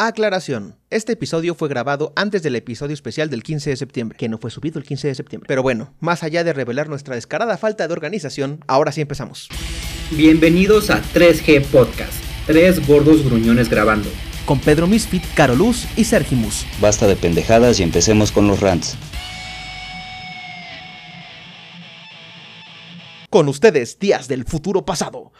Aclaración. Este episodio fue grabado antes del episodio especial del 15 de septiembre, que no fue subido el 15 de septiembre. Pero bueno, más allá de revelar nuestra descarada falta de organización, ahora sí empezamos. Bienvenidos a 3G Podcast, tres gordos gruñones grabando. Con Pedro Misfit, Caroluz y Sergimus. Basta de pendejadas y empecemos con los rants. Con ustedes, días del futuro pasado.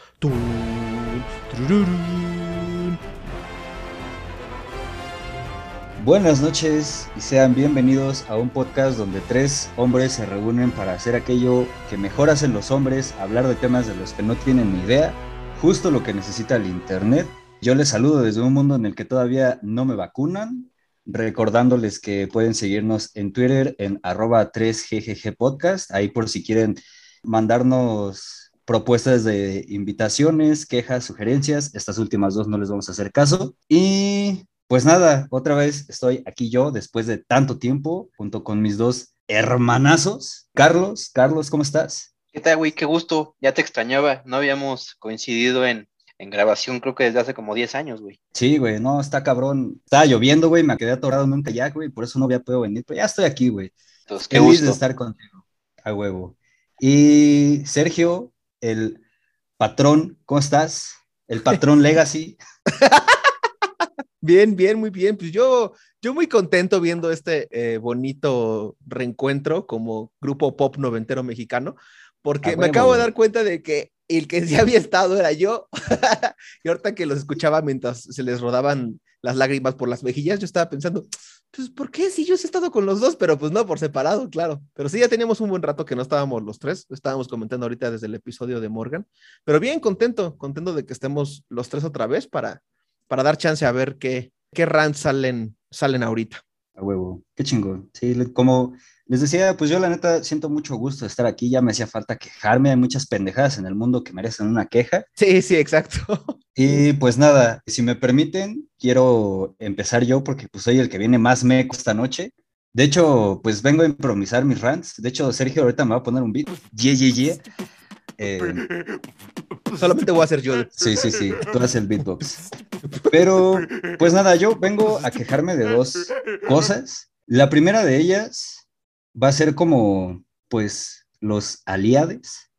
Buenas noches y sean bienvenidos a un podcast donde tres hombres se reúnen para hacer aquello que mejor hacen los hombres, hablar de temas de los que no tienen ni idea, justo lo que necesita el Internet. Yo les saludo desde un mundo en el que todavía no me vacunan, recordándoles que pueden seguirnos en Twitter en arroba 3GGG Podcast, ahí por si quieren mandarnos propuestas de invitaciones, quejas, sugerencias. Estas últimas dos no les vamos a hacer caso. Y pues nada, otra vez estoy aquí yo después de tanto tiempo, junto con mis dos hermanazos. Carlos, Carlos, ¿cómo estás? ¿Qué tal, güey? Qué gusto. Ya te extrañaba. No habíamos coincidido en, en grabación, creo que desde hace como 10 años, güey. Sí, güey, no, está cabrón. Estaba lloviendo, güey, me quedé atorado en un kayak, güey, por eso no había podido venir, pero ya estoy aquí, güey. Entonces, qué Feliz gusto. de estar contigo, a huevo. Y Sergio, el patrón, ¿cómo estás? El patrón Legacy. Bien, bien, muy bien. Pues yo, yo muy contento viendo este eh, bonito reencuentro como grupo pop noventero mexicano, porque me acabo de dar cuenta de que el que sí había estado era yo. y ahorita que los escuchaba mientras se les rodaban las lágrimas por las mejillas, yo estaba pensando, pues, ¿por qué si yo he estado con los dos? Pero pues no, por separado, claro. Pero sí, ya teníamos un buen rato que no estábamos los tres. Estábamos comentando ahorita desde el episodio de Morgan. Pero bien contento, contento de que estemos los tres otra vez para, para dar chance a ver qué, qué rants salen, salen ahorita. A huevo, qué chingón. Sí, como les decía, pues yo la neta siento mucho gusto de estar aquí, ya me hacía falta quejarme, hay muchas pendejadas en el mundo que merecen una queja. Sí, sí, exacto. Y pues nada, si me permiten, quiero empezar yo porque pues soy el que viene más meco esta noche. De hecho, pues vengo a improvisar mis rants. De hecho, Sergio ahorita me va a poner un beat. Yeah, yeah, yeah. Eh, Solamente voy a hacer yo. Sí, sí, sí, tú haces el beatbox. Pero, pues nada, yo vengo a quejarme de dos cosas. La primera de ellas va a ser como, pues, los aliades.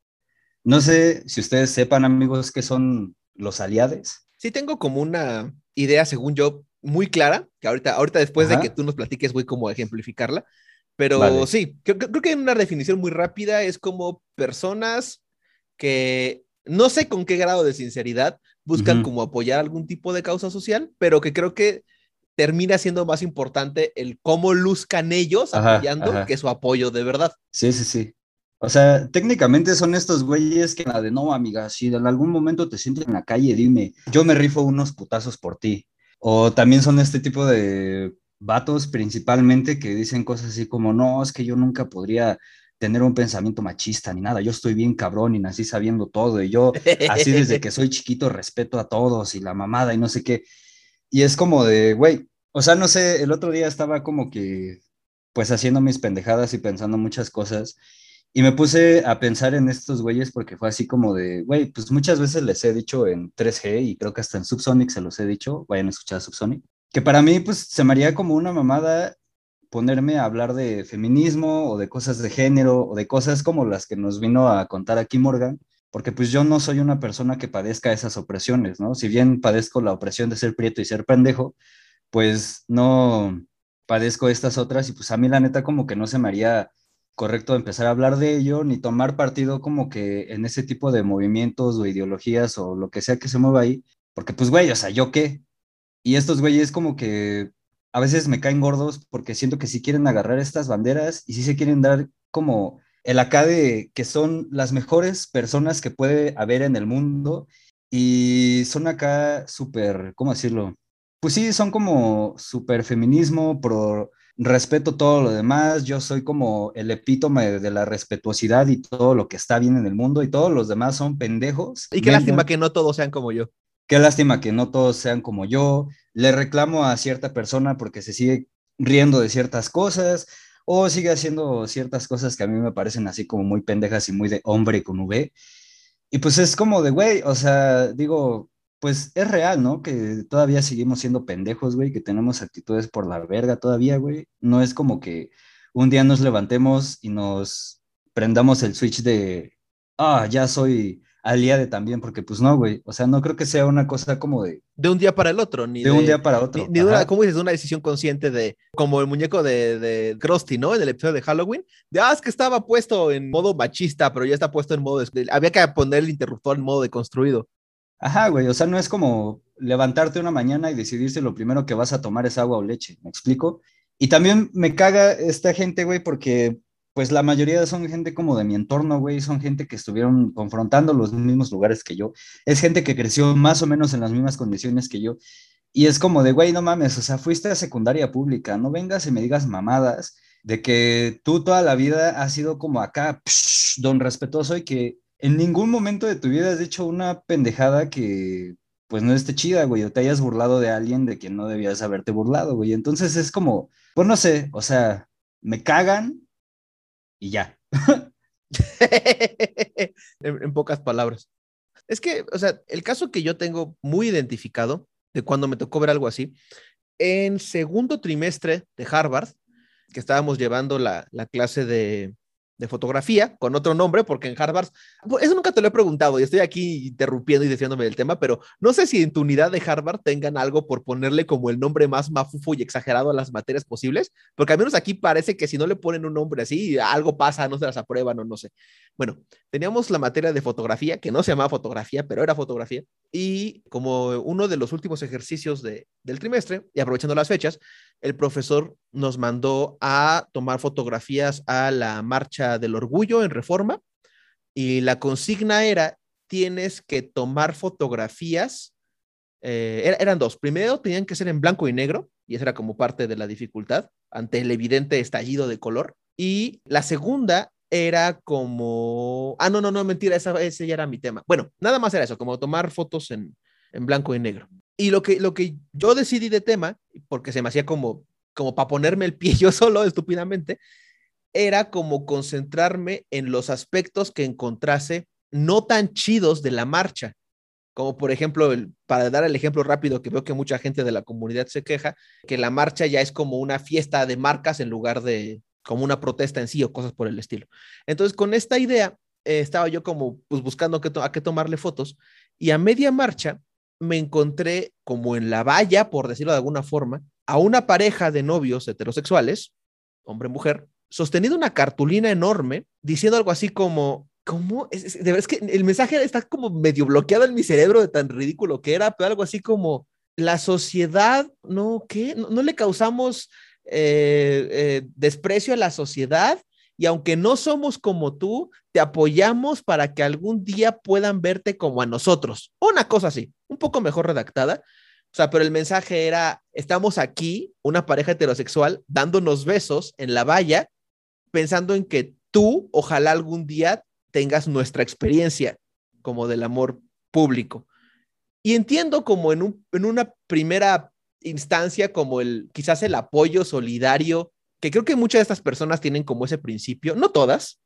No sé si ustedes sepan, amigos, qué son los aliades. Sí, tengo como una idea, según yo, muy clara, que ahorita, ahorita después Ajá. de que tú nos platiques, voy como a ejemplificarla. Pero Vale. sí, creo, creo- que una definición muy rápida es como personas que no sé con qué grado de sinceridad buscan Ujú. como apoyar algún tipo de causa social, pero que creo que termina siendo más importante el cómo luzcan ellos Ajá, apoyando ajá. que su apoyo de verdad. Sí, sí, sí. O sea, técnicamente son estos güeyes que la de no, amiga, si en algún momento te sientes en la calle, dime, yo me rifo unos putazos por ti. O también son este tipo de vatos principalmente que dicen cosas así como, no, es que yo nunca podría tener un pensamiento machista ni nada, yo estoy bien cabrón y nací sabiendo todo y yo así desde que soy chiquito respeto a todos y la mamada y no sé qué. Y es como de, güey, o sea, no sé, el otro día estaba como que, pues haciendo mis pendejadas y pensando muchas cosas. Y me puse a pensar en estos güeyes porque fue así como de, güey, pues muchas veces les he dicho en 3G y creo que hasta en Subsonic se los he dicho, vayan a escuchar Subsonic, que para mí pues se me haría como una mamada ponerme a hablar de feminismo o de cosas de género o de cosas como las que nos vino a contar aquí Morgan, porque pues yo no soy una persona que padezca esas opresiones, ¿no? Si bien padezco la opresión de ser prieto y ser pendejo, pues no padezco estas otras y pues a mí la neta como que no se me haría correcto empezar a hablar de ello ni tomar partido como que en ese tipo de movimientos o ideologías o lo que sea que se mueva ahí, porque pues güey, o sea, ¿yo qué? Y estos güeyes como que a veces me caen gordos porque siento que sí quieren agarrar estas banderas y sí se quieren dar como el acá de que son las mejores personas que puede haber en el mundo y son acá súper, ¿cómo decirlo? Pues sí, son como súper feminismo, pro respeto todo lo demás, yo soy como el epítome de la respetuosidad y todo lo que está bien en el mundo y todos los demás son pendejos. Y qué lástima que no todos sean como yo. Qué lástima que no todos sean como yo. Le reclamo a cierta persona porque se sigue riendo de ciertas cosas o sigue haciendo ciertas cosas que a mí me parecen así como muy pendejas y muy de hombre con V. Y pues es como de, güey, o sea, digo, pues es real, ¿no? Que todavía seguimos siendo pendejos, güey, que tenemos actitudes por la verga todavía, güey. No es como que un día nos levantemos y nos prendamos el switch de, ah, ya soy aliade también, porque pues no, güey. O sea, no creo que sea una cosa como de... De un día para el otro, ni de, un día para otro. Ni, de una, ¿cómo dices? Una decisión consciente de, como el muñeco de, de Krusty, ¿no? En el episodio de Halloween. De, ah, es que estaba puesto en modo machista, pero ya está puesto en modo... Había que poner el interruptor en modo deconstruido. Ajá, güey, o sea, no es como levantarte una mañana y decidir si lo primero que vas a tomar es agua o leche, ¿me explico? Y también me caga esta gente, güey, porque pues la mayoría son gente como de mi entorno, güey, son gente que estuvieron confrontando los mismos lugares que yo, es gente que creció más o menos en las mismas condiciones que yo, y es como de, güey, no mames, o sea, fuiste a secundaria pública, no vengas y me digas mamadas de que tú toda la vida has sido como acá, don respetuoso y que en ningún momento de tu vida has hecho una pendejada que pues no esté chida, güey, o te hayas burlado de alguien de quien no debías haberte burlado, güey. Entonces es como, pues no sé, o sea, me cagan y ya. en, pocas palabras. Es que, o sea, el caso que yo tengo muy identificado de cuando me tocó ver algo así, en segundo trimestre de Harvard, que estábamos llevando la clase de, de fotografía con otro nombre, porque en Harvard, eso nunca te lo he preguntado y estoy aquí interrumpiendo y diciéndome del tema, pero no sé si en tu unidad de Harvard tengan algo por ponerle como el nombre más mafufo y exagerado a las materias posibles, porque al menos aquí parece que si no le ponen un nombre así, algo pasa, no se las aprueban o no sé. Bueno, teníamos la materia de fotografía, que no se llamaba fotografía, pero era fotografía, y como uno de los últimos ejercicios de, del trimestre, y aprovechando las fechas, el profesor nos mandó a tomar fotografías a la marcha del orgullo en reforma, y la consigna era, tienes que tomar fotografías, eh, eran dos, primero tenían que ser en blanco y negro, y esa era como parte de la dificultad ante el evidente estallido de color, y la segunda era como, ah, no, no, no, mentira, ese ya era mi tema. Bueno, nada más era eso, como tomar fotos en, en blanco y negro. Y lo que, lo que yo decidí de tema, porque se me hacía como, como para ponerme el pie yo solo estúpidamente, era como concentrarme en los aspectos que encontrase no tan chidos de la marcha. Como por ejemplo, el, para dar el ejemplo rápido, que veo que mucha gente de la comunidad se queja, que la marcha ya es como una fiesta de marcas en lugar de, como una protesta en sí o cosas por el estilo. Entonces, con esta idea, eh, estaba yo como pues, buscando a qué tomarle fotos y a media marcha me encontré como en la valla, por decirlo de alguna forma, a una pareja de novios heterosexuales, hombre-mujer, sosteniendo una cartulina enorme diciendo algo así como, ¿cómo? Es, que el mensaje está como medio bloqueado en mi cerebro de tan ridículo que era, pero algo así como, la sociedad, no, ¿qué? no le causamos eh, eh, desprecio a la sociedad y aunque no somos como tú, te apoyamos para que algún día puedan verte como a nosotros. Una cosa así, un poco mejor redactada. O sea, pero el mensaje era, estamos aquí, una pareja heterosexual, dándonos besos en la valla, pensando en que tú, ojalá algún día tengas nuestra experiencia como del amor público. Y entiendo como en, un, en una primera instancia como el, quizás el apoyo solidario, que creo que muchas de estas personas tienen como ese principio, no todas,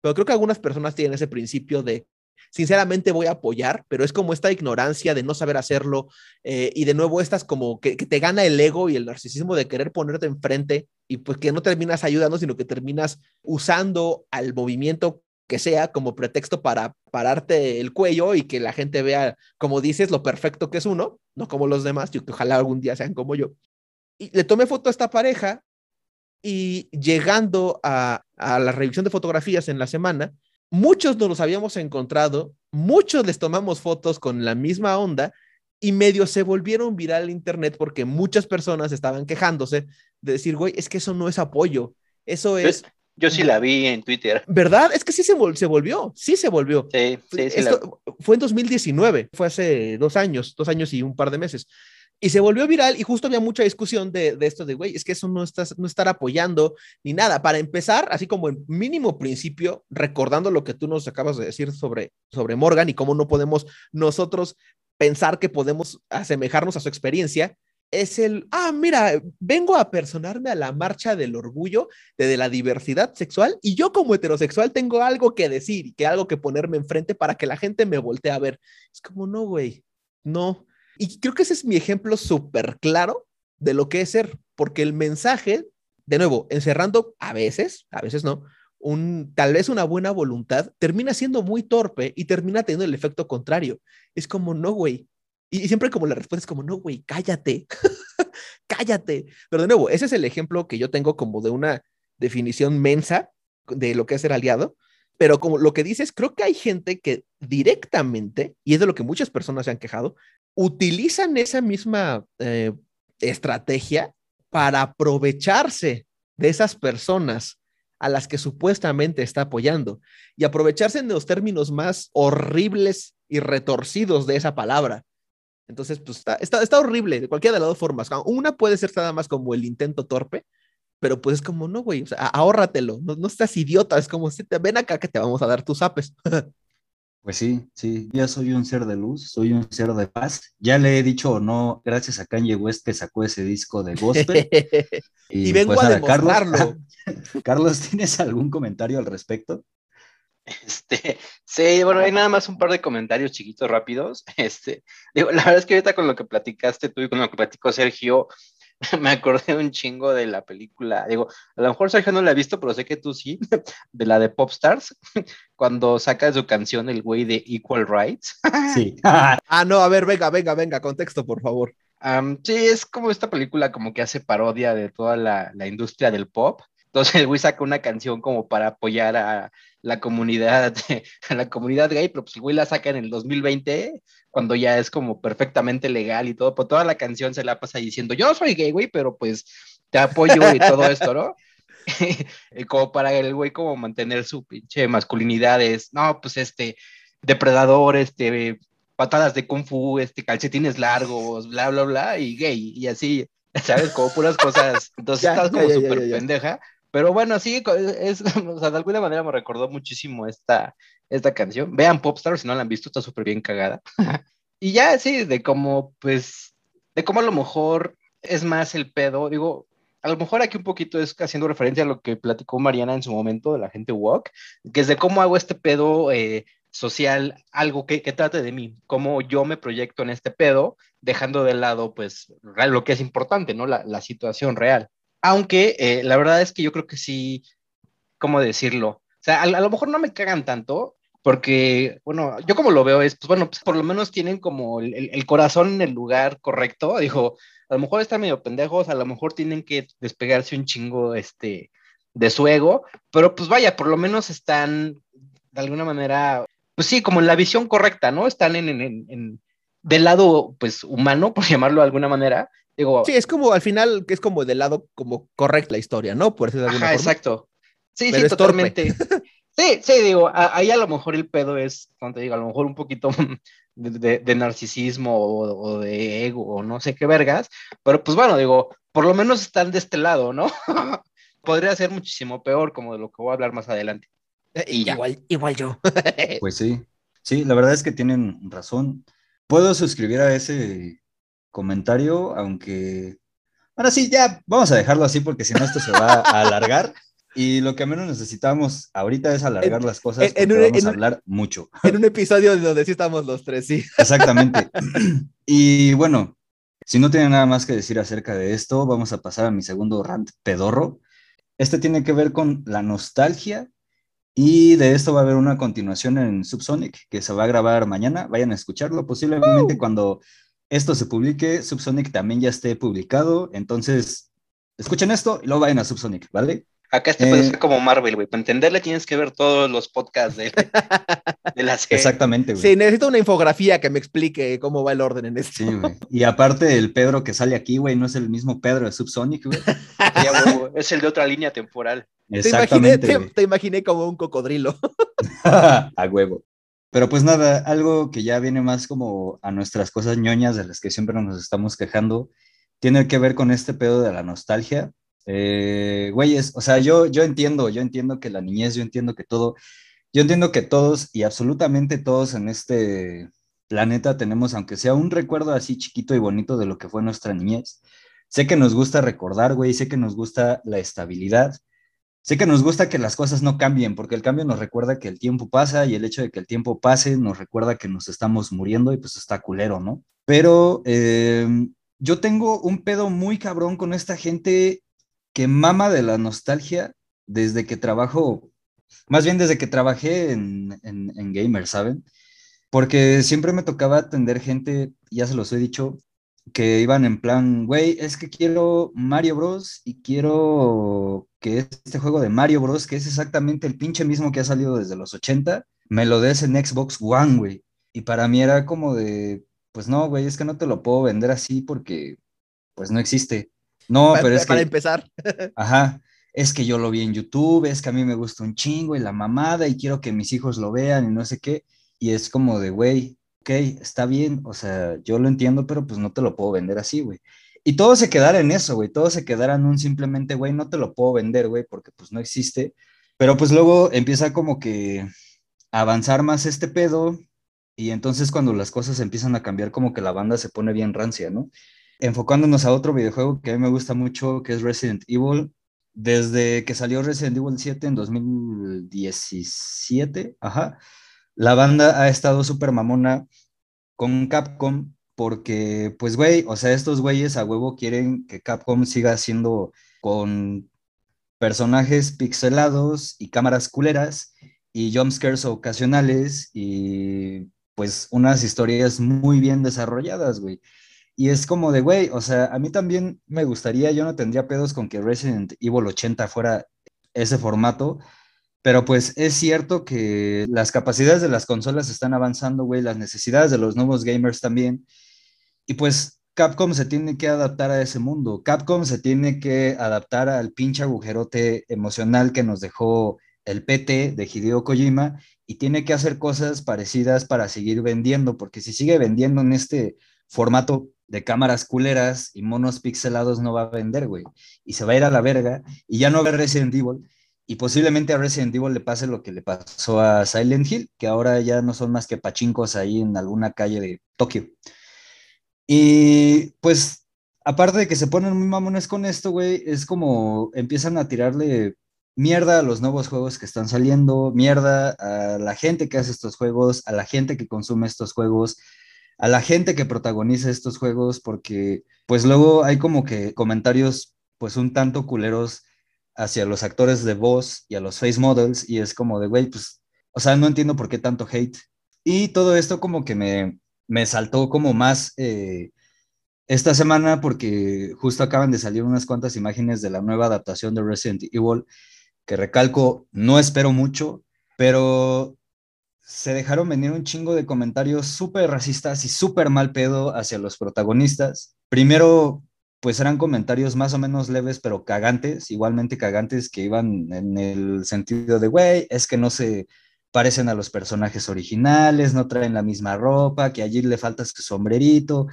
pero creo que algunas personas tienen ese principio de, sinceramente voy a apoyar, pero es como esta ignorancia de no saber hacerlo eh, y de nuevo estas como que, te gana el ego y el narcisismo de querer ponerte enfrente y pues que no terminas ayudando, sino que terminas usando al movimiento que sea como pretexto para pararte el cuello y que la gente vea, como dices, lo perfecto que es uno, no como los demás, yo que ojalá algún día sean como yo. Y le tomé foto a esta pareja y llegando a la revisión de fotografías en la semana, muchos nos los habíamos encontrado, muchos les tomamos fotos con la misma onda y medio se volvieron viral en internet porque muchas personas estaban quejándose de decir, güey, es que eso no es apoyo, eso es... Yo sí la vi en Twitter. ¿Verdad? Es que sí se, se volvió, sí se volvió. Sí, sí, sí Fue en 2019, fue hace dos años, dos años y un par de meses. Y se volvió viral y justo había mucha discusión de, de esto de, güey, es que eso no, estás, no estar apoyando ni nada. Para empezar, así como en mínimo principio, recordando lo que tú nos acabas de decir sobre, sobre Morgan y cómo no podemos nosotros pensar que podemos asemejarnos a su experiencia, es el, ah, mira, vengo a personarme a la marcha del orgullo de, la diversidad sexual y yo como heterosexual tengo algo que decir y que algo que ponerme enfrente para que la gente me voltee a ver. Es como, no, güey. no. Y creo que ese es mi ejemplo súper claro de lo que es ser, porque el mensaje, de nuevo, encerrando a veces, a veces no, un, tal vez una buena voluntad, termina siendo muy torpe y termina teniendo el efecto contrario. Es como, no, güey. Y, y siempre como la respuesta es como, no, güey, cállate, cállate. Pero de nuevo, ese es el ejemplo que yo tengo como de una definición mensa de lo que es ser aliado. Pero como lo que dices, creo que hay gente que directamente, y es de lo que muchas personas se han quejado, utilizan esa misma eh, estrategia para aprovecharse de esas personas a las que supuestamente está apoyando y aprovecharse en los términos más horribles y retorcidos de esa palabra. Entonces, pues está, está, está horrible de cualquiera de las dos formas. Una puede ser nada más como el intento torpe, pero pues es como, no, güey, o sea, ahórratelo, no, no estás idiota, es como, ven acá que te vamos a dar tus apes. Pues sí, sí, ya soy un ser de luz, soy un ser de paz. Ya le he dicho o no, gracias a Kanye West que sacó ese disco de gospel. y, y, vengo pues, a demostrarlo. Carlos, Carlos, ¿tienes algún comentario al respecto? Este, sí, bueno, hay nada más un par de comentarios chiquitos rápidos. Este, digo, la verdad es que ahorita con lo que platicaste tú y con lo que platicó Sergio, me acordé un chingo de la película, digo, a lo mejor Sergio no la ha visto, pero sé que tú sí, de la de Popstars, cuando saca su canción el güey de Equal Rights. Sí. ah, no, a ver, venga, venga, venga, contexto, por favor. Um, sí, es como esta película como que hace parodia de toda la, la industria del pop. Entonces el güey saca una canción como para apoyar a la comunidad, a la comunidad gay, pero pues el güey la saca en el 2020, cuando ya es como perfectamente legal y todo, pues toda la canción se la pasa diciendo, yo soy gay, güey, pero pues te apoyo y todo esto, ¿no? como para el güey como mantener su pinche masculinidad es, no, pues este, depredador, este, patadas de kung fu, este, calcetines largos, bla, bla, bla, y gay, y así, ¿sabes? Como puras cosas, entonces estás como súper pendeja, pero bueno, sí, es, o sea, de alguna manera me recordó muchísimo esta, esta canción. Vean Popstar, si no la han visto, está súper bien cagada. y ya, sí, de cómo, pues, de cómo a lo mejor es más el pedo, digo, a lo mejor aquí un poquito es haciendo referencia a lo que platicó Mariana en su momento de la gente Walk, que es de cómo hago este pedo eh, social, algo que, que, trate de mí, cómo yo me proyecto en este pedo, dejando de lado, pues, lo que es importante, ¿no? La, la situación real. Aunque eh, la verdad es que yo creo que sí, ¿cómo decirlo? O sea, a, lo mejor no me cagan tanto, porque, bueno, yo como lo veo es, pues bueno, pues por lo menos tienen como el, el, corazón en el lugar correcto. Dijo, a lo mejor están medio pendejos, a lo mejor tienen que despegarse un chingo este, de su ego, pero pues vaya, por lo menos están de alguna manera, pues sí, como en la visión correcta, ¿no? Están en, en, en del lado, pues, humano, por llamarlo de alguna manera, Digo, sí, es como al final, que es como del lado como correcta la historia, ¿no? Por de alguna Ajá, forma. exacto. Sí, Pero sí, totalmente. sí, sí, digo, ahí a lo mejor el pedo es, como te digo, a lo mejor un poquito de, de, de narcisismo o, o, de ego o no sé qué vergas, pero pues bueno, digo, por lo menos están de este lado, ¿no? Podría ser muchísimo peor, como de lo que voy a hablar más adelante. Y igual, igual yo. pues sí, sí, la verdad es que tienen razón. Puedo suscribir a ese comentario, aunque... Ahora sí, ya vamos a dejarlo así porque si no esto se va a alargar. Y lo que menos necesitamos ahorita es alargar en, las cosas porque en un, vamos a hablar mucho. En un episodio donde sí estamos los tres, sí. Exactamente. Y bueno, si no tiene nada más que decir acerca de esto, vamos a pasar a mi segundo rant pedorro. Este tiene que ver con la nostalgia y de esto va a haber una continuación en Subsonic que se va a grabar mañana. Vayan a escucharlo, posiblemente uh. cuando esto se publique, Subsonic también ya esté publicado, entonces escuchen esto y luego vayan a Subsonic, ¿vale? Acá este eh, puede ser como Marvel, güey. Para entenderle tienes que ver todos los podcasts de, de la serie. Exactamente, güey. Sí, necesito una infografía que me explique cómo va el orden en esto. Sí, güey. Y aparte, el Pedro que sale aquí, güey, no es el mismo Pedro de Subsonic, güey. es el de otra línea temporal. Exactamente. Te imaginé, te, te imaginé como un cocodrilo. a huevo. Pero pues nada, algo que ya viene más como a nuestras cosas ñoñas de las que siempre nos estamos quejando, tiene que ver con este pedo de la nostalgia. Eh, güeyes, o sea, yo, yo entiendo, yo entiendo que la niñez, yo entiendo que todo, yo entiendo que todos y absolutamente todos en este planeta tenemos, aunque sea un recuerdo así chiquito y bonito de lo que fue nuestra niñez. Sé que nos gusta recordar, güey, sé que nos gusta la estabilidad, Sé que nos gusta que las cosas no cambien, porque el cambio nos recuerda que el tiempo pasa y el hecho de que el tiempo pase nos recuerda que nos estamos muriendo y pues está culero, ¿no? Pero eh, yo tengo un pedo muy cabrón con esta gente que mama de la nostalgia desde que trabajo, más bien desde que trabajé en, en, en Gamer, ¿saben? Porque siempre me tocaba atender gente, ya se los he dicho, que iban en plan, güey, es que quiero Mario Bros. y quiero que este juego de Mario Bros., que es exactamente el pinche mismo que ha salido desde los 80, me lo des en Xbox One, güey. Y para mí era como de, pues no, güey, es que no te lo puedo vender así porque, pues no existe. No, Para- pero es para que, empezar. ajá, es que yo lo vi en YouTube, es que a mí me gusta un chingo y la mamada y quiero que mis hijos lo vean y no sé qué. Y es como de, güey, ok, está bien, o sea, yo lo entiendo, pero pues no te lo puedo vender así, güey. Y todo se quedara en eso, güey, todo se quedara en un simplemente, güey, no te lo puedo vender, güey, porque pues no existe. Pero pues luego empieza como que a avanzar más este pedo y entonces cuando las cosas empiezan a cambiar como que la banda se pone bien rancia, ¿no? Enfocándonos a otro videojuego que a mí me gusta mucho, que es Resident Evil. Desde que salió Resident Evil 7 en 2017, ajá, la banda ha estado súper mamona con Capcom porque, pues, güey, o sea, estos güeyes a huevo quieren que Capcom siga haciendo con personajes pixelados y cámaras culeras y jumpscares ocasionales y pues unas historias muy bien desarrolladas, güey. Y es como de, güey, o sea, a mí también me gustaría, yo no tendría pedos con que Resident Evil 80 fuera ese formato, pero pues es cierto que las capacidades de las consolas están avanzando, güey, las necesidades de los nuevos gamers también. Y pues Capcom se tiene que adaptar a ese mundo. Capcom se tiene que adaptar al pinche agujerote emocional que nos dejó el PT de Hideo Kojima y tiene que hacer cosas parecidas para seguir vendiendo, porque si sigue vendiendo en este formato de cámaras culeras y monos pixelados no va a vender, güey. Y se va a ir a la verga y ya no va a ver Resident Evil. Y posiblemente a Resident Evil le pase lo que le pasó a Silent Hill, que ahora ya no son más que pachincos ahí en alguna calle de Tokio. Y pues, aparte de que se ponen muy mamones con esto, güey, es como empiezan a tirarle mierda a los nuevos juegos que están saliendo, mierda a la gente que hace estos juegos, a la gente que consume estos juegos, a la gente que protagoniza estos juegos, porque pues luego hay como que comentarios pues un tanto culeros hacia los actores de voz y a los face models y es como de, güey, pues, o sea, no entiendo por qué tanto hate. Y todo esto como que me, me saltó como más eh, esta semana porque justo acaban de salir unas cuantas imágenes de la nueva adaptación de Resident Evil, que recalco, no espero mucho, pero se dejaron venir un chingo de comentarios súper racistas y súper mal pedo hacia los protagonistas. Primero, pues eran comentarios más o menos leves, pero cagantes, igualmente cagantes, que iban en el sentido de, güey, es que no se parecen a los personajes originales, no traen la misma ropa, que allí le falta su sombrerito,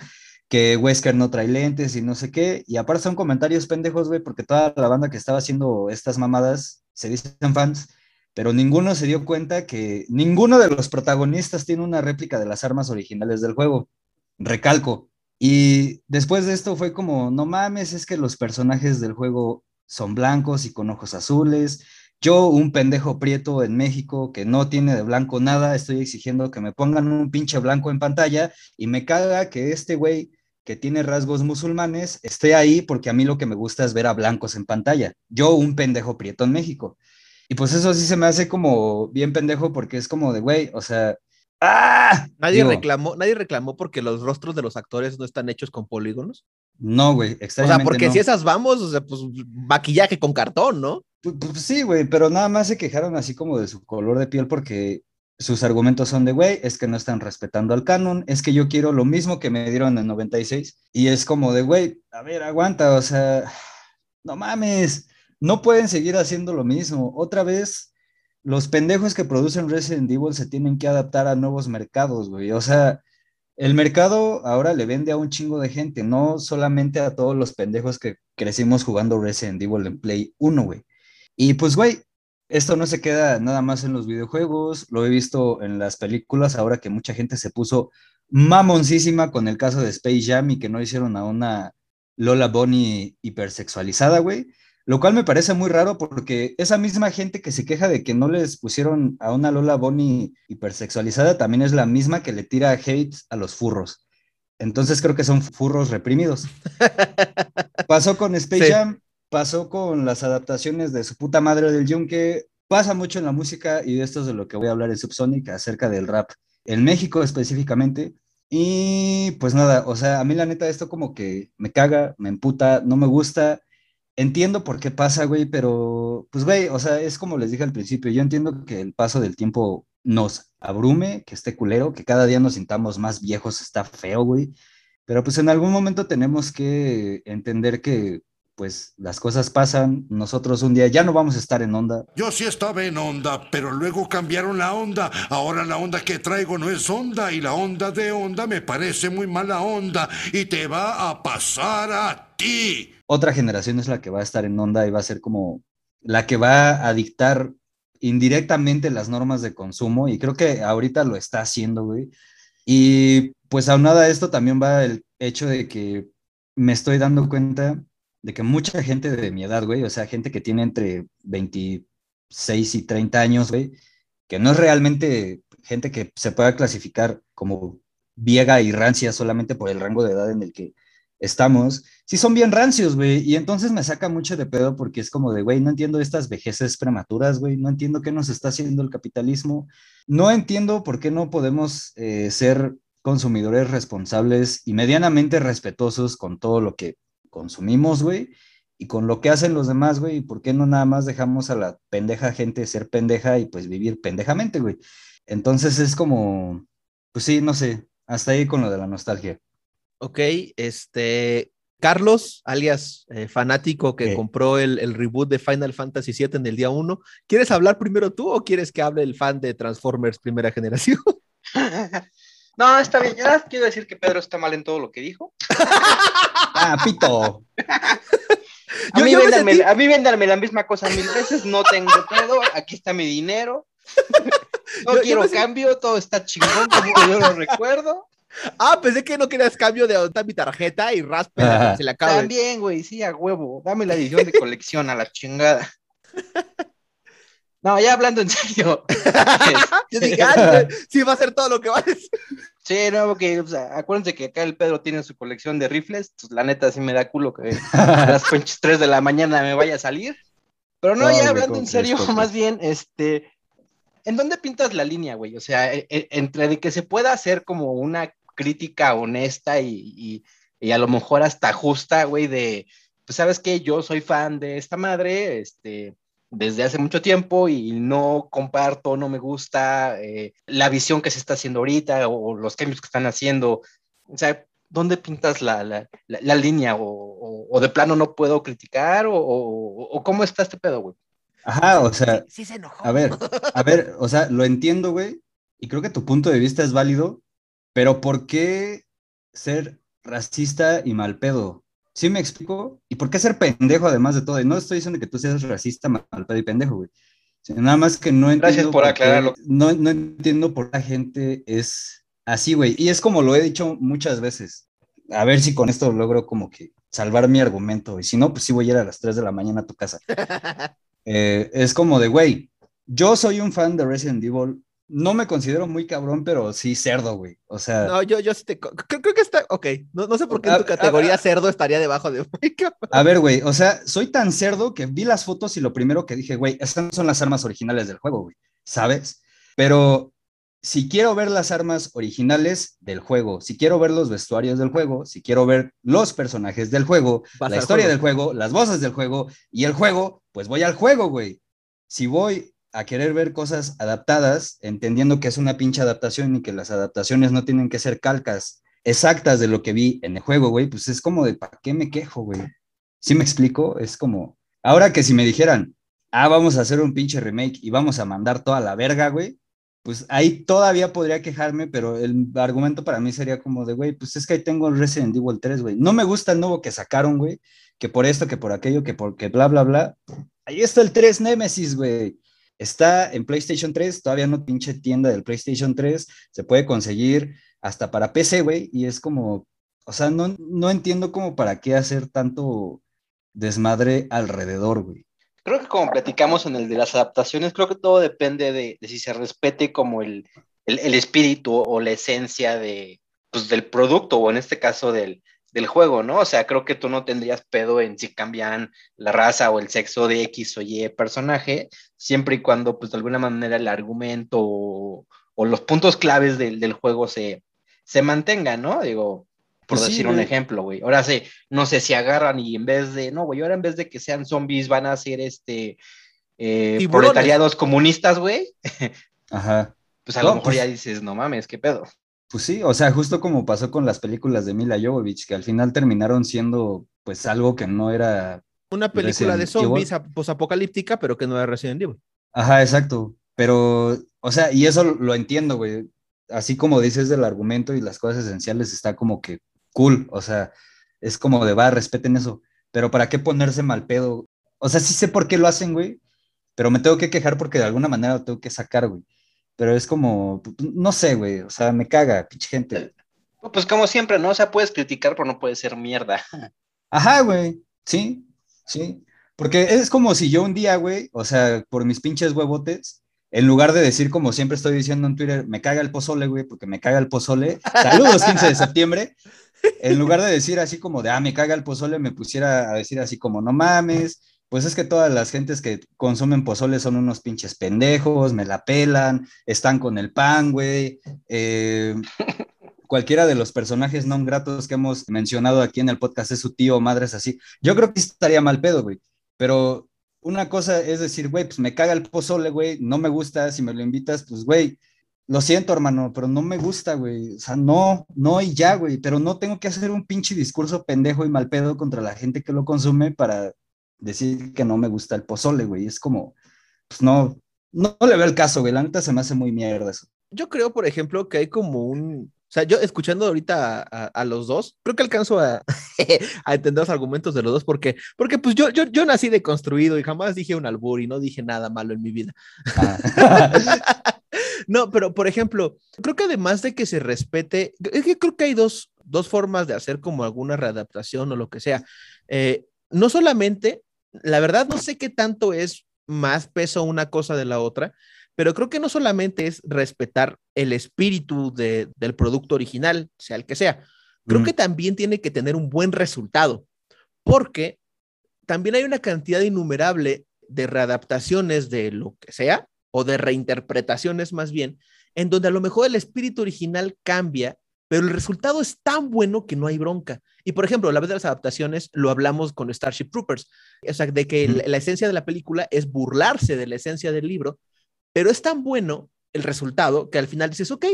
que Wesker no trae lentes y no sé qué. Y aparte son comentarios pendejos, güey, porque toda la banda que estaba haciendo estas mamadas se dicen fans, pero ninguno se dio cuenta que ninguno de los protagonistas tiene una réplica de las armas originales del juego. Recalco. Y después de esto fue como, no mames, es que los personajes del juego son blancos y con ojos azules. Yo, un pendejo prieto en México que no tiene de blanco nada, estoy exigiendo que me pongan un pinche blanco en pantalla y me caga que este güey que tiene rasgos musulmanes esté ahí porque a mí lo que me gusta es ver a blancos en pantalla. Yo, un pendejo prieto en México. Y pues eso sí se me hace como bien pendejo porque es como de, güey, o sea, ¡ah! Nadie Digo, reclamó, nadie reclamó porque los rostros de los actores no están hechos con polígonos. No, güey, O sea, porque no. si esas vamos, o sea, pues maquillaje con cartón, ¿no? Pu- pu- Pues, sí, güey, pero nada más se quejaron así como de su color de piel porque sus argumentos son de, güey, es que no están respetando al canon, es que yo quiero lo mismo que me dieron en 96 y es como de, güey, a ver, aguanta, o sea, no mames, no pueden seguir haciendo lo mismo. Otra vez, los pendejos que producen Resident Evil se tienen que adaptar a nuevos mercados, güey, o sea, el mercado ahora le vende a un chingo de gente, no solamente a todos los pendejos que crecimos jugando Resident Evil en Play 1, güey. Y pues, güey, esto no se queda nada más en los videojuegos, lo he visto en las películas, ahora que mucha gente se puso mamoncísima con el caso de Space Jam y que no hicieron a una Lola Bonnie hipersexualizada, güey. Lo cual me parece muy raro porque esa misma gente que se queja de que no les pusieron a una Lola Bonnie hipersexualizada también es la misma que le tira hate a los furros. Entonces creo que son furros reprimidos. Pasó con Space Sí. Jam, pasó con las adaptaciones de su puta madre del Yunque, pasa mucho en la música y esto es de lo que voy a hablar en Subsonic acerca del rap, en México específicamente. Y pues nada, o sea, a mí la neta esto como que me caga, me emputa, no me gusta. Entiendo por qué pasa, güey, pero pues güey, o sea, es como les dije al principio, yo entiendo que el paso del tiempo nos abrume, que esté culero, que cada día nos sintamos más viejos, está feo, güey. Pero pues en algún momento tenemos que entender que pues las cosas pasan, nosotros un día ya no vamos a estar en onda. Yo sí estaba en onda, pero luego cambiaron la onda. Ahora la onda que traigo no es onda y la onda de onda me parece muy mala onda y te va a pasar a ti. Otra generación es la que va a estar en onda y va a ser como la que va a dictar indirectamente las normas de consumo y creo que ahorita lo está haciendo, güey. Y pues aunada a esto también va el hecho de que me estoy dando cuenta de que mucha gente de mi edad, güey, o sea, gente que tiene entre 26 y 30 años, güey, que no es realmente gente que se pueda clasificar como viega y rancia solamente por el rango de edad en el que estamos, sí son bien rancios, güey, y entonces me saca mucho de pedo porque es como de, güey, no entiendo estas vejeces prematuras, güey, no entiendo qué nos está haciendo el capitalismo, no entiendo por qué no podemos eh, ser consumidores responsables y medianamente respetuosos con todo lo que consumimos, güey, y con lo que hacen los demás, güey, y por qué no nada más dejamos a la pendeja gente ser pendeja y pues vivir pendejamente, güey. Entonces es como, pues sí, no sé, hasta ahí con lo de la nostalgia. Ok, este. Carlos, alias eh, fanático que ¿Qué? compró el, el reboot de Final Fantasy VII en el día 1, ¿quieres hablar primero tú o quieres que hable el fan de Transformers primera generación? No, está bien. Ya quiero decir que Pedro está mal en todo lo que dijo. Ah, pito. A, Yo- mí, yo me véndanme, sentí- a mí véndanme la misma cosa mil veces. No tengo pedo. Aquí está mi dinero. No Yo- quiero cambio. Todo está chingón como yo lo recuerdo. Ah, pensé que no querías cambio de está mi tarjeta y raspela Ajá. se le acabe. También, güey. Sí, a huevo. Dame la edición de colección a la chingada. No, ya hablando en serio. Yo dije, ah, sí, va a ser todo lo que va a decir. Sí, no, porque o sea, acuérdense que acá el Pedro tiene su colección de rifles, pues la neta sí me da culo que a las pinches 3 de la mañana me vaya a salir. Pero no, No, ya hablando ¿cómo en serio, más bien, este, ¿en dónde pintas la línea, güey? O sea, e- e- entre de que se pueda hacer como una crítica honesta y, y- y a lo mejor hasta justa, güey, de, pues sabes que yo soy fan de esta madre, este, desde hace mucho tiempo y no comparto, no me gusta eh, la visión que se está haciendo ahorita o, o los cambios que están haciendo. O sea, ¿dónde pintas la, la, la, la línea? O, o, o, de plano no puedo criticar? ¿O, o, o cómo está este pedo, güey? Ajá, o sea, Sí, sí se enojó. a ver, a ver, o sea, lo entiendo, güey, y creo que tu punto de vista es válido, pero ¿por qué ser racista y mal pedo? ¿Sí me explico? ¿Y por qué ser pendejo además de todo? Y no estoy diciendo que tú seas racista, mal pedo y pendejo, güey. Nada más que no entiendo. Gracias por qué- aclararlo. No, no entiendo por qué la gente es así, güey. Y es como lo he dicho muchas veces. A ver si con esto logro como que salvar mi argumento. Y si no, pues sí voy a ir a las 3 de la mañana a tu casa. Eh, es como de, güey, yo soy un fan de Resident Evil. No me considero muy cabrón, pero sí cerdo, güey. O sea, No, yo, yo sí te. Creo, creo que está. Ok. No, no sé por qué en A- tu categoría a- cerdo estaría debajo de. Muy cabrón. a ver, güey, o sea, soy tan cerdo que vi las fotos y lo primero que dije, güey, estas no son las armas originales del juego, güey, ¿sabes? Pero si quiero ver las armas originales del juego, si quiero ver los vestuarios del juego, si quiero ver los personajes del juego, Vas la historia juego. del juego, las voces del juego y el juego, pues voy al juego, güey. Si voy a querer ver cosas adaptadas, entendiendo que es una pinche adaptación y que las adaptaciones no tienen que ser calcas exactas de lo que vi en el juego, güey, pues es como de, ¿para qué me quejo, güey? ¿Sí me explico? Es como, ahora que si me dijeran, ah, vamos a hacer un pinche remake y vamos a mandar toda la verga, güey, pues ahí todavía podría quejarme, pero el argumento para mí sería como de, güey, pues es que ahí tengo Resident Evil 3, güey. No me gusta el nuevo que sacaron, güey, que por esto, que por aquello, que porque bla, bla, bla. Ahí está el 3 Nemesis, güey. Está en PlayStation 3, todavía no pinche tienda del PlayStation 3, se puede conseguir hasta para PC, güey, y es como, o sea, no, no entiendo como para qué hacer tanto desmadre alrededor, güey. Creo que como platicamos en el de las adaptaciones, creo que todo depende de, si se respete como el, el, el espíritu o la esencia de, pues, del producto o en este caso del, del juego, ¿no? O sea, creo que tú no tendrías pedo en si cambian la raza o el sexo de X o Y personaje, siempre y cuando, pues, de alguna manera el argumento o, los puntos claves del, del juego se, se mantengan, ¿no? Digo, por Pues sí, decir un güey. ejemplo, güey. Ahora sí, no sé si agarran y en vez de, no, güey, ahora en vez de que sean zombies van a ser este eh, proletariados comunistas, güey. Ajá. Pues a No, lo mejor pues- ya dices, no mames, qué pedo. Pues sí, o sea, justo como pasó con las películas de Mila Jovovich, que al final terminaron siendo pues algo que no era... Una película de zombies ap- posapocalíptica, pero que no era Resident Evil. Ajá, exacto. Pero, o sea, y eso lo entiendo, güey. Así como dices del argumento y las cosas esenciales, está como que cool, o sea, es como de va, respeten eso. Pero ¿para qué ponerse mal pedo? O sea, sí sé por qué lo hacen, güey, pero me tengo que quejar porque de alguna manera lo tengo que sacar, güey. Pero es como, no sé, güey, o sea, me caga, pinche gente. Pues como siempre, ¿no? O sea, puedes criticar, pero no puedes ser mierda. Ajá, güey, sí, sí. Porque es como si yo un día, güey, o sea, por mis pinches huevotes, en lugar de decir como siempre estoy diciendo en Twitter, me caga el pozole, güey, porque me caga el pozole, saludos 15 de septiembre, en lugar de decir así como de, ah, me caga el pozole, me pusiera a decir así como, no mames, pues es que todas las gentes que consumen pozole son unos pinches pendejos, me la pelan, están con el pan, güey. eh, cualquiera de los personajes no gratos que hemos mencionado aquí en el podcast es su tío o madres así. Yo creo que estaría mal pedo, güey. Pero una cosa es decir, güey, pues me caga el pozole, güey, no me gusta, si me lo invitas, pues, güey, lo siento, hermano, pero no me gusta, güey. O sea, no, no y ya, güey. Pero no tengo que hacer un pinche discurso pendejo y mal pedo contra la gente que lo consume para decir que no me gusta el pozole, güey. Es como, pues no, no, le veo el caso, güey. La neta se me hace muy mierda eso. Yo creo, por ejemplo, que hay como un. O sea, yo escuchando ahorita a, a- a los dos, creo que alcanzo a, a entender los argumentos de los dos, porque, porque pues yo, yo, yo nací deconstruido y jamás dije un albur y no dije nada malo en mi vida. Ah. No, pero por ejemplo, creo que además de que se respete, es que creo que hay dos, dos formas de hacer como alguna readaptación o lo que sea. Eh, no solamente, la verdad no sé qué tanto es más peso una cosa de la otra, pero creo que no solamente es respetar el espíritu de- del producto original, sea el que sea, creo Mm. que también tiene que tener un buen resultado, porque también hay una cantidad innumerable de readaptaciones de lo que sea, o de reinterpretaciones más bien, en donde a lo mejor el espíritu original cambia, pero el resultado es tan bueno que no hay bronca. Y por ejemplo, la vez de las adaptaciones lo hablamos con Starship Troopers, o sea, de que la esencia de la película es burlarse de la esencia del libro, pero es tan bueno el resultado que al final dices, ok.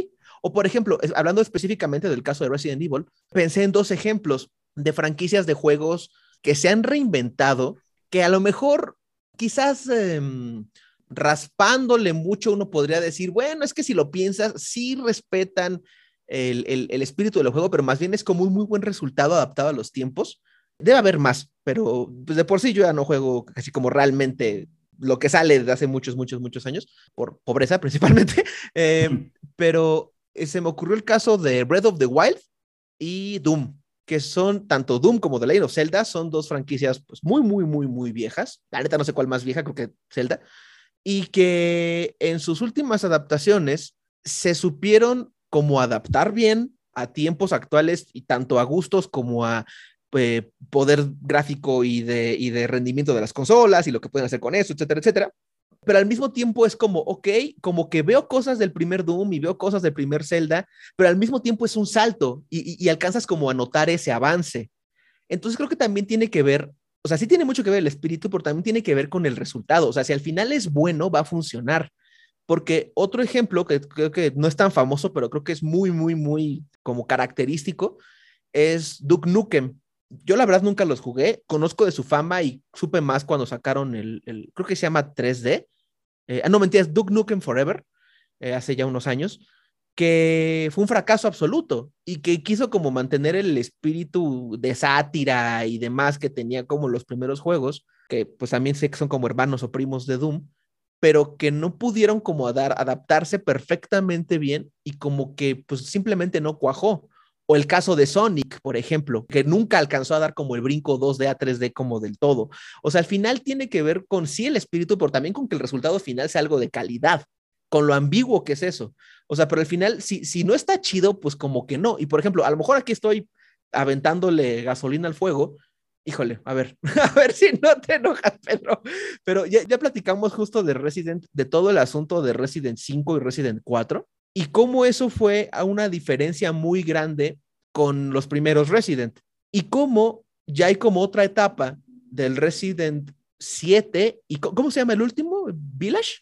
O por ejemplo, hablando específicamente del caso de Resident Evil, pensé en dos ejemplos de franquicias de juegos que se han reinventado, que a lo mejor quizás em, raspándole mucho uno podría decir, bueno, es que si lo piensas, sí respetan el, el- el espíritu del juego, pero más bien es como un muy buen resultado adaptado a los tiempos. Debe haber más, pero pues, de por sí yo ya no juego así como realmente lo que sale desde hace muchos, muchos, muchos años, por pobreza principalmente, Eh, pero eh, se me ocurrió el caso de Breath of the Wild y Doom, que son tanto Doom como The Legend of Zelda, son dos franquicias pues muy, muy, muy, muy viejas. La neta no sé cuál más vieja, creo que Zelda, y que en sus últimas adaptaciones se supieron como adaptar bien a tiempos actuales y tanto a gustos como a eh, poder gráfico y de, y de rendimiento de las consolas y lo que pueden hacer con eso, etcétera, etcétera. Pero al mismo tiempo es como, ok, como que veo cosas del primer Doom y veo cosas del primer Zelda, pero al mismo tiempo es un salto y, y- y alcanzas como a notar ese avance. Entonces creo que también tiene que ver, o sea, sí tiene mucho que ver el espíritu, pero también tiene que ver con el resultado. O sea, si al final es bueno, va a funcionar. Porque otro ejemplo que creo que no es tan famoso, pero creo que es muy, muy, muy como característico, es Duke Nukem. Yo la verdad nunca los jugué, conozco de su fama y supe más cuando sacaron el, creo que se llama 3D. Eh, ah, no, mentiras, Duke Nukem Forever, eh, hace ya unos años, que fue un fracaso absoluto y que quiso como mantener el espíritu de sátira y demás que tenía como los primeros juegos, que pues también sé que son como hermanos o primos de Doom, pero que no pudieron como dar, adaptarse perfectamente bien y como que pues simplemente no cuajó. O el caso de Sonic, por ejemplo, que nunca alcanzó a dar como el brinco 2D a 3D como del todo. O sea, al final tiene que ver con sí el espíritu, pero también con que el resultado final sea algo de calidad. con lo ambiguo que es eso. O sea, pero al final, si, si no está chido, pues como que no. Y por ejemplo, a lo mejor aquí estoy aventándole gasolina al fuego. Híjole, a ver, a ver si no te enojas, Pedro. Pero ya, ya platicamos justo de Resident, de todo el asunto de Resident 5 y Resident 4 y cómo eso fue a una diferencia muy grande con los primeros Resident y cómo ya hay como otra etapa del Resident 7 y ¿cómo se llama el último? Village?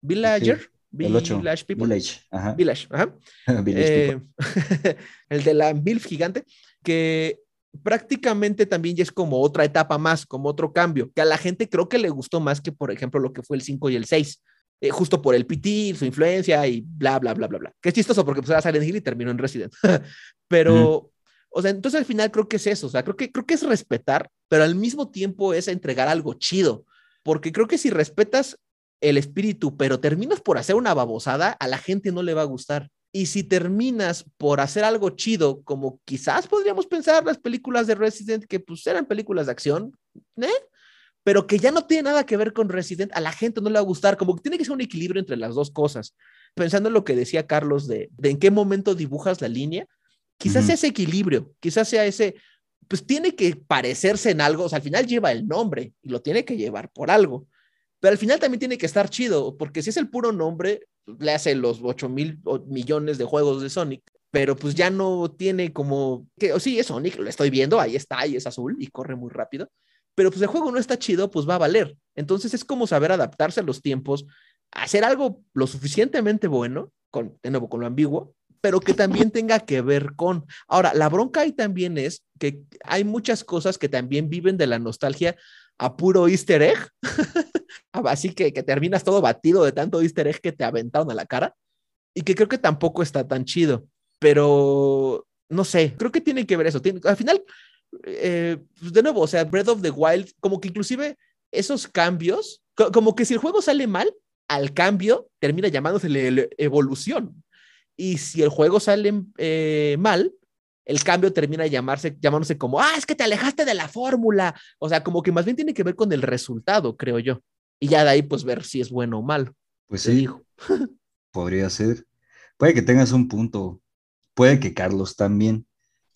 Villager? Sí, el ocho. Village People. Village, ajá. Village, ajá. Village Eh, el de la MILF gigante, que prácticamente también ya es como otra etapa más, como otro cambio, que a la gente creo que le gustó más que, por ejemplo, lo que fue el 5 y el 6, eh, justo por el PT, su influencia y bla, bla, bla, bla, bla. Que es chistoso porque pues era Silent Hill y terminó en Resident. Pero, o sea, entonces al final creo que es eso, o sea, creo que, creo que es respetar, pero al mismo tiempo es entregar algo chido, porque creo que si respetas el espíritu, pero terminas por hacer una babosada, a la gente no le va a gustar. Y si terminas por hacer algo chido, como quizás podríamos pensar las películas de Resident, que pues eran películas de acción, ¿eh? Pero que ya no tiene nada que ver con Resident, a la gente no le va a gustar, como que tiene que ser un equilibrio entre las dos cosas. Pensando en lo que decía Carlos de, de en qué momento dibujas la línea, quizás sea ese equilibrio, quizás sea ese, pues tiene que parecerse en algo, o sea, al final lleva el nombre y lo tiene que llevar por algo, pero al final también tiene que estar chido, porque si es el puro nombre, le hace los 8 mil millones de juegos de Sonic, pero pues ya no tiene como, que, o sí, es Sonic, lo estoy viendo, ahí está, y es azul y corre muy rápido, pero pues el juego no está chido, pues va a valer. Entonces es como saber adaptarse a los tiempos, hacer algo lo suficientemente bueno, con, de nuevo, con lo ambiguo, pero que también tenga que ver con. Ahora, la bronca ahí también es que hay muchas cosas que también viven de la nostalgia a puro easter egg, así que, que terminas todo batido de tanto easter egg que te aventaron a la cara, y que creo que tampoco está tan chido, pero no sé, creo que tiene que ver eso. Tiene, al final, eh, pues, de nuevo, o sea, Breath of the Wild, como que inclusive esos cambios, co- como que si el juego sale mal, al cambio termina llamándose evolución. Y si el juego sale eh, mal, el cambio termina llamarse, llamándose como, ah, es que te alejaste de la fórmula. O sea, como que más bien tiene que ver con el resultado, creo yo. Y ya de ahí, pues ver si es bueno o malo. Pues sí, digo. podría ser. Puede que tengas un punto. Puede que Carlos también.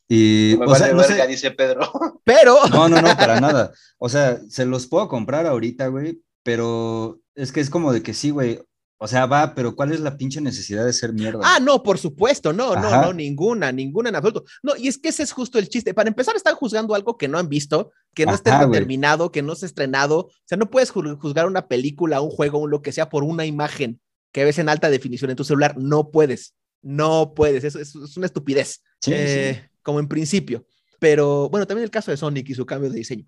Y, Me o sea, vale no sé- dice Pedro. Pero, No, no, no, para nada. O sea, se los puedo comprar ahorita, güey, pero es que es como de que sí, güey. O sea, va, pero ¿cuál es la pinche necesidad de ser mierda? ah, no, por supuesto, no, no, Ajá. no, ninguna, ninguna en absoluto. No, y es que ese es justo el chiste. Para empezar, están juzgando algo que no han visto, que no esté terminado, que no se ha estrenado. O sea, no puedes ju- juzgar una película, un juego, un lo que sea por una imagen que ves en alta definición en tu celular. No puedes, no puedes. Eso, eso es una estupidez. Sí, eh, como en principio. Pero bueno, también el caso de Sonic y su cambio de diseño.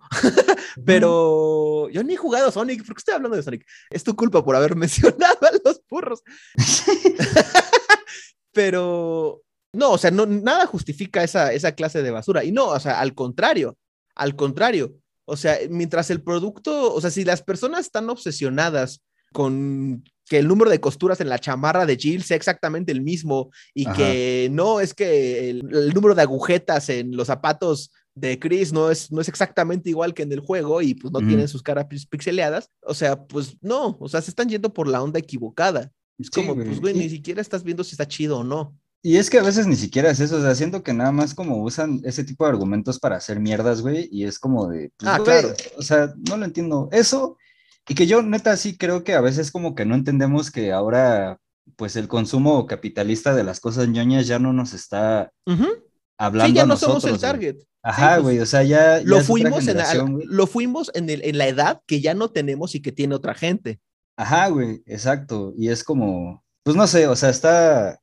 Pero yo ni he jugado Sonic, ¿por qué estoy hablando de Sonic? Es tu culpa por haber mencionado a los burros. Pero no, o sea, no, nada justifica esa, esa clase de basura. Y no, o sea, al contrario, al contrario. O sea, mientras el producto, o sea, si las personas están obsesionadas con que el número de costuras en la chamarra de Jill sea exactamente el mismo y Ajá. que no es que el, el número de agujetas en los zapatos de Chris no es, no es exactamente igual que en el juego y pues no Ujú. tienen sus caras pix- pixeleadas. O sea, pues no, o sea, se están yendo por la onda equivocada. Es Sí, como, güey. pues, güey, Y- ni siquiera estás viendo si está chido o no. Y es que a veces ni siquiera es eso, o sea, siento que nada más como usan ese tipo de argumentos para hacer mierdas, güey, y es como de, pues, Ah, güey, claro. o sea, no lo entiendo. Eso, y que yo neta sí creo que a veces como que no entendemos que ahora, pues el consumo capitalista de las cosas ñoñas ya no nos está Ujú. hablando Sí, ya a no somos el nosotros, güey. target. Ajá, pues, güey, o sea, ya, Lo fuimos, en, güey. lo fuimos en, el- en la edad que ya no tenemos y que tiene otra gente. Ajá, güey, exacto. Y es como, pues no sé, o sea, está,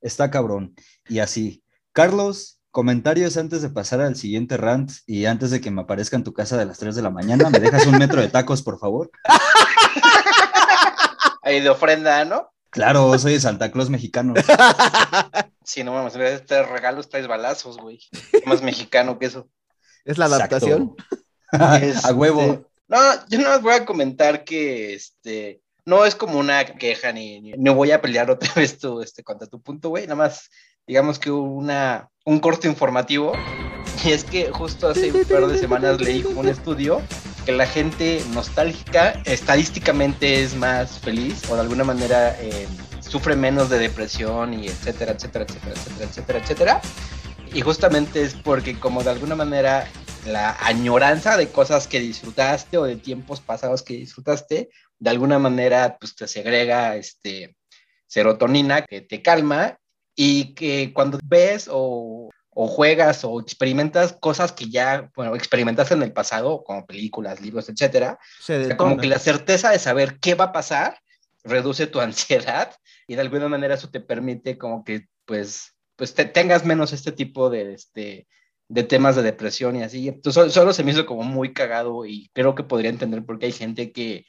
está cabrón. Y así. Carlos, comentarios antes de pasar al siguiente rant y antes de que me aparezca en tu casa de las 3 de la mañana. ¿Me dejas un metro de tacos, por favor? Ahí de ofrenda, ¿no? Claro, soy de Santa Claus mexicano. Sí, no mames, este regalos traes balazos, güey. ¿Qué Más mexicano que eso. es la adaptación. A huevo. Este, No, yo no voy a comentar que este no es como una queja ni, ni, ni voy a pelear otra vez tu, este, contra tu punto, güey. Nada más, digamos que una, un corto informativo. Y es que justo hace un par de semanas leí un estudio que la gente nostálgica estadísticamente es más feliz o de alguna manera eh, sufre menos de depresión y etcétera, etcétera, etcétera, etcétera, etcétera, etcétera. Y justamente es porque como de alguna manera la añoranza de cosas que disfrutaste o de tiempos pasados que disfrutaste, de alguna manera pues te segrega este serotonina que te calma y que cuando ves o, o juegas o experimentas cosas que ya, bueno, experimentaste en el pasado, como películas, libros, etcétera, Se o sea, detona. como que la certeza de saber qué va a pasar reduce tu ansiedad y de alguna manera eso te permite como que pues pues te tengas menos este tipo de este de temas de depresión y así. Entonces solo, solo se me hizo como muy cagado y creo que podría entender por qué hay gente que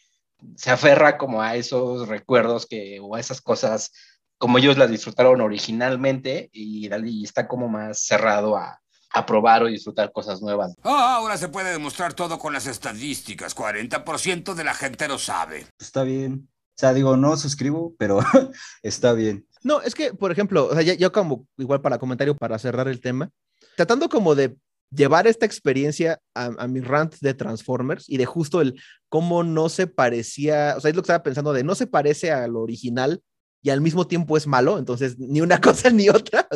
se aferra como a esos recuerdos que o a esas cosas como ellos las disfrutaron originalmente y, y está como más cerrado a, a probar o disfrutar cosas nuevas. Ah, ahora se puede demostrar todo con las estadísticas. 40% de la gente lo sabe. Está bien. O sea, digo, no suscribo, pero está bien. No, es que, por ejemplo, o sea, yo como, igual para comentario, para cerrar el tema, tratando como de llevar esta experiencia a, a mi rant de Transformers y de justo el cómo no se parecía, o sea, es lo que estaba pensando de no se parece a lo original y al mismo tiempo es malo, entonces ni una cosa ni otra,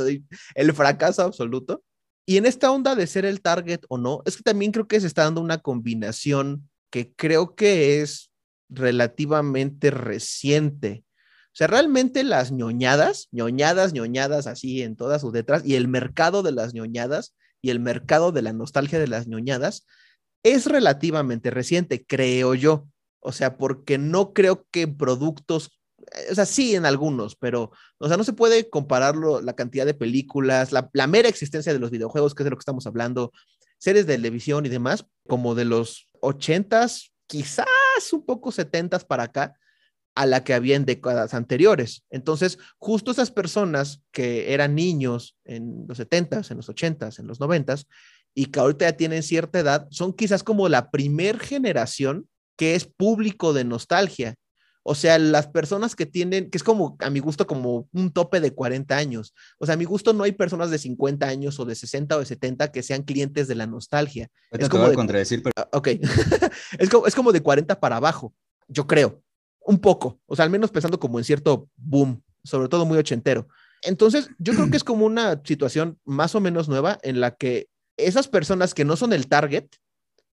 el fracaso absoluto. Y en esta onda de ser el target o no, es que también creo que se está dando una combinación que creo que es relativamente reciente. O sea, realmente las ñoñadas, ñoñadas, ñoñadas así en todas sus letras, y el mercado de las ñoñadas y el mercado de la nostalgia de las ñoñadas es relativamente reciente, creo yo. O sea, porque no creo que productos, o sea, sí en algunos, pero, o sea, no se puede compararlo, la cantidad de películas, la, la mera existencia de los videojuegos, que es de lo que estamos hablando, series de televisión y demás, como de los ochentas, quizás un poco setentas para acá, a la que había en décadas anteriores. Entonces, justo esas personas que eran niños en los 70s, en los 80s, en los 90s, y que ahorita ya tienen cierta edad, son quizás como la primer generación que es público de nostalgia. O sea, las personas que tienen, que es como a mi gusto como un tope de 40 años. O sea, a mi gusto no hay personas de 50 años o de 60 o de 70 que sean clientes de la nostalgia. Ahorita Es como de- contradecir, pero Ah, Ok, es, como, es como de 40 para abajo, yo creo, un poco, o sea, al menos pensando como en cierto boom, sobre todo muy ochentero. Entonces, yo creo que es como una situación más o menos nueva en la que esas personas que no son el target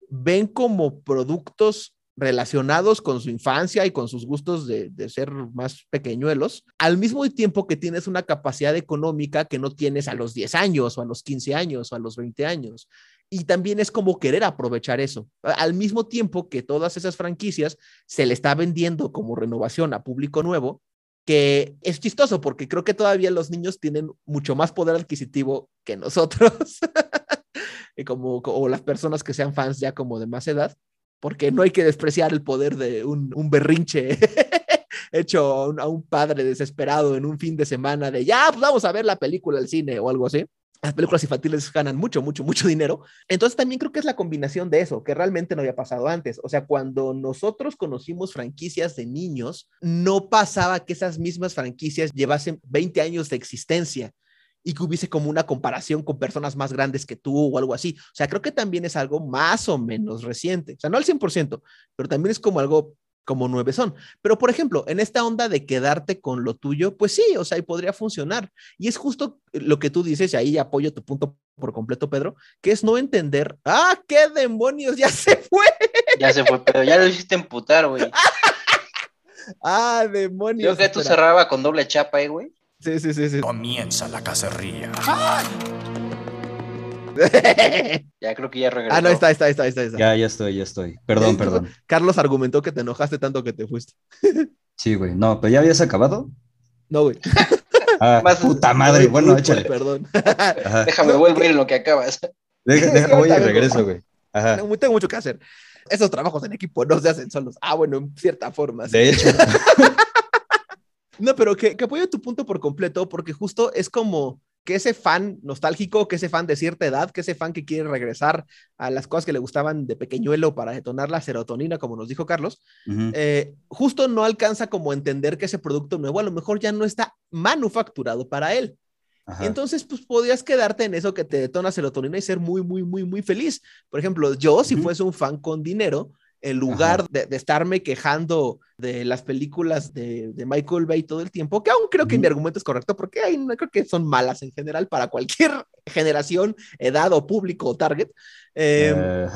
ven como productos relacionados con su infancia y con sus gustos de, de ser más pequeñuelos, al mismo tiempo que tienes una capacidad económica que no tienes a los 10 años o a los 15 años o a los 20 años y también es como querer aprovechar eso. Al mismo tiempo que todas esas franquicias se le está vendiendo como renovación a público nuevo, que es chistoso porque creo que todavía los niños tienen mucho más poder adquisitivo que nosotros, como, o las personas que sean fans ya como de más edad, porque no hay que despreciar el poder de un, berrinche hecho a un, a un padre desesperado en un fin de semana de ya, pues vamos a ver la película al cine o algo así las películas infantiles ganan mucho, mucho, mucho dinero. Entonces también creo que es la combinación de eso, que realmente no había pasado antes. O sea, cuando nosotros conocimos franquicias de niños, no pasaba que esas mismas franquicias llevasen 20 años de existencia y que hubiese como una comparación con personas más grandes que tú o algo así. O sea, creo que también es algo más o menos reciente. O sea, no al 100%, pero también es como algo como nueve son. Pero, por ejemplo, en esta onda de quedarte con lo tuyo, pues sí, o sea, y podría funcionar. Y es justo lo que tú dices, y ahí apoyo tu punto por completo, Pedro, que es no entender, ah, qué demonios, ya se fue. Ya se fue, pero ya lo hiciste emputar, güey. Ah, demonios. Yo que tú cerraba con doble chapa, eh, güey. Sí, sí, sí, sí. Comienza la cacería. Ya creo que ya regresó. ah, no, está, está, está, está. está. ya, ya estoy, ya estoy. Perdón, perdón. Carlos argumentó que te enojaste tanto que te fuiste. Sí, güey. No, pero ya habías acabado. No, güey. Ah, Más- puta madre. Bueno, échale. Perdón. Ajá. Déjame, vuelvo a ir en lo que acabas. Deja, deja, voy y regreso, güey. Ajá. Tengo, tengo mucho que hacer. Esos trabajos en equipo no se hacen solos. Ah, bueno, en cierta forma. sí. De hecho, No, pero que, que apoyo tu punto por completo, porque justo es como que ese fan nostálgico, que ese fan de cierta edad, que ese fan que quiere regresar a las cosas que le gustaban de pequeñuelo para detonar la serotonina, como nos dijo Carlos, eh, justo no alcanza como a entender que ese producto nuevo a lo mejor ya no está manufacturado para él. Ajá. Entonces, pues podías quedarte en eso que te detona serotonina y ser muy, muy, muy, muy feliz. Por ejemplo, yo, si fuese un fan con dinero, en lugar de, de estarme quejando de las películas de, de Michael Bay todo el tiempo, que aún creo que mi argumento es correcto, porque hay, no creo que son malas en general para cualquier generación, edad o público o target. eh.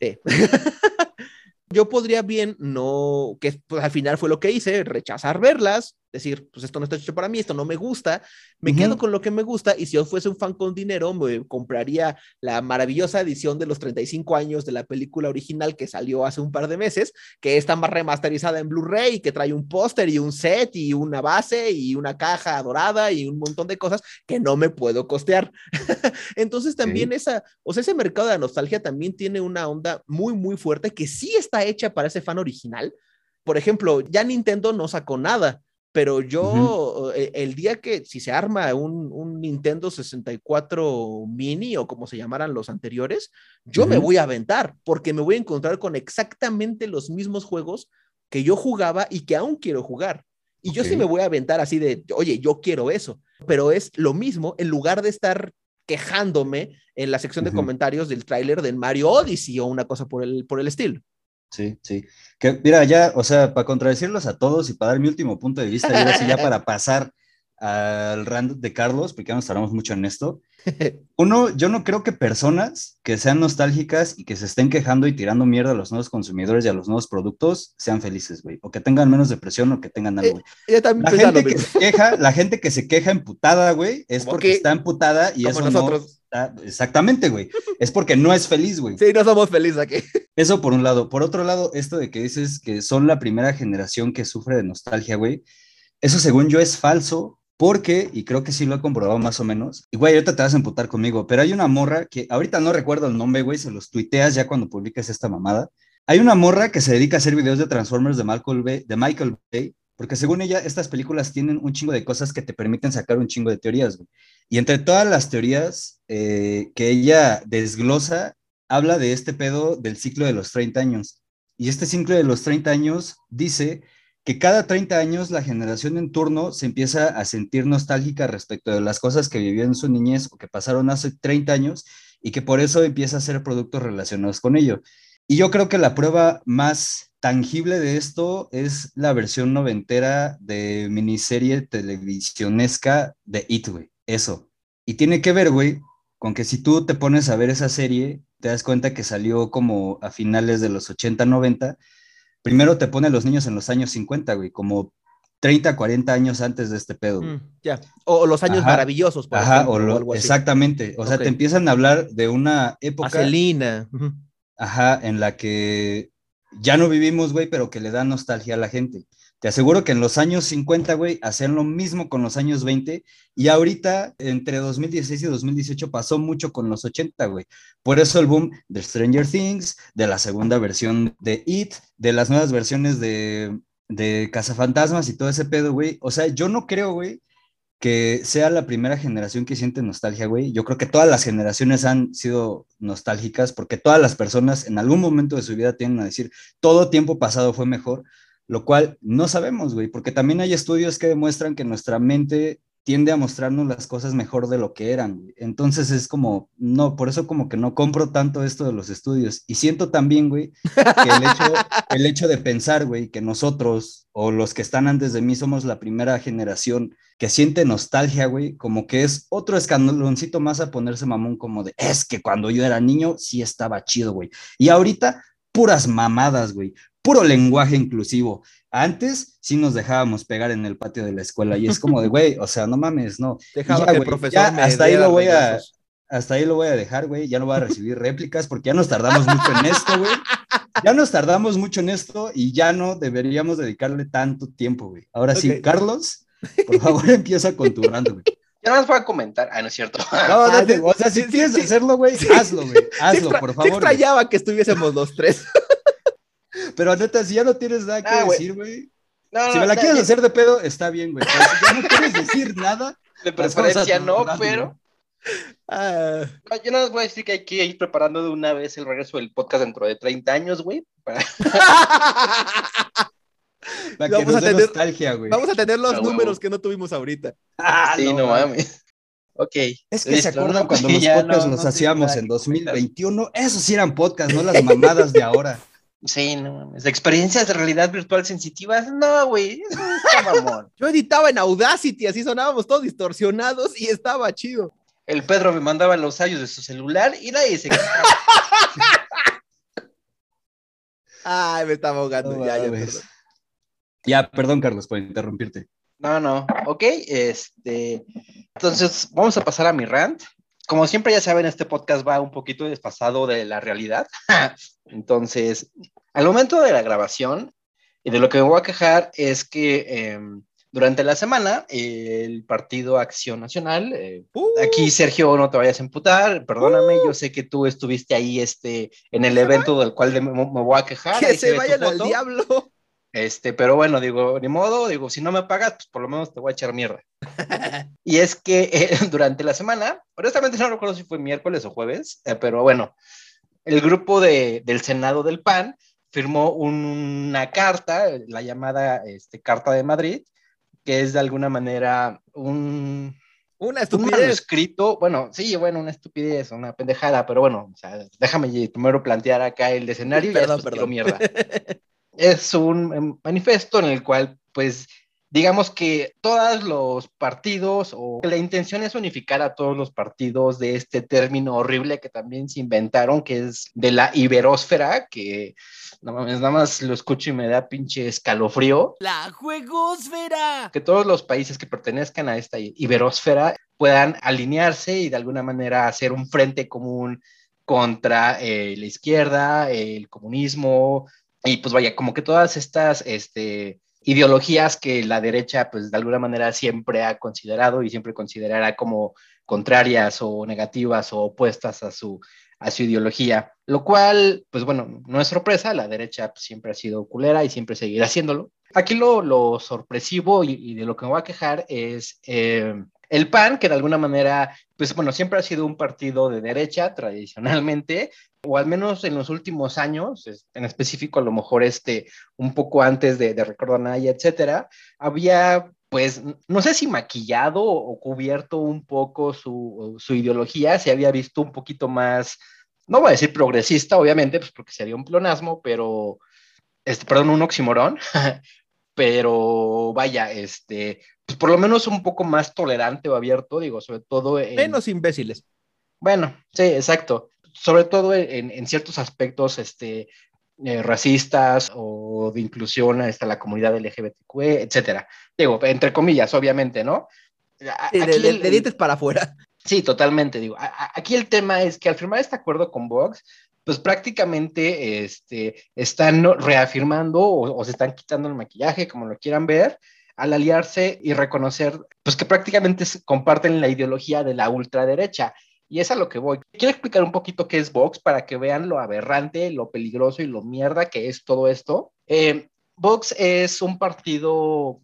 Sí. Yo podría bien no, que pues, al final fue lo que hice, rechazar verlas, decir, pues esto no está hecho para mí, esto no me gusta, me quedo con lo que me gusta y si yo fuese un fan con dinero, me compraría la maravillosa edición de los 35 años de la película original que salió hace un par de meses, que está más remasterizada en Blu-ray, que trae un póster y un set y una base y una caja dorada y un montón de cosas que no me puedo costear. Entonces también esa, o sea, ese mercado de la nostalgia también tiene una onda muy, muy fuerte que sí está hecha para ese fan original. Por ejemplo, ya Nintendo no sacó nada, pero yo eh, el día que si se arma un, un Nintendo 64 mini o como se llamaran los anteriores, yo me voy a aventar porque me voy a encontrar con exactamente los mismos juegos que yo jugaba y que aún quiero jugar. Y yo sí me voy a aventar así de, oye, yo quiero eso, pero es lo mismo en lugar de estar quejándome en la sección de comentarios del tráiler del Mario Odyssey o una cosa por el, por el estilo. Sí, sí. Que mira, ya, o sea, para contradecirlos a todos y para dar mi último punto de vista, y ahora sí ya para pasar al rand de Carlos, porque ya nos tardamos mucho en esto. Uno, yo no creo que personas que sean nostálgicas y que se estén quejando y tirando mierda a los nuevos consumidores y a los nuevos productos sean felices, güey. O que tengan menos depresión o que tengan algo, también La gente que se queja, la gente que se queja emputada, güey, es porque que- está emputada y eso no está- exactamente, güey. Es porque no es feliz, güey. Sí, no somos felices aquí. Eso por un lado. Por otro lado, esto de que dices que son la primera generación que sufre de nostalgia, güey. Eso según yo es falso porque, y creo que sí lo he comprobado más o menos, y güey, ahorita te vas a emputar conmigo, pero hay una morra que ahorita no recuerdo el nombre, güey, se los tuiteas ya cuando publiques esta mamada. Hay una morra que se dedica a hacer videos de Transformers de Michael Bay, de Michael Bay porque según ella, estas películas tienen un chingo de cosas que te permiten sacar un chingo de teorías. Y entre todas las teorías eh, que ella desglosa, habla de este pedo del ciclo de los 30 años. Y este ciclo de los 30 años dice que cada 30 años la generación en turno se empieza a sentir nostálgica respecto de las cosas que vivió en su niñez o que pasaron hace 30 años y que por eso empieza a hacer productos relacionados con ello. Y yo creo que la prueba más tangible de esto es la versión noventera de miniserie televisionesca de It, güey. Eso. Y tiene que ver, güey, con que si tú te pones a ver esa serie, te das cuenta que salió como a finales de los 80, 90. Primero te pone a los niños en los años 50, güey, como 30, 40 años antes de este pedo. Mm, ya. O, los años Ajá. maravillosos, por Ajá, ejemplo, o lo- algo así. exactamente. O sea, Ok. te empiezan a hablar de una época Vaselina. ujú. Ajá, en la que ya no vivimos, güey, pero que le da nostalgia a la gente. Te aseguro que en los años 50, güey, hacían lo mismo con los años 20 y ahorita, entre 2016 y 2018, pasó mucho con los 80, güey. Por eso el boom de Stranger Things, de la segunda versión de It, de las nuevas versiones de, de Cazafantasmas y todo ese pedo, güey. O sea, yo no creo, güey, que sea la primera generación que siente nostalgia, güey. Yo creo que todas las generaciones han sido nostálgicas porque todas las personas en algún momento de su vida tienden a decir, todo tiempo pasado fue mejor, lo cual no sabemos, güey, porque también hay estudios que demuestran que nuestra mente tiende a mostrarnos las cosas mejor de lo que eran. Entonces es como, no, por eso como que no compro tanto esto de los estudios. Y siento también, güey, que el hecho, el hecho de pensar, güey, que nosotros o los que están antes de mí somos la primera generación que siente nostalgia, güey, como que es otro escandaloncito más a ponerse mamón como de, es que cuando yo era niño sí estaba chido, güey. Y ahorita, puras mamadas, güey, puro lenguaje inclusivo. Antes sí nos dejábamos pegar en el patio de la escuela y es como de, güey, o sea, no mames, no. Dejaba Ya, que el profesor ya me hasta ahí lo voy a, hasta ahí lo voy a dejar, güey. Ya no voy a recibir réplicas porque ya nos tardamos mucho en esto, güey. Ya nos tardamos mucho en esto y ya no deberíamos dedicarle tanto tiempo, güey. Ahora sí. Carlos, por favor, empieza con tu rando, güey. Yo nada más voy a comentar. Ah, no es cierto. No, Ah, no, sí, o sea, si sí, quieres sí. hacerlo, güey, Sí. hazlo, güey. Hazlo, por favor. güey. extrañaba que estuviésemos los tres. Pero neta, si ya no tienes nada que Ah, decir, güey. No, Si no, me la no, quieres hacer de pedo, está bien, güey. Pero si ya no quieres decir nada, De preferencia cosas no, rápido. pero Ah, no, yo nada más voy a decir que hay que ir preparando de una vez el regreso del podcast dentro de 30 años, güey. para- para que Vamos nos a tener- nostalgia, güey. Vamos a tener los Ah, números que no tuvimos ahorita. Ah, sí, no mames. mames. Ok. Es que listo, se acuerdan no, cuando los podcasts no- los no hacíamos en nada que comentar. 2021. Esos sí eran podcasts, no las mamadas de ahora. Sí, no mames. Experiencias de realidad virtual sensitivas. No, güey. Eso está mamón. Yo editaba en Audacity, así sonábamos todos distorsionados y estaba chido. El Pedro me mandaba los audios de su celular y nadie se. Ay, me estaba ahogando. No ya, ya, perdón. Ya, perdón, Carlos, por interrumpirte. No, no. Ok, este. Entonces, vamos a pasar a mi rant. Como siempre, ya saben, este podcast va un poquito desfasado de la realidad. Entonces, al momento de la grabación, y de lo que me voy a quejar es que em, durante la semana, el Partido Acción Nacional, eh, Uh, Aquí, Sergio, no te vayas a emputar, perdóname, yo sé que tú estuviste ahí este, en el evento del cual me, me voy a quejar. que se vayan al diablo. Este, pero bueno, digo, ni modo, digo, si no me pagas, pues por lo menos te voy a echar mierda. y es que eh, durante la semana, honestamente no recuerdo si fue miércoles o jueves, eh, pero bueno, el grupo de, del Senado del PAN firmó un- una carta, la llamada este, Carta de Madrid, que es de alguna manera un, Una un estupidez. manuscrito, bueno, sí, bueno, una estupidez, una pendejada, pero bueno, o sea, déjame primero plantear acá el escenario y ya después perdón. mierda. Es un em, manifiesto en el cual, pues, digamos que todos los partidos, o la intención es unificar a todos los partidos de este término horrible que también se inventaron, que es de la iberósfera, que no mames, nada más lo escucho y me da pinche escalofrío La juegosfera. que todos los países que pertenezcan a esta iberósfera puedan alinearse y de alguna manera hacer un frente común contra eh, la izquierda, el comunismo, y pues vaya, como que todas estas este, ideologías que la derecha pues de alguna manera siempre ha considerado y siempre considerará como contrarias o negativas o opuestas a su, a su ideología, lo cual, pues bueno, no es sorpresa, la derecha pues, siempre ha sido culera y siempre seguirá haciéndolo. Aquí lo, sorpresivo y, y, de lo que me voy a quejar es eh, el PAN, que de alguna manera, pues bueno, siempre ha sido un partido de derecha tradicionalmente, o al menos en los últimos años, en específico a lo mejor este, un poco antes de, de Ricardo Anaya, etcétera, había pues no sé si maquillado o cubierto un poco su, su, ideología, se había visto un poquito más, no voy a decir progresista, obviamente, pues porque sería un plonasmo, pero, este, perdón, un oximorón, pero vaya, este, pues por lo menos un poco más tolerante o abierto, digo, sobre todo... En, Menos imbéciles. Bueno, sí, exacto. Sobre todo en, en ciertos aspectos, este, eh, racistas o de inclusión hasta la comunidad LGBTQ, etcétera. Digo, entre comillas, obviamente, ¿no? Aquí de, de, el, de, dientes para afuera. Sí, totalmente, digo. A, aquí el tema es que al firmar este acuerdo con Vox, pues prácticamente este, están reafirmando o, se están quitando el maquillaje, como lo quieran ver, al aliarse y reconocer, pues que prácticamente comparten la ideología de la ultraderecha. Y es a lo que voy. Quiero explicar un poquito qué es Vox para que vean lo aberrante, lo peligroso y lo mierda que es todo esto. Eh, Vox es un partido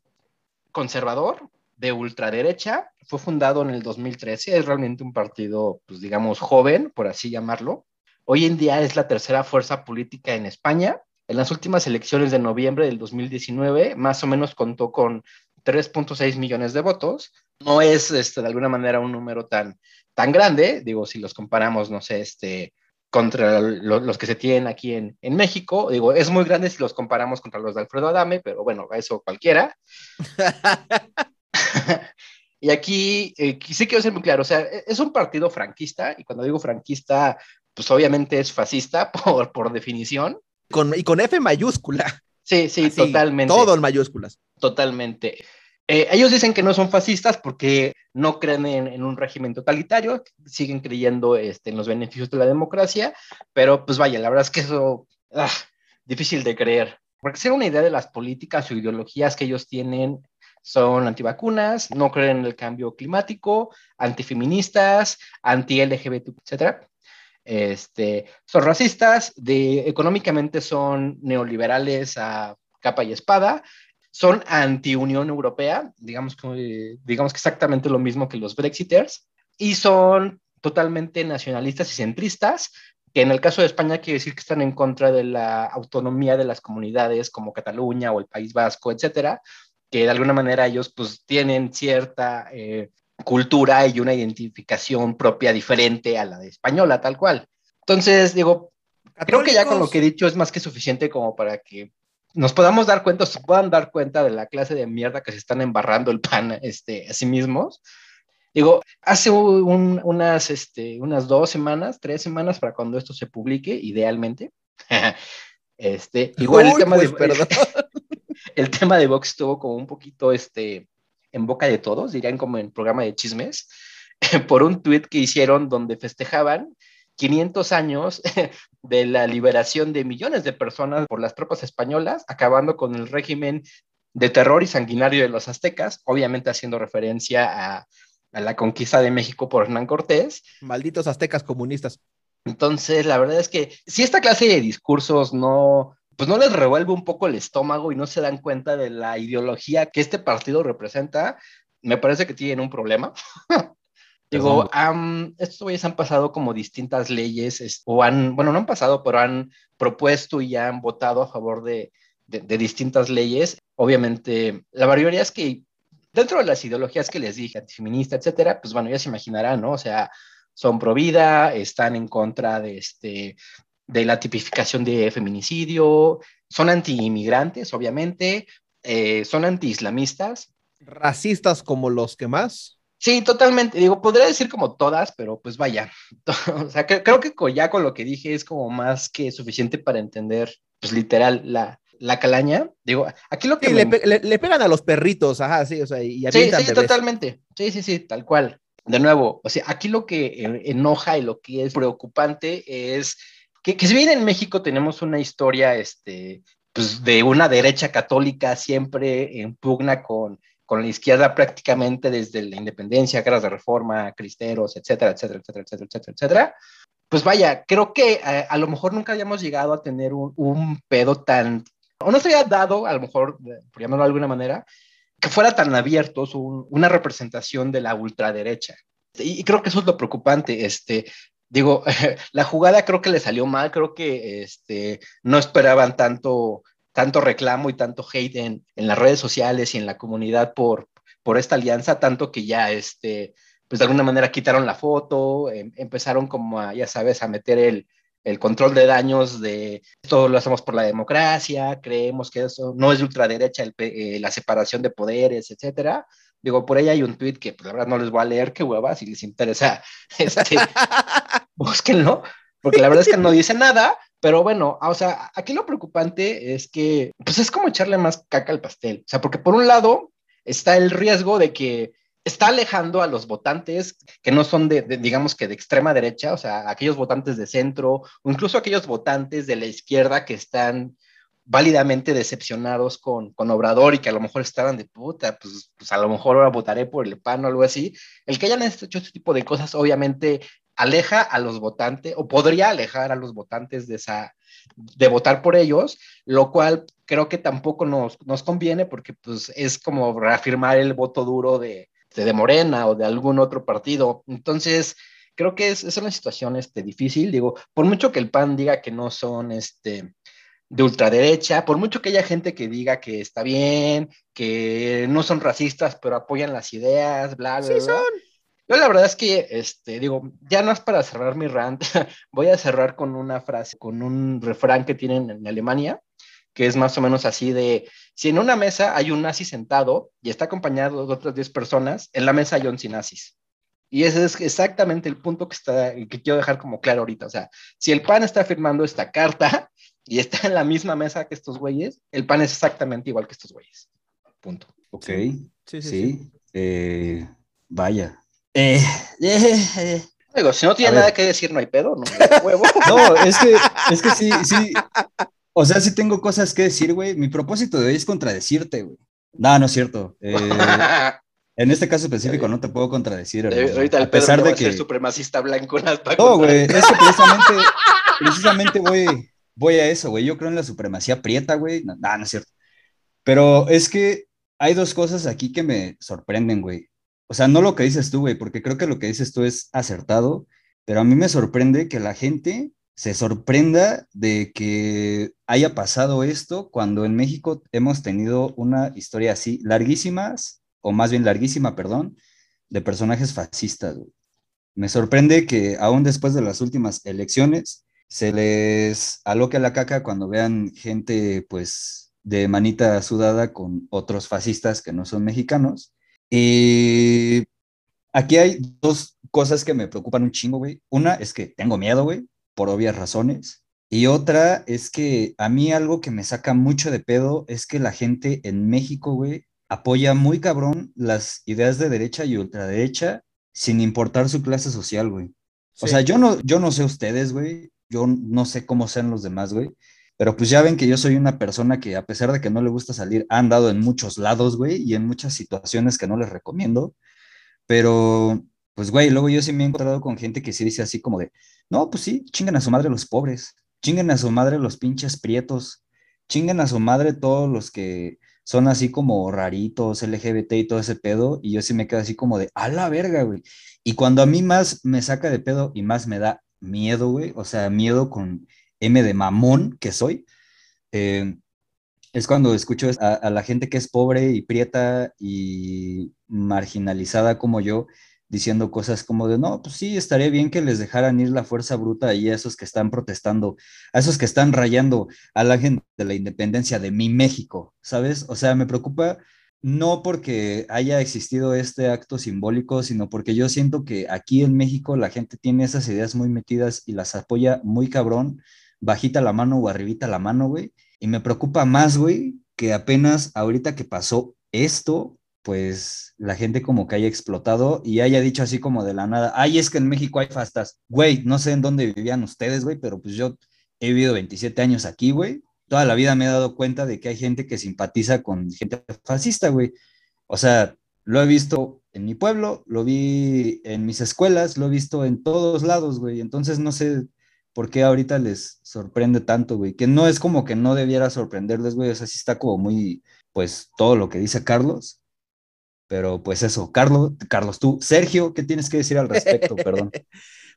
conservador de ultraderecha. Fue fundado en el 2013. Es realmente un partido, pues digamos, joven, por así llamarlo. Hoy en día es la tercera fuerza política en España. En las últimas elecciones de noviembre del 2019, más o menos contó con 3.6 millones de votos. No es este, de alguna manera un número tan, tan grande, digo, si los comparamos, no sé, este, contra lo, los que se tienen aquí en, en, México, digo, es muy grande si los comparamos contra los de Alfredo Adame, pero bueno, eso cualquiera. y aquí eh, sí quiero ser muy claro, o sea, es un partido franquista, y cuando digo franquista, pues obviamente es fascista por, por definición. Con, y con F mayúscula. Sí, sí, Así, totalmente. Todo en mayúsculas. Totalmente. Eh, ellos dicen que no son fascistas porque no creen en, en, un régimen totalitario, siguen creyendo este, en los beneficios de la democracia, pero pues vaya, la verdad es que eso ah, difícil de creer. Porque ser una idea de las políticas o ideologías que ellos tienen son antivacunas, no creen en el cambio climático, antifeministas, anti-LGBT, etcétera. Este, son racistas, económicamente son neoliberales a capa y espada, son anti-Unión Europea, digamos que, digamos que exactamente lo mismo que los Brexiters, y son totalmente nacionalistas y centristas, que en el caso de España quiere decir que están en contra de la autonomía de las comunidades como Cataluña o el País Vasco, etcétera, que de alguna manera ellos pues tienen cierta, eh, cultura y una identificación propia diferente a la de española, tal cual. Entonces, digo, creo que ya con lo que he dicho es más que suficiente como para que nos podamos dar cuenta, se puedan dar cuenta de la clase de mierda que se están embarrando el pan este, a sí mismos. Digo, hace unas, este, unas dos semanas, tres semanas para cuando esto se publique, idealmente. este, igual el tema pues, de perdón. el tema de Vox estuvo como un poquito este, en boca de todos, dirían como en programa de chismes, por un tweet que hicieron donde festejaban 500 años de la liberación de millones de personas por las tropas españolas, acabando con el régimen de terror y sanguinario de los aztecas, obviamente haciendo referencia a, a la conquista de México por Hernán Cortés. Malditos aztecas comunistas. Entonces, la verdad es que si esta clase de discursos no, pues no les revuelve un poco el estómago y no se dan cuenta de la ideología que este partido representa, me parece que tienen un problema. Digo, um, estos güeyes han pasado como distintas leyes, o han, bueno, no han pasado, pero han propuesto y han votado a favor de, de, de distintas leyes. Obviamente, la mayoría es que dentro de las ideologías que les dije, antifeminista, etcétera, pues bueno, ya se imaginarán, ¿no? O sea, son pro vida, están en contra de, este, de la tipificación de feminicidio, son anti-inmigrantes, obviamente, eh, son anti-islamistas. Racistas como los que más. Sí, totalmente. Digo, podría decir como todas, pero pues vaya. o sea, que, creo que ya con lo que dije es como más que suficiente para entender, pues literal, la, la calaña. Digo, aquí lo que. Sí, me- le, pe- le- le pegan a los perritos, ajá, sí, o sea, y Sí, sí, totalmente. Sí, sí, sí, tal cual. De nuevo, o sea, aquí lo que eh, enoja y lo que es preocupante es que, que si bien en México tenemos una historia, este, pues de una derecha católica siempre en pugna con, con la izquierda prácticamente desde la independencia, guerras de reforma, cristeros, etcétera, etcétera, etcétera, etcétera, etcétera. Pues vaya, creo que eh, a lo mejor nunca habíamos llegado a tener un, pedo tan, o no se había dado, a lo mejor, por llamarlo de alguna manera, que fuera tan abiertos un- una representación de la ultraderecha. Y creo que eso es lo preocupante. Este, digo, la jugada creo que le salió mal, creo que este, no esperaban tanto, tanto reclamo y tanto hate en, en las redes sociales y en la comunidad por, por esta alianza, tanto que ya, este, pues de alguna manera quitaron la foto, em- empezaron como ya sabes, a meter el, el control de daños de esto lo hacemos por la democracia, creemos que eso no es de ultraderecha, eh, la separación de poderes, etcétera. Digo, por ahí hay un tweet que pues, la verdad no les voy a leer, qué hueva, si les interesa, este, búsquenlo, porque la verdad es que no dice nada, pero bueno, o sea, aquí lo preocupante es que, pues es como echarle más caca al pastel, o sea, porque por un lado está el riesgo de que está alejando a los votantes que no son de, de, digamos que de extrema derecha, o sea, aquellos votantes de centro, o incluso aquellos votantes de la izquierda que están válidamente decepcionados con, con Obrador y que a lo mejor estaban de puta, pues, pues a lo mejor ahora votaré por el PAN o algo así. El que hayan hecho este tipo de cosas, obviamente, aleja a los votantes, o podría alejar a los votantes de esa de votar por ellos, lo cual creo que tampoco nos, nos conviene porque pues es como reafirmar el voto duro de, de, de Morena o de algún otro partido. Entonces, creo que es, es una situación este, difícil. Digo, por mucho que el PAN diga que no son este, de ultraderecha, por mucho que haya gente que diga que está bien, que no son racistas, pero apoyan las ideas, bla, bla, Sí, bla. son. Yo la verdad es que, este, digo, ya no es para cerrar mi rant, voy a cerrar con una frase, con un refrán que tienen en Alemania, que es más o menos así de, si en una mesa hay un nazi sentado y está acompañado de otras 10 personas, en la mesa hay 11 nazis. Y ese es exactamente el punto que, está, que quiero dejar como claro ahorita. O sea, si el PAN está firmando esta carta y está en la misma mesa que estos güeyes, el PAN es exactamente igual que estos güeyes. Punto. Ok, Sí, sí, sí, sí. eh, vaya. Eh, eh, eh. Digo, si no tiene A nada ver. que decir, no hay pedo, no huevo. No, es que, es que sí, sí. O sea, sí tengo cosas que decir, güey. Mi propósito de hoy es contradecirte, güey. No, no es cierto. Eh, en este caso específico no te puedo contradecir. hermano. Ahorita el a pesar Pedro de a ser que. supremacista blanco. No, güey, es que precisamente, precisamente voy, voy a eso, güey. Yo creo en la supremacía prieta, güey. No, no, no es cierto. Pero es que hay dos cosas aquí que me sorprenden, güey. O sea, no lo que dices tú, güey, porque creo que lo que dices tú es acertado, pero a mí me sorprende que la gente se sorprenda de que haya pasado esto cuando en México hemos tenido una historia así, larguísimas, o más bien larguísima, perdón, de personajes fascistas. Me sorprende que aún después de las últimas elecciones se les aloque la caca cuando vean gente pues de manita sudada con otros fascistas que no son mexicanos. Y aquí hay dos cosas que me preocupan un chingo, güey. Una es que tengo miedo, güey, por obvias razones. Y otra es que a mí algo que me saca mucho de pedo es que la gente en México, güey, apoya muy cabrón las ideas de derecha y ultraderecha sin importar su clase social, güey. O sea, yo no, yo no sé ustedes, güey, yo no sé cómo sean los demás, güey, pero pues ya ven que yo soy una persona que a pesar de que no le gusta salir, ha andado en muchos lados, güey, y en muchas situaciones que no les recomiendo, pero pues, güey, luego yo sí me he encontrado con gente que sí dice así como de, no, pues sí, chingan a su madre los pobres, chinguen a su madre los pinches prietos, chinguen a su madre todos los que son así como raritos, LGBT y todo ese pedo, y yo sí me quedo así como de, a la verga, güey. Y cuando a mí más me saca de pedo y más me da miedo, güey, o sea, miedo con M de mamón que soy, eh, es cuando escucho a, a la gente que es pobre y prieta y marginalizada como yo, diciendo cosas como de, no, pues sí, estaría bien que les dejaran ir la fuerza bruta ahí a esos que están protestando, a esos que están rayando a la gente de la independencia de mi México, ¿sabes? O sea, me preocupa no porque haya existido este acto simbólico, sino porque yo siento que aquí en México la gente tiene esas ideas muy metidas y las apoya muy cabrón, bajita la mano o arribita la mano, güey. Y me preocupa más, güey, que apenas ahorita que pasó esto, pues la gente como que haya explotado y haya dicho así como de la nada, ay, es que en México hay fastas. Güey, no sé en dónde vivían ustedes, güey, pero pues yo he vivido 27 años aquí, güey. Toda la vida me he dado cuenta de que hay gente que simpatiza con gente fascista, güey. O sea, lo he visto en mi pueblo, lo vi en mis escuelas, lo he visto en todos lados, güey. Entonces no sé por qué ahorita les sorprende tanto, güey. Que no es como que no debiera sorprenderles, güey. O sea, sí está como muy, pues, todo lo que dice Carlos. Pero pues eso, Carlos, Carlos, tú, Sergio, ¿qué tienes que decir al respecto? Perdón.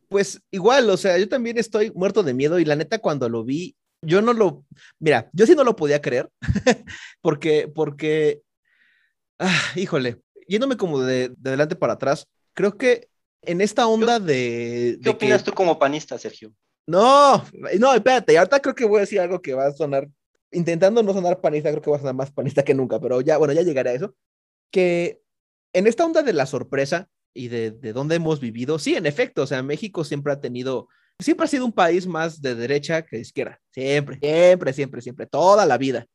Pues igual, o sea, yo también estoy muerto de miedo y la neta cuando lo vi, yo no lo, mira, yo sí no lo podía creer, porque, porque, ah, híjole, yéndome como de, de adelante para atrás, creo que en esta onda de... ¿Qué de opinas que, tú como panista, Sergio? No, no, espérate, ahorita creo que voy a decir algo que va a sonar, intentando no sonar panista, creo que va a sonar más panista que nunca, pero ya, bueno, ya llegaré a eso, que en esta onda de la sorpresa y de, de dónde hemos vivido, sí, en efecto, o sea, México siempre ha tenido, siempre ha sido un país más de derecha que de izquierda, siempre, siempre, siempre, siempre, toda la vida.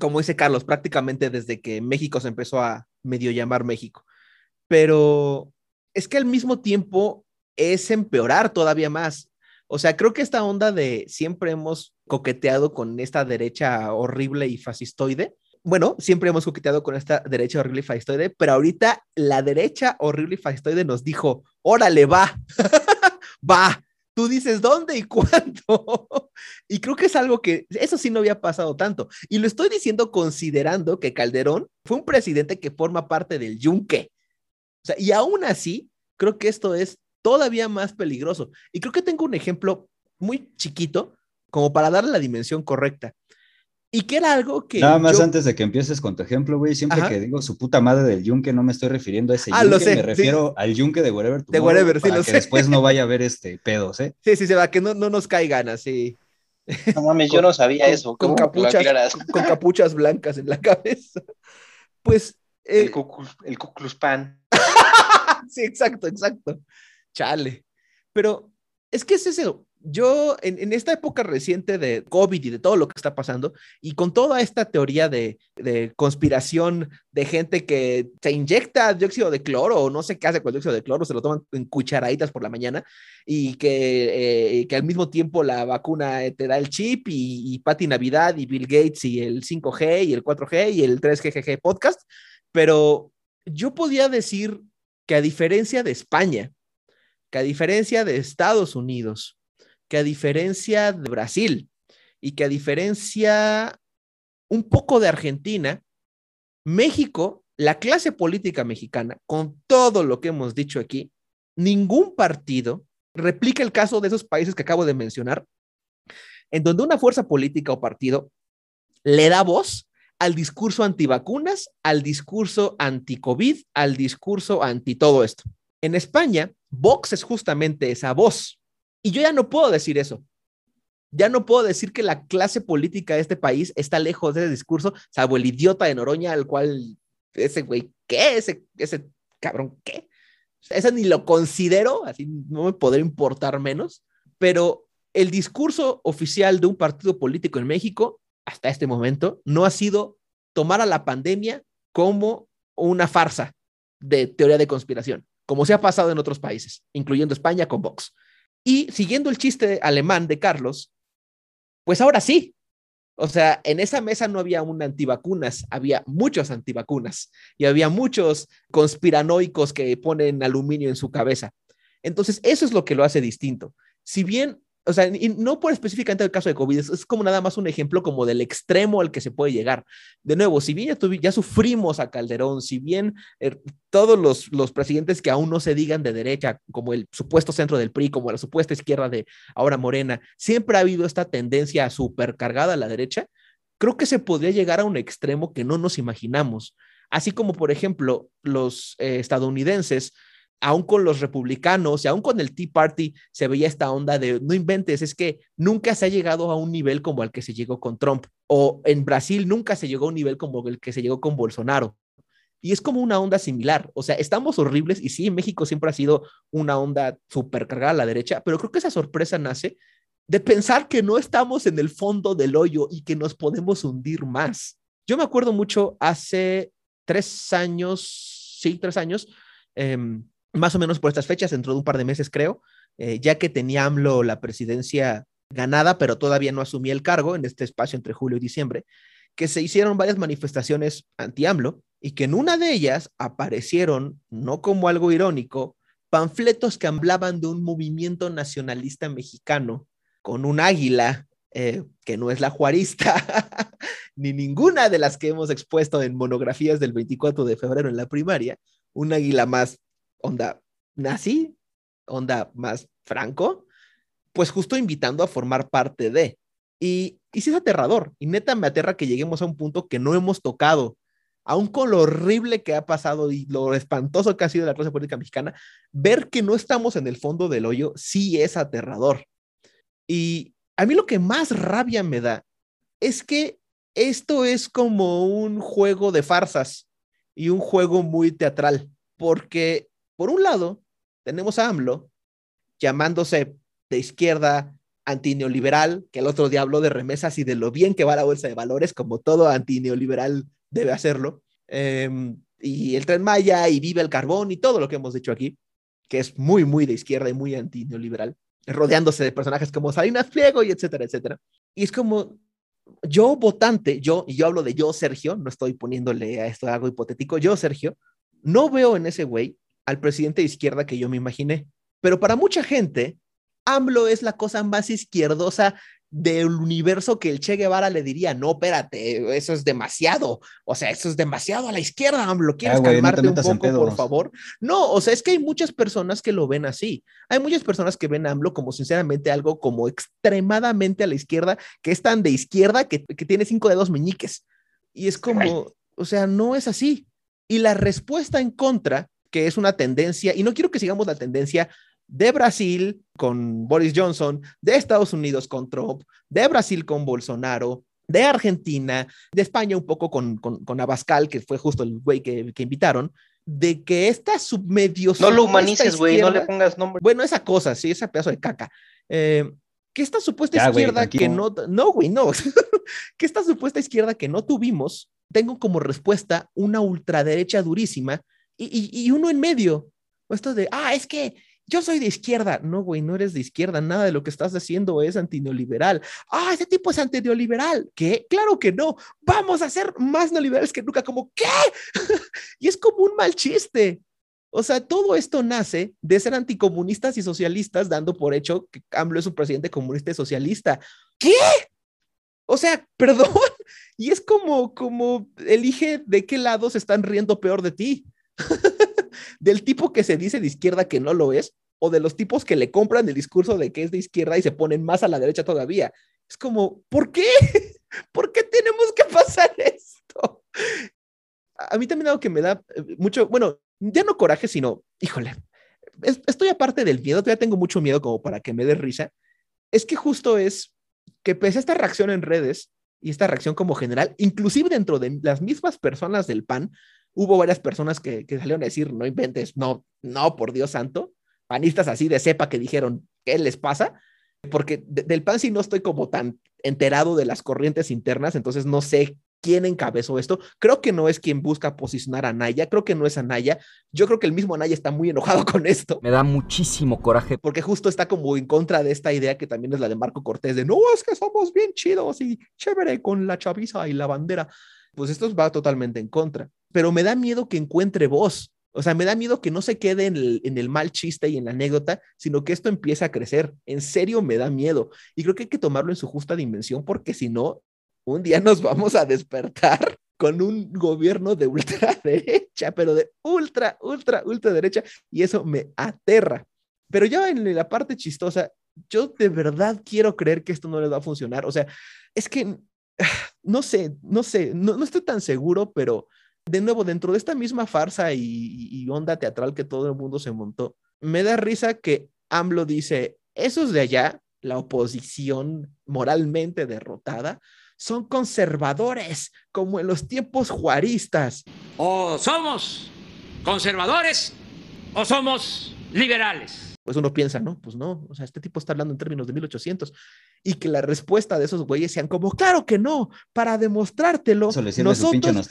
Como dice Carlos, prácticamente desde que México se empezó a medio llamar México. Pero es que al mismo tiempo es empeorar todavía más. O sea, creo que esta onda de siempre hemos coqueteado con esta derecha horrible y fascistoide. Bueno, siempre hemos coqueteado con esta derecha horrible y fascistoide, pero ahorita la derecha horrible y fascistoide nos dijo, órale, va, va, tú dices dónde y cuánto. y creo que es algo que eso sí no había pasado tanto. Y lo estoy diciendo considerando que Calderón fue un presidente que forma parte del yunque. O sea, y aún así, creo que esto es todavía más peligroso. Y creo que tengo un ejemplo muy chiquito como para darle la dimensión correcta. Y que era algo que. Nada más yo... antes de que empieces con tu ejemplo, güey, siempre Ajá. que digo su puta madre del yunque, no me estoy refiriendo a ese ah, yunque, lo sé, me refiero sí. al yunque de Wherever De Wherever, sí, para lo que sé. después no vaya a haber este pedos, ¿eh? Sí, sí, se va, que no, no nos caigan así. No mames, yo no sabía con, eso. Con capuchas, con, con, capuchas blancas en la cabeza. Pues. Eh... El, Ku, el Ku Klux Pan. sí, exacto, exacto. Chale. Pero es que es eso. Yo, en, esta época reciente de COVID y de todo lo que está pasando, y con toda esta teoría de, conspiración de gente que se inyecta dióxido de cloro o no sé qué hace con el dióxido de cloro, se lo toman en cucharaditas por la mañana, y que, eh, al mismo tiempo la vacuna te da el chip, y, y Navidad, y Bill Gates, y el 5G, y el 4G, y el 3GGG podcast, pero yo podía decir que a diferencia de España, que a diferencia de Estados Unidos, que a diferencia de Brasil y que a diferencia un poco de Argentina, México, la clase política mexicana, con todo lo que hemos dicho aquí, ningún partido replica el caso de esos países que acabo de mencionar, en donde una fuerza política o partido le da voz al discurso antivacunas, al discurso anti-COVID, al discurso anti todo esto. En España, Vox es justamente esa voz. Y yo ya no puedo decir eso. Ya no puedo decir que la clase política de este país está lejos de ese discurso, salvo el idiota de Noroña, al cual ese güey, ¿qué? Ese, ese cabrón, ¿qué? Ese ni lo considero, así no me podría importar menos, pero el discurso oficial de un partido político en México hasta este momento no ha sido tomar a la pandemia como una farsa de teoría de conspiración, como se ha pasado en otros países, incluyendo España con Vox. Y siguiendo el chiste alemán de Carlos, pues ahora sí. O sea, en esa mesa no había un antivacunas, había muchos antivacunas y había muchos conspiranoicos que ponen aluminio en su cabeza. Entonces, eso es lo que lo hace distinto. Si bien o sea, y no por específicamente el caso de COVID, es, como nada más un ejemplo como del extremo al que se puede llegar. De nuevo, si bien ya, ya sufrimos a Calderón, si bien er, todos los, los presidentes que aún no se digan de derecha, como el supuesto centro del PRI, como la supuesta izquierda de ahora Morena, siempre ha habido esta tendencia supercargada a la derecha, creo que se podría llegar a un extremo que no nos imaginamos. Así como, por ejemplo, los eh, estadounidenses aún con los republicanos y aún con el Tea Party se veía esta onda de no inventes, es que nunca se ha llegado a un nivel como al que se llegó con Trump o en Brasil nunca se llegó a un nivel como el que se llegó con Bolsonaro. Y es como una onda similar, o sea, estamos horribles y sí, México siempre ha sido una onda súper cargada a la derecha, pero creo que esa sorpresa nace de pensar que no estamos en el fondo del hoyo y que nos podemos hundir más. Yo me acuerdo mucho hace tres años, sí, tres años, eh, más o menos por estas fechas, dentro de un par de meses creo, eh, ya que tenía AMLO la presidencia ganada, pero todavía no asumía el cargo en este espacio entre julio y diciembre, que se hicieron varias manifestaciones anti-AMLO y que en una de ellas aparecieron, no como algo irónico, panfletos que hablaban de un movimiento nacionalista mexicano con un águila eh, que no es la juarista, ni ninguna de las que hemos expuesto en monografías del 24 de febrero en la primaria, un águila más onda nazi, onda más franco, pues justo invitando a formar parte de. Y, y sí es aterrador, y neta me aterra que lleguemos a un punto que no hemos tocado, aún con lo horrible que ha pasado y lo espantoso que ha sido la clase política mexicana, ver que no estamos en el fondo del hoyo sí es aterrador. Y a mí lo que más rabia me da es que esto es como un juego de farsas y un juego muy teatral, porque por un lado, tenemos a AMLO llamándose de izquierda antineoliberal, que el otro día habló de remesas y de lo bien que va la bolsa de valores, como todo antineoliberal debe hacerlo. Em, y el tren Maya y vive el carbón y todo lo que hemos dicho aquí, que es muy, muy de izquierda y muy antineoliberal, rodeándose de personajes como Salinas Pliego y etcétera, etcétera. Y es como, yo votante, yo, y yo hablo de yo, Sergio, no estoy poniéndole a esto algo hipotético, yo, Sergio, no veo en ese güey al presidente de izquierda que yo me imaginé. Pero para mucha gente, AMLO es la cosa más izquierdosa del universo que el Che Guevara le diría, no, espérate, eso es demasiado, o sea, eso es demasiado a la izquierda, AMLO, ¿quieres ah, calmarte un poco, por favor? No, o sea, es que hay muchas personas que lo ven así, hay muchas personas que ven a AMLO como sinceramente algo como extremadamente a la izquierda, que es tan de izquierda que, que tiene cinco dedos meñiques, y es como, o sea, no es así. Y la respuesta en contra que es una tendencia, y no quiero que sigamos la tendencia de Brasil con Boris Johnson, de Estados Unidos con Trump, de Brasil con Bolsonaro, de Argentina, de España un poco con, con, Abascal, que fue justo el güey que, que invitaron, de que esta submedio... No lo humanices, güey, no le pongas nombre. Bueno, esa cosa, sí, ese pedazo de caca. Eh, que esta supuesta izquierda que no... No, güey, no. que esta supuesta izquierda que no tuvimos, tengo como respuesta una ultraderecha durísima y, uno en medio. Esto de, ah, es que yo soy de izquierda. No, güey, no eres de izquierda. Nada de lo que estás haciendo es antineoliberal. Ah, ese tipo es antineoliberal. ¿Qué? Claro que no. Vamos a ser más neoliberales que nunca. Como, ¿qué? y es como un mal chiste. O sea, todo esto nace de ser anticomunistas y socialistas, dando por hecho que AMLO es un presidente comunista y socialista. ¿Qué? O sea, perdón. Y es como, como elige de qué lado se están riendo peor de ti. del tipo que se dice de izquierda que no lo es, o de los tipos que le compran el discurso de que es de izquierda y se ponen más a la derecha todavía. Es como, ¿por qué? ¿Por qué tenemos que pasar esto? a mí también algo que me da eh, mucho, bueno, ya no coraje, sino, híjole, estoy aparte del miedo, todavía tengo mucho miedo como para que me dé risa. Es que justo es que pese a esta reacción en redes y esta reacción como general, inclusive dentro de las mismas personas del PAN, hubo varias personas que, que salieron a decir, no inventes, no, no, por Dios santo, panistas así de cepa que dijeron, ¿qué les pasa? Porque del PAN sí no estoy como tan enterado de las corrientes internas, entonces no sé quién encabezó esto. Creo que no es quien busca posicionar a Naya, creo que no es Anaya. Yo creo que el mismo Anaya está muy enojado con esto. Me da muchísimo coraje. Porque justo está como en contra de esta idea que también es la de Marco Cortés, de no, es que somos bien chidos y chévere con la chaviza y la bandera. Pues esto va totalmente en contra. Pero me da miedo que encuentre voz. O sea, me da miedo que no se quede en el, mal chiste y en la anécdota, sino que esto empiece a crecer. En serio, me da miedo. Y creo que hay que tomarlo en su justa dimensión, porque si no, un día nos vamos a despertar con un gobierno de ultraderecha, pero de ultra, ultra, ultraderecha, y eso me aterra. Pero ya en la parte chistosa, yo de verdad quiero creer que esto no les va a funcionar. O sea, es que no sé, no sé, no estoy tan seguro, pero de nuevo, dentro de esta misma farsa y, y, onda teatral que todo el mundo se montó, me da risa que AMLO dice, esos de allá, la oposición moralmente derrotada, son conservadores, como en los tiempos juaristas. O somos conservadores o somos liberales. Pues uno piensa, no, pues no, o sea, este tipo está hablando en términos de 1800 y que la respuesta de esos güeyes sean como, claro que no, para demostrártelo. Nosotros.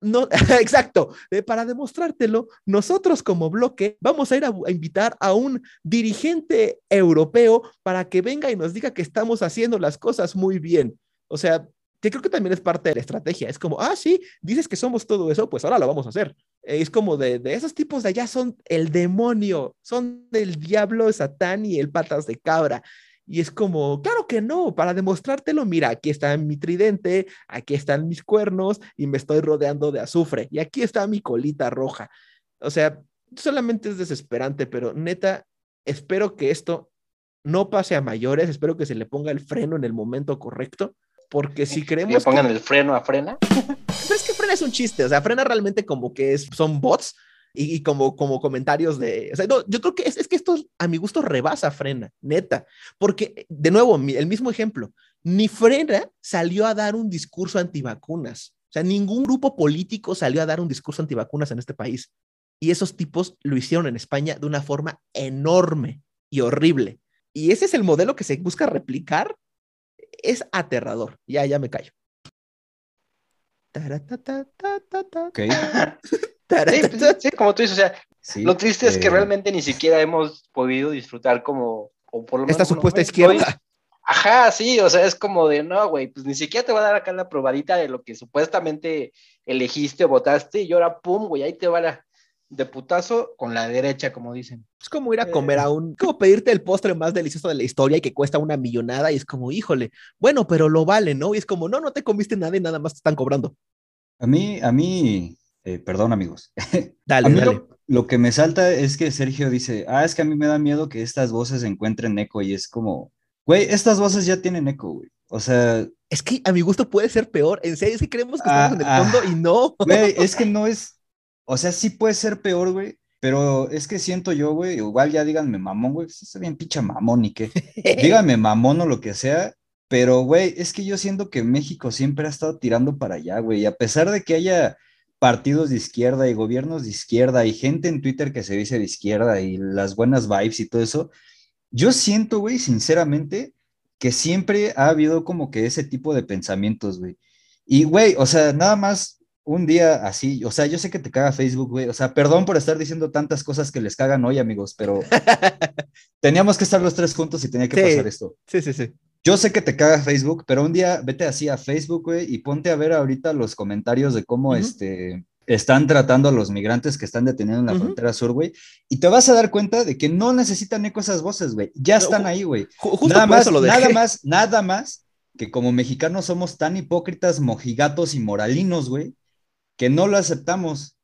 No, exacto, eh, para demostrártelo, nosotros como bloque vamos a ir a, invitar a un dirigente europeo para que venga y nos diga que estamos haciendo las cosas muy bien. O sea, que creo que también es parte de la estrategia. Es como, ah, sí, dices que somos todo eso, pues ahora lo vamos a hacer. Es como de, de esos tipos de allá son el demonio, son el diablo, Satán y el patas de cabra. Y es como, claro que no, para demostrártelo, mira, aquí está mi tridente, aquí están mis cuernos y me estoy rodeando de azufre. Y aquí está mi colita roja. O sea, solamente es desesperante, pero neta, espero que esto no pase a mayores, espero que se le ponga el freno en el momento correcto porque si creemos. Le pongan el freno a frena. Pero es que frena es un chiste, o sea, frena realmente como que es, son bots y, como, como comentarios de. O sea, no, yo creo que es, es, que esto a mi gusto rebasa frena, neta. Porque, de nuevo, el mismo ejemplo, ni frena salió a dar un discurso antivacunas. O sea, ningún grupo político salió a dar un discurso antivacunas en este país. Y esos tipos lo hicieron en España de una forma enorme y horrible. Y ese es el modelo que se busca replicar es aterrador. Ya, ya me callo. Okay. sí, como tú dices, o sea, lo triste es que eh, realmente ni siquiera hemos podido disfrutar como, o por lo menos esta supuesta izquierda. Ajá, sí, o sea, es como de, no, güey, pues ni siquiera te va a dar acá la probadita de lo que supuestamente elegiste o votaste y ahora, pum, güey, ahí te va la, de putazo con la derecha, como dicen. Es como ir a comer a un, como pedirte el postre más delicioso de la historia y que cuesta una millonada y es como, híjole, bueno, pero lo vale, ¿no? Y es como, no, no te comiste nada y nada más te están cobrando. A mí, a mí, eh, perdón amigos. Dale, a mí dale. Lo, lo, que me salta es que Sergio dice, ah, es que a mí me da miedo que estas voces encuentren eco y es como, güey, estas voces ya tienen eco, güey. O sea... Es que a mi gusto puede ser peor. En serio, es que creemos que estamos ah, en el fondo ah, y no. Güey, es que no es, o sea, sí puede ser peor, güey, pero es que siento yo, güey, igual ya díganme mamón, güey, pues está bien pincha mamón y qué. díganme mamón o lo que sea, pero, güey, es que yo siento que México siempre ha estado tirando para allá, güey, y a pesar de que haya partidos de izquierda y gobiernos de izquierda y gente en Twitter que se dice de izquierda y las buenas vibes y todo eso, yo siento, güey, sinceramente, que siempre ha habido como que ese tipo de pensamientos, güey. Y, güey, o sea, nada más un día así, o sea, yo sé que te caga Facebook, güey, o sea, perdón por estar diciendo tantas cosas que les cagan hoy, amigos, pero teníamos que estar los tres juntos y tenía que sí, pasar esto. Sí, sí, sí. Yo sé que te caga Facebook, pero un día vete así a Facebook, güey, y ponte a ver ahorita los comentarios de cómo uh -huh. este, están tratando a los migrantes que están detenidos en la uh -huh. frontera sur, güey, y te vas a dar cuenta de que no necesitan eco esas voces, güey, ya están ahí, güey. Nada más, nada más, nada más que como mexicanos somos tan hipócritas, mojigatos y moralinos, güey, que no lo aceptamos,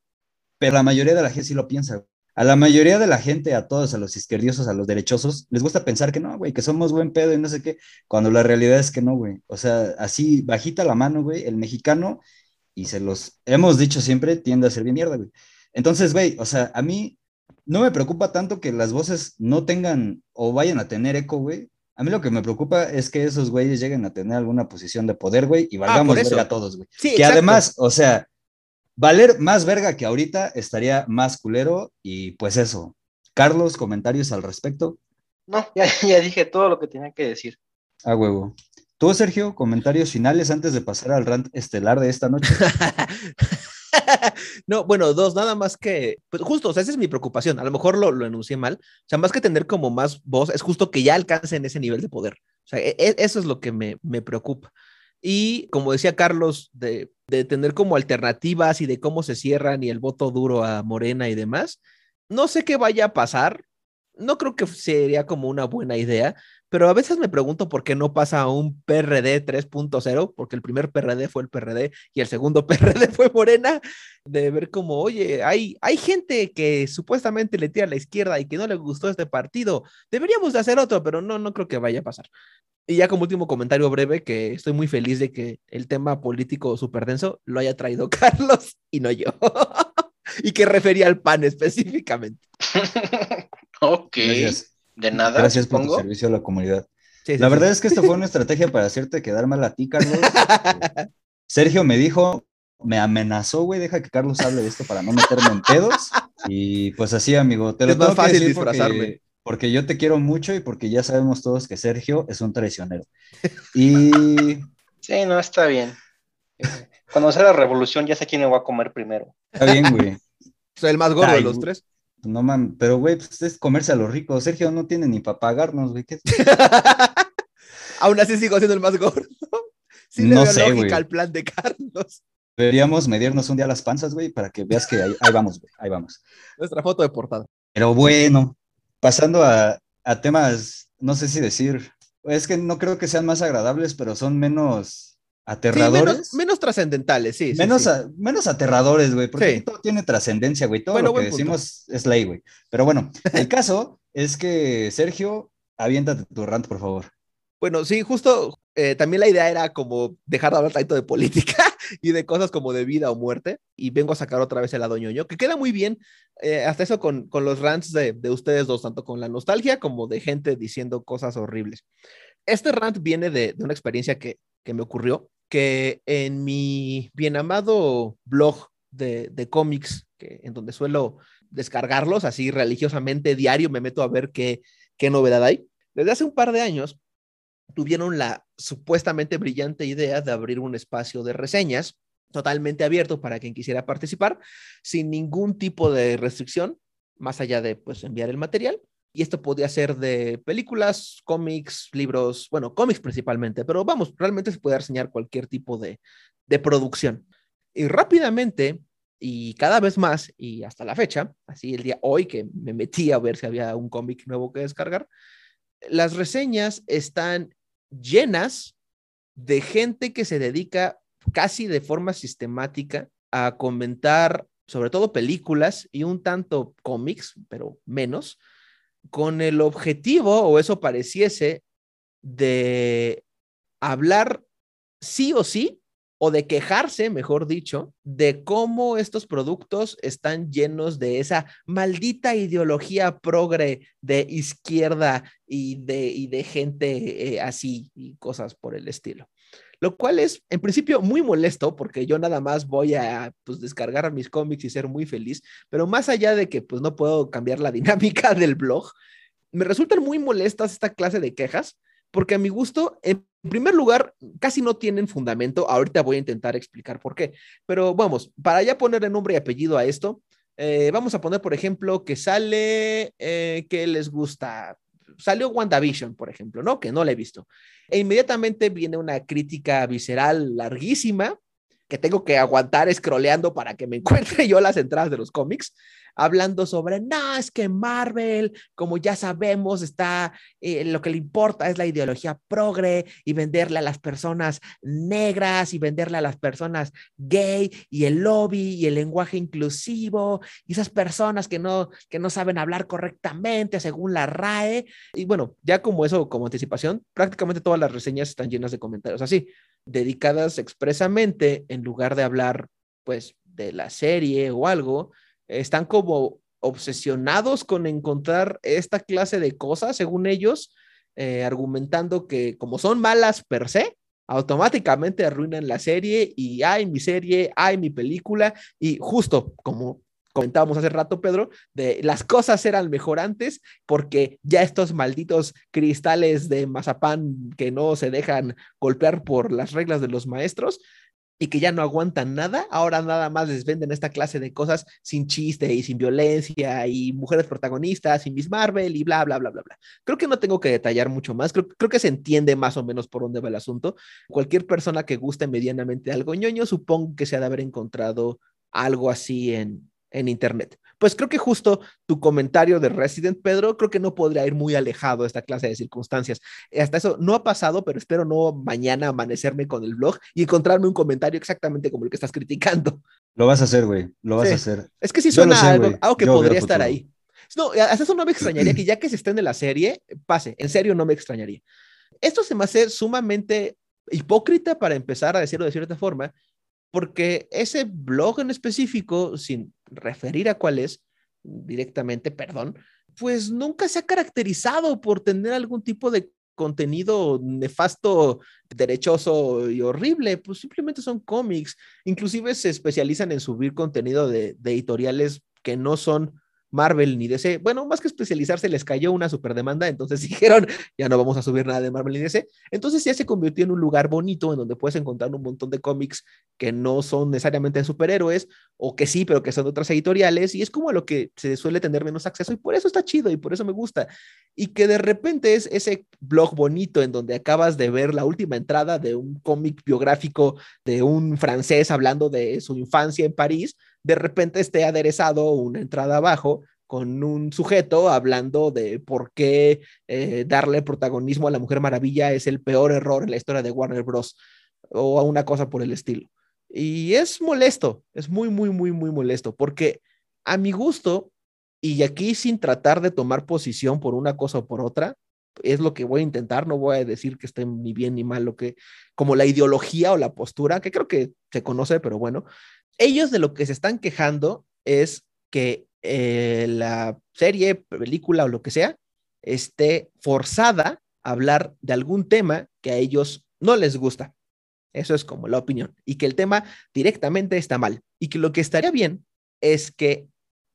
pero la mayoría de la gente sí lo piensa. A la mayoría de la gente, a todos, a los izquierdiosos, a los derechosos, les gusta pensar que no, güey, que somos buen pedo y no sé qué, cuando la realidad es que no, güey. O sea, así, bajita la mano, güey, el mexicano y se los hemos dicho siempre, tiende a ser bien mierda, güey. Entonces, güey, o sea, a mí no me preocupa tanto que las voces no tengan o vayan a tener eco, güey. A mí lo que me preocupa es que esos güeyes lleguen a tener alguna posición de poder, güey, y valgamos por eso. verga a todos, güey. Sí, que exacto. además, o sea, valer más verga que ahorita estaría más culero y pues eso. Carlos, comentarios al respecto. No, ya, ya dije todo lo que tenía que decir. A huevo. Tú, Sergio, comentarios finales antes de pasar al rant estelar de esta noche. no, bueno, dos, nada más que, pues justo, o sea, esa es mi preocupación. A lo mejor lo, lo enuncié mal. O sea, más que tener como más voz, es justo que ya alcancen ese nivel de poder. O sea, e- e- eso es lo que me, me preocupa. Y como decía Carlos, de, de tener como alternativas y de cómo se cierran y el voto duro a Morena y demás, no sé qué vaya a pasar. No creo que sería como una buena idea, pero a veces me pregunto por qué no pasa a un PRD 3.0, porque el primer PRD fue el PRD y el segundo PRD fue Morena, de ver como, oye, hay, hay gente que supuestamente le tira a la izquierda y que no le gustó este partido, deberíamos de hacer otro, pero no, no creo que vaya a pasar. Y ya como último comentario breve, que estoy muy feliz de que el tema político súper denso lo haya traído Carlos y no yo. y que refería al PAN específicamente. ok. Gracias. De nada, Gracias por tu servicio a la comunidad. Sí, sí, La sí. verdad es que esta fue una estrategia para hacerte quedar mal a ti, Carlos. Eh, Sergio me dijo, me amenazó, güey, deja que Carlos hable de esto para no meterme en pedos. Y pues así, amigo, te lo Es más fácil disfrazarme. Porque, yo te quiero mucho y porque ya sabemos todos que Sergio es un traicionero. Y Sí, no, está bien. Cuando sea la revolución, ya sé quién me va a comer primero. está bien, güey. Soy el más gordo Ay, de los güey. tres. No mames, pero güey, pues es comerse a los ricos. Sergio no tiene ni para pagarnos, güey. ¿Qué- Aún así sigo siendo el más gordo. Sí le No veo sé, lógica güey. al plan de Carlos. Deberíamos medirnos un día las panzas, güey, para que veas que ahí, ahí vamos, güey, ahí vamos. Nuestra foto de portada. Pero bueno, pasando a, a temas, no sé si decir, es que no creo que sean más agradables, pero son menos Sí, aterradores. menos, menos trascendentales, sí. menos, sí. a- menos aterradores, güey, porque todo tiene trascendencia, güey. Todo Bueno, lo que punto. decimos es ley, güey. Pero bueno, el caso es que, Sergio, aviéntate tu rant, por favor. Bueno, sí, justo eh, también la idea era como dejar de hablar tanto de política y de cosas como de vida o muerte. Y vengo a sacar otra vez el lado ñoño, que queda muy bien. eh, hasta eso con, con los rants de, de ustedes dos, tanto con la nostalgia como de gente diciendo cosas horribles. Este rant viene de, de una experiencia que, que me ocurrió, que en mi bien amado blog de, de cómics, que, en donde suelo descargarlos así religiosamente diario, me meto a ver qué, qué novedad hay. Desde hace un par de años tuvieron la supuestamente brillante idea de abrir un espacio de reseñas totalmente abierto para quien quisiera participar, sin ningún tipo de restricción, más allá de pues enviar el material. Y esto podía ser de películas, cómics, libros, bueno, cómics principalmente, pero vamos, realmente se puede reseñar cualquier tipo de, de producción. Y rápidamente, y cada vez más, y hasta la fecha, así el día hoy que me metí a ver si había un cómic nuevo que descargar, las reseñas están llenas de gente que se dedica casi de forma sistemática a comentar sobre todo películas y un tanto cómics, pero menos, con el objetivo, o eso pareciese, de hablar sí o sí, o de quejarse, mejor dicho, de cómo estos productos están llenos de esa maldita ideología progre de izquierda y de, gente eh, así y cosas por el estilo. Lo cual es, en principio, muy molesto porque yo nada más voy a pues, descargar mis cómics y ser muy feliz, pero más allá de que pues no puedo cambiar la dinámica del blog, me resultan muy molestas esta clase de quejas porque a mi gusto, primer lugar, casi no tienen fundamento. Ahorita voy a intentar explicar por qué. Pero vamos, para ya ponerle nombre y apellido a esto, eh, vamos a poner, por ejemplo, que sale, eh, que les gusta. Salió WandaVision, por ejemplo, ¿no? Que no la he visto. E inmediatamente viene una crítica visceral larguísima que tengo que aguantar scrolleando para que me encuentre yo las entradas de los cómics, hablando sobre, no, es que Marvel, como ya sabemos, está, eh, lo que le importa es la ideología progre y venderle a las personas negras y venderle a las personas gay y el lobby y el lenguaje inclusivo y esas personas que no, que no saben hablar correctamente según la RAE. Y bueno, ya como eso, como anticipación, prácticamente todas las reseñas están llenas de comentarios así dedicadas expresamente, en lugar de hablar, pues, de la serie o algo, están como obsesionados con encontrar esta clase de cosas, según ellos, eh, argumentando que como son malas per se, automáticamente arruinan la serie y hay mi serie, hay mi película y justo como comentábamos hace rato, Pedro, de las cosas eran mejor antes porque ya estos malditos cristales de mazapán que no se dejan golpear por las reglas de los maestros y que ya no aguantan nada, ahora nada más les venden esta clase de cosas sin chiste y sin violencia y mujeres protagonistas y Miss Marvel y bla, bla, bla, bla, bla. Creo que no tengo que detallar mucho más, creo, creo que se entiende más o menos por dónde va el asunto. Cualquier persona que guste medianamente algo ñoño, supongo que se ha de haber encontrado algo así en, en Internet. Pues creo que justo tu comentario de Resident, Pedro, creo que no podría ir muy alejado de esta clase de circunstancias. Hasta eso no ha pasado, pero espero no mañana amanecerme con el blog y encontrarme un comentario exactamente como el que estás criticando. Lo vas a hacer, güey, lo vas a hacer. Es que sí suena algo, que podría estar ahí. No, hasta eso no me extrañaría que ya que se esté en la serie, pase, en serio no me extrañaría. Esto se me hace sumamente hipócrita para empezar a decirlo de cierta forma, porque ese blog en específico, sin referir a cuál es directamente, perdón, pues nunca se ha caracterizado por tener algún tipo de contenido nefasto, derechoso y horrible, pues simplemente son cómics. Inclusive se especializan en subir contenido de, de editoriales que no son Marvel ni DC. Bueno, más que especializarse, les cayó una super demanda, entonces dijeron, ya no vamos a subir nada de Marvel ni DC. Entonces ya se convirtió en un lugar bonito en donde puedes encontrar un montón de cómics que no son necesariamente de superhéroes, o que sí, pero que son de otras editoriales, y es como a lo que se suele tener menos acceso, y por eso está chido, y por eso me gusta. Y que de repente es ese blog bonito en donde acabas de ver la última entrada de un cómic biográfico de un francés hablando de su infancia en París, de repente esté aderezado una entrada abajo con un sujeto hablando de por qué eh, darle protagonismo a la Mujer Maravilla es el peor error en la historia de Warner Bros. o a una cosa por el estilo. Y es molesto, es muy, muy, muy, muy molesto, porque a mi gusto, y aquí sin tratar de tomar posición por una cosa o por otra, es lo que voy a intentar, no voy a decir que esté ni bien ni mal, lo que, como la ideología o la postura, que creo que se conoce, pero bueno, ellos de lo que se están quejando es que eh, la serie, película o lo que sea, esté forzada a hablar de algún tema que a ellos no les gusta. Eso es como la opinión. Y que el tema directamente está mal. Y que lo que estaría bien es que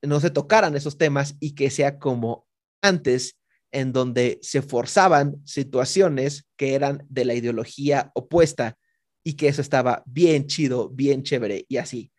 no se tocaran esos temas y que sea como antes, en donde se forzaban situaciones que eran de la ideología opuesta y que eso estaba bien chido, bien chévere y así.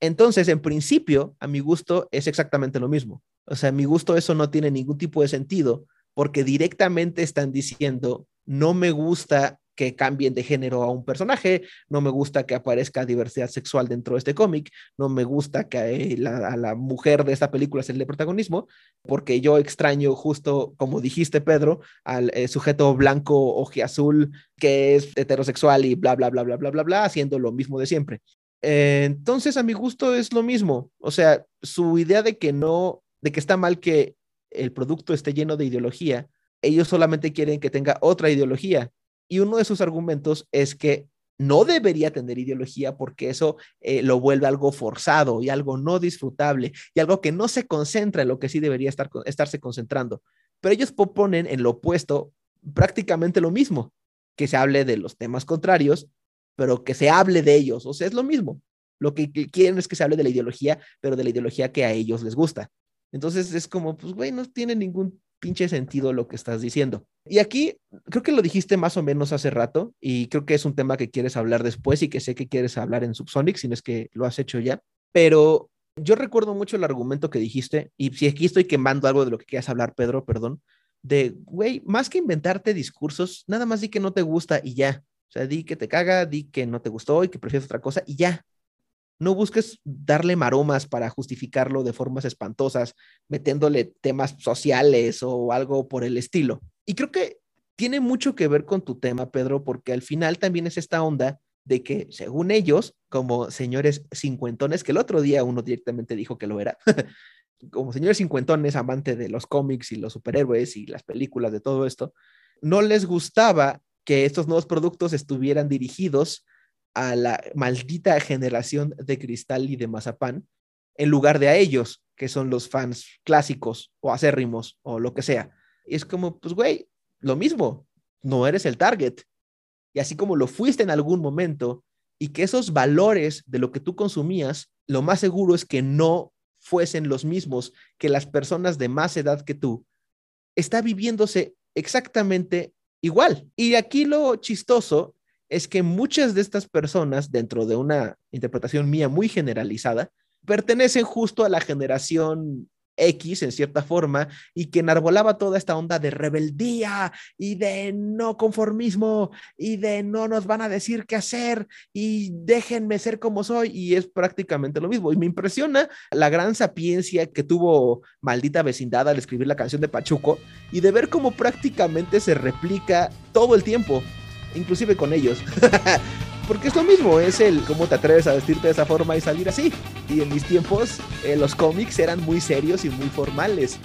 Entonces, en principio, a mi gusto es exactamente lo mismo. O sea, a mi gusto eso no tiene ningún tipo de sentido porque directamente están diciendo, no me gusta que cambien de género a un personaje, no me gusta que aparezca diversidad sexual dentro de este cómic, no me gusta que a la, mujer de esta película se le protagonismo, porque yo extraño justo, como dijiste Pedro, al eh, sujeto blanco azul que es heterosexual y bla, bla, bla, bla, bla, bla, bla, haciendo lo mismo de siempre. Eh, entonces, a mi gusto es lo mismo. O sea, su idea de que no, de que está mal que el producto esté lleno de ideología, ellos solamente quieren que tenga otra ideología. Y uno de sus argumentos es que no debería tener ideología porque eso eh, lo vuelve algo forzado y algo no disfrutable y algo que no se concentra en lo que sí debería estar, estarse concentrando. Pero ellos proponen en lo opuesto prácticamente lo mismo, que se hable de los temas contrarios pero que se hable de ellos. O sea, es lo mismo. Lo que, quieren es que se hable de la ideología, pero de la ideología que a ellos les gusta. Entonces es como, pues, güey, no tiene ningún pinche sentido lo que estás diciendo. Y aquí creo que lo dijiste más o menos hace rato y creo que es un tema que quieres hablar después y que sé que quieres hablar en Subsonic, si no es que lo has hecho ya. Pero yo recuerdo mucho el argumento que dijiste y si aquí estoy quemando algo de lo que quieras hablar, Pedro, perdón, de, güey, más que inventarte discursos, nada más di que no te gusta y ya. O sea, di que te caga, di que no te gustó y que prefieres otra cosa y ya. No busques darle maromas para justificarlo de formas espantosas, metiéndole temas sociales o algo por el estilo. Y creo que tiene mucho que ver con tu tema, Pedro, porque al final también es esta onda de que, según ellos, como señores cincuentones, que el otro día uno directamente dijo que lo era, como señores cincuentones, amante de los cómics y los superhéroes y las películas de todo esto, no les gustaba que estos nuevos productos estuvieran dirigidos a la maldita generación de cristal y de mazapán, en lugar de a ellos, que son los fans clásicos o acérrimos o lo que sea. Y es como, pues, güey, lo mismo, no eres el target. Y así como lo fuiste en algún momento, y que esos valores de lo que tú consumías, lo más seguro es que no fuesen los mismos que las personas de más edad que tú, está viviéndose exactamente igual. Y aquí lo chistoso es que muchas de estas personas, dentro de una interpretación mía muy generalizada, pertenecen justo a la generación X en cierta forma y que enarbolaba toda esta onda de rebeldía y de no conformismo y de no nos van a decir qué hacer y déjenme ser como soy y es prácticamente lo mismo. Y me impresiona la gran sapiencia que tuvo maldita vecindad al escribir la canción de Pachuco y de ver cómo prácticamente se replica todo el tiempo inclusive con ellos porque es lo mismo, es el cómo te atreves a vestirte de esa forma y salir así. Y en mis tiempos, eh, los cómics eran muy serios y muy formales.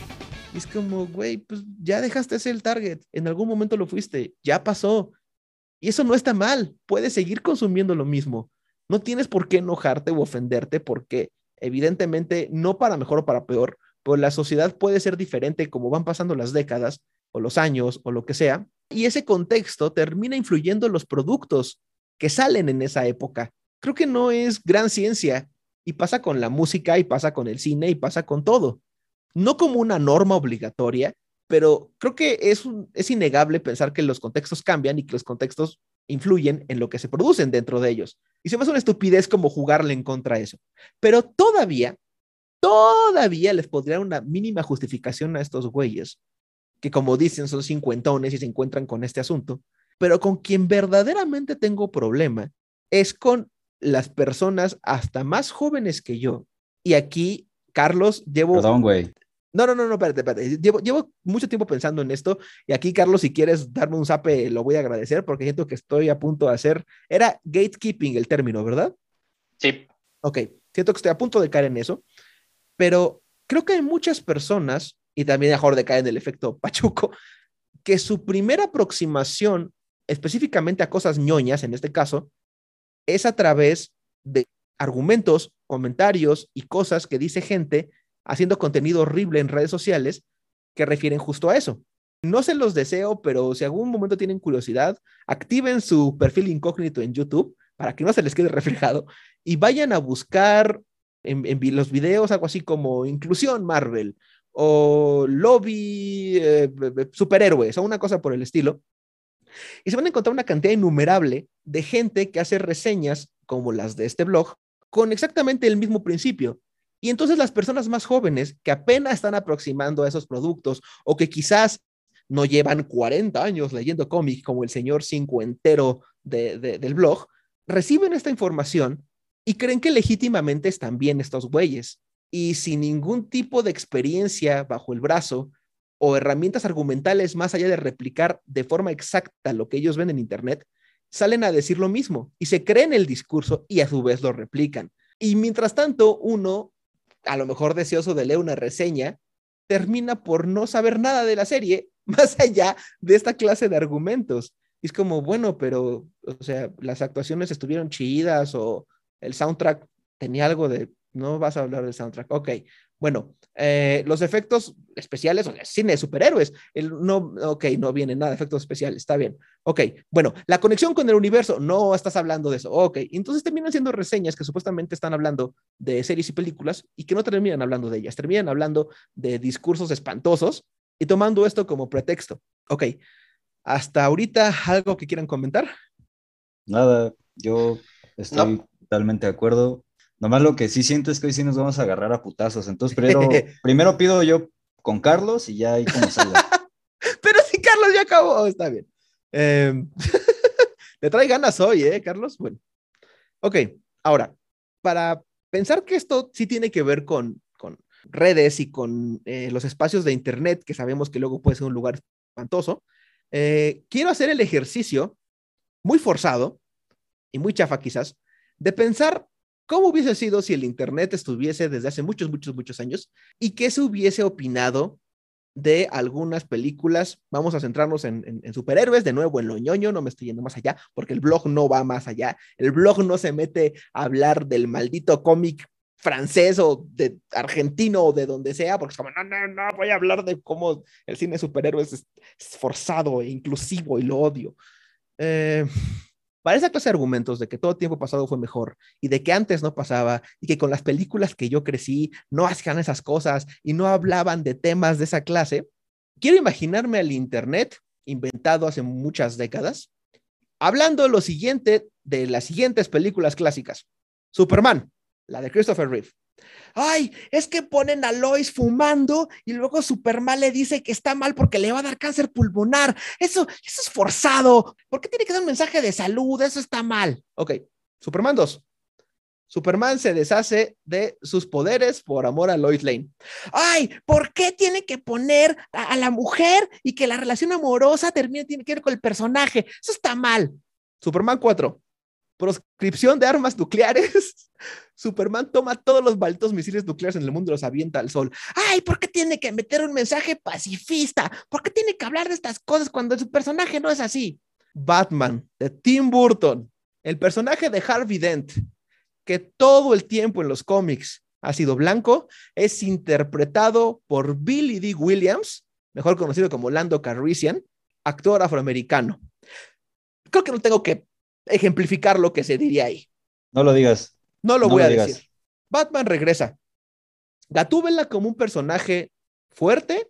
Y es como, güey, pues ya dejaste ese el target, en algún momento lo fuiste, ya pasó. Y eso no está mal, puedes seguir consumiendo lo mismo. No tienes por qué enojarte o ofenderte porque evidentemente no para mejor o para peor, pero la sociedad puede ser diferente como van pasando las décadas o los años o lo que sea. Y ese contexto termina influyendo en los productos que salen en esa época. Creo que no es gran ciencia y pasa con la música y pasa con el cine y pasa con todo. No como una norma obligatoria, pero creo que es, es innegable pensar que los contextos cambian y que los contextos influyen en lo que se producen dentro de ellos. Y se me hace una estupidez como jugarle en contra de eso. Pero todavía, todavía les podría dar una mínima justificación a estos güeyes, que como dicen son cincuentones y se encuentran con este asunto, pero con quien verdaderamente tengo problema es con las personas hasta más jóvenes que yo. Y aquí, Carlos, llevo... Perdón, güey. No, no, no, no, espérate, espérate. Llevo, llevo, mucho tiempo pensando en esto y aquí, Carlos, si quieres darme un zape, lo voy a agradecer porque siento que estoy a punto de hacer... Era gatekeeping el término, ¿verdad? Sí. Ok, siento que estoy a punto de caer en eso, pero creo que hay muchas personas, y también mejor de caer en el efecto Pachuco, que su primera aproximación específicamente a cosas ñoñas, en este caso, es a través de argumentos, comentarios y cosas que dice gente haciendo contenido horrible en redes sociales que refieren justo a eso. No se los deseo, pero si algún momento tienen curiosidad, activen su perfil incógnito en YouTube para que no se les quede reflejado y vayan a buscar en los videos algo así como inclusión Marvel o lobby eh, superhéroes o una cosa por el estilo y se van a encontrar una cantidad innumerable de gente que hace reseñas como las de este blog con exactamente el mismo principio. Y entonces las personas más jóvenes que apenas están aproximando a esos productos o que quizás no llevan 40 años leyendo cómic como el señor cincuentero de, del blog, reciben esta información y creen que legítimamente están bien estos güeyes. Y sin ningún tipo de experiencia bajo el brazo, o herramientas argumentales más allá de replicar de forma exacta lo que ellos ven en Internet, salen a decir lo mismo y se creen el discurso y a su vez lo replican. Y mientras tanto, uno, a lo mejor deseoso de leer una reseña, termina por no saber nada de la serie más allá de esta clase de argumentos. Es como, bueno, pero, o sea, las actuaciones estuvieron chidas o el soundtrack tenía algo de, no vas a hablar del soundtrack, ok, bueno, eh, los efectos especiales, o sea, cine de superhéroes, el, no, ok, no viene nada de efectos especiales, está bien. Ok, bueno, la conexión con el universo, no estás hablando de eso, ok. Entonces terminan siendo reseñas que supuestamente están hablando de series y películas y que no terminan hablando de ellas, terminan hablando de discursos espantosos y tomando esto como pretexto. Ok, hasta ahorita, ¿algo que quieran comentar? Nada, yo estoy totalmente de acuerdo. Nomás lo que sí siento es que hoy sí nos vamos a agarrar a putazos. Entonces, primero, primero pido yo con Carlos y ya ahí como salga. Pero si Carlos ya acabó, oh, está bien. Eh, Le trae ganas hoy, ¿eh, Carlos? Bueno. Ok, ahora, para pensar que esto sí tiene que ver con, con redes y con eh, los espacios de Internet, que sabemos que luego puede ser un lugar espantoso, eh, quiero hacer el ejercicio muy forzado y muy chafa quizás, de pensar ¿Cómo hubiese sido si el Internet estuviese desde hace muchos, muchos, muchos años y qué se hubiese opinado de algunas películas. Vamos a centrarnos en, en- en superhéroes, de nuevo en lo ñoño, no me estoy yendo más allá, porque el blog no va más allá. El blog no se mete a hablar del maldito cómic francés o de argentino o de donde sea, porque es como, no, no, no, voy a hablar de cómo el cine superhéroes es, es forzado e inclusivo y lo odio. Eh, para esa clase de argumentos de que todo tiempo pasado fue mejor y de que antes no pasaba y que con las películas que yo crecí no hacían esas cosas y no hablaban de temas de esa clase, quiero imaginarme al Internet inventado hace muchas décadas, hablando lo siguiente de las siguientes películas clásicas. Superman, la de Christopher Reeve. Ay, es que ponen a Lois fumando y luego Superman le dice que está mal porque le va a dar cáncer pulmonar. Eso, eso es forzado. ¿Por qué tiene que dar un mensaje de salud? Eso está mal. Ok, Superman 2. Superman se deshace de sus poderes por amor a Lois Lane. Ay, ¿por qué tiene que poner a, la mujer y que la relación amorosa termine, tiene que ver con el personaje? Eso está mal. Superman 4. Proscripción de armas nucleares. Superman toma todos los malditos misiles nucleares en el mundo y los avienta al sol. Ay, ¿por qué tiene que meter un mensaje pacifista? ¿Por qué tiene que hablar de estas cosas cuando su personaje no es así? Batman, de Tim Burton, el personaje de Harvey Dent, que todo el tiempo en los cómics ha sido blanco, es interpretado por Billy D. Williams, mejor conocido como Lando Calrissian, actor afroamericano. Creo que no tengo que ejemplificar lo que se diría ahí. No lo digas. No lo No voy lo a digas. decir. Batman regresa. Gatúbela como un personaje fuerte,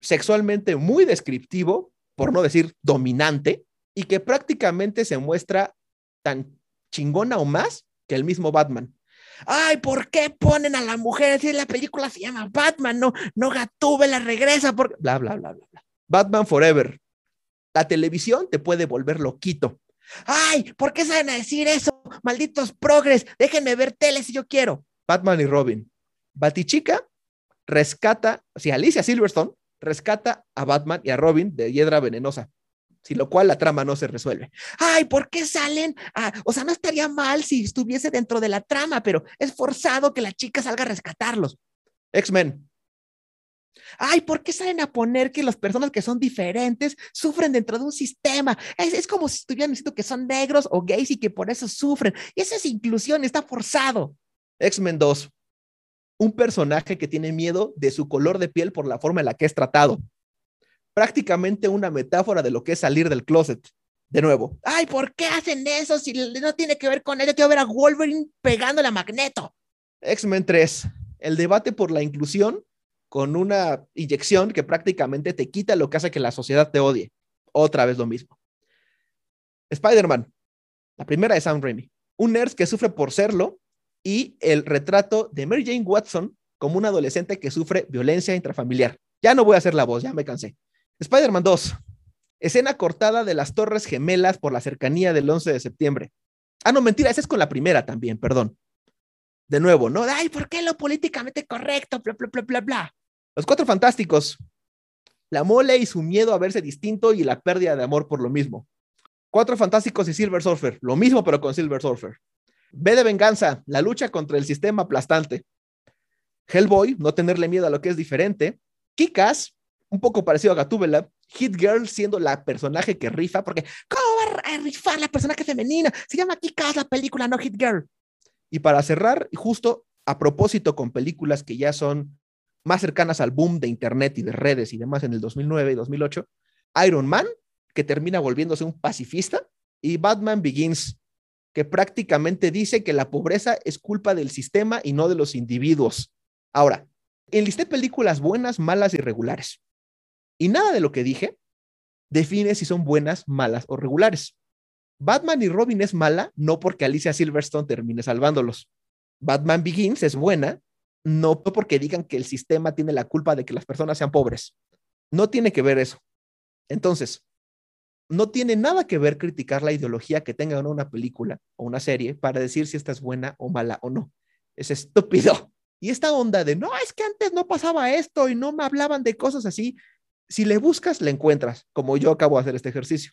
sexualmente muy descriptivo, por no decir dominante, y que prácticamente se muestra tan chingona o más que el mismo Batman. Ay, ¿por qué ponen a la mujer si la película se llama Batman? No, no Gatúbela regresa por bla bla bla bla bla. Batman Forever. La televisión te puede volver loquito. Ay, ¿por qué saben a decir eso? Malditos progres, déjenme ver tele si yo quiero. Batman y Robin. Batichica rescata, o sea, Alicia Silverstone rescata a Batman y a Robin de hiedra venenosa, sin lo cual la trama no se resuelve. Ay, ¿por qué salen? Ah, o sea, no estaría mal si estuviese dentro de la trama, pero es forzado que la chica salga a rescatarlos. X-Men. Ay, ¿por qué salen a poner que las personas que son diferentes sufren dentro de un sistema? Es, es como si estuvieran diciendo que son negros o gays y que por eso sufren. Y esa es inclusión, está forzado. X-Men 2. Un personaje que tiene miedo de su color de piel por la forma en la que es tratado. Prácticamente una metáfora de lo que es salir del closet. De nuevo, ay, ¿por qué hacen eso si no tiene que ver con ello? Quiero ver a Wolverine pegándole a Magneto. X-Men 3. El debate por la inclusión con una inyección que prácticamente te quita lo que hace que la sociedad te odie. Otra vez lo mismo. Spider-Man, la primera de Sam Raimi. Un nerd que sufre por serlo y el retrato de Mary Jane Watson como un adolescente que sufre violencia intrafamiliar. Ya no voy a hacer la voz, ya me cansé. Spider-Man 2. Escena cortada de las Torres Gemelas por la cercanía del 11 de septiembre. Ah, no, mentira, esa es con la primera también, perdón. De nuevo, ¿no? Ay, ¿por qué lo políticamente correcto? Bla, bla, bla, bla, bla. Los Cuatro Fantásticos. La mole y su miedo a verse distinto y la pérdida de amor por lo mismo. Cuatro Fantásticos y Silver Surfer. Lo mismo, pero con Silver Surfer. B de Venganza. La lucha contra el sistema aplastante. Hellboy. No tenerle miedo a lo que es diferente. Kikas. Un poco parecido a Gatúbela. Hit Girl siendo la personaje que rifa, porque ¿cómo va a rifar la personaje femenina? Se llama Kikas la película, no Hit Girl. Y para cerrar, justo a propósito con películas que ya son más cercanas al boom de Internet y de redes y demás en el 2009 y 2008, Iron Man, que termina volviéndose un pacifista, y Batman Begins, que prácticamente dice que la pobreza es culpa del sistema y no de los individuos. Ahora, enlisté películas buenas, malas y regulares. Y nada de lo que dije define si son buenas, malas o regulares. Batman y Robin es mala no porque Alicia Silverstone termine salvándolos. Batman Begins es buena no porque digan que el sistema tiene la culpa de que las personas sean pobres. No tiene que ver eso. Entonces, no tiene nada que ver criticar la ideología que tenga una película o una serie para decir si esta es buena o mala o no. Es estúpido. Y esta onda de, no, es que antes no pasaba esto y no me hablaban de cosas así. Si le buscas, le encuentras, como yo acabo de hacer este ejercicio.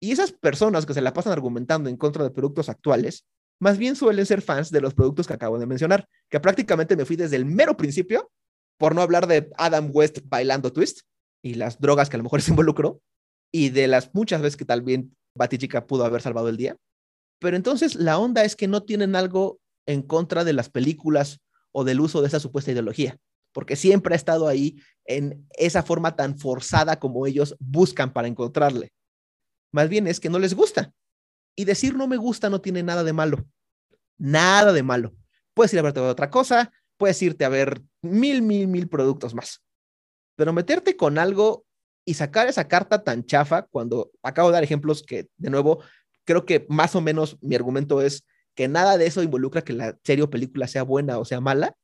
Y esas personas que se la pasan argumentando en contra de productos actuales, más bien suelen ser fans de los productos que acabo de mencionar, que prácticamente me fui desde el mero principio Por no hablar de Adam West bailando twist y las drogas que a lo mejor se involucró y de las muchas veces que también Batichica pudo haber salvado el día. Pero entonces la onda es que no tienen algo en contra de las películas o del uso de esa supuesta ideología, porque siempre ha estado ahí en esa forma tan forzada como ellos buscan para encontrarle. Más bien es que no les gusta. Y decir no me gusta no tiene nada de malo. Nada de malo. Puedes ir a verte otra cosa, puedes irte a ver mil, mil, mil productos más. Pero meterte con algo y sacar esa carta tan chafa, cuando acabo de dar ejemplos que, de nuevo, creo que más o menos mi argumento es que nada de eso involucra que la serie o película sea buena o sea mala.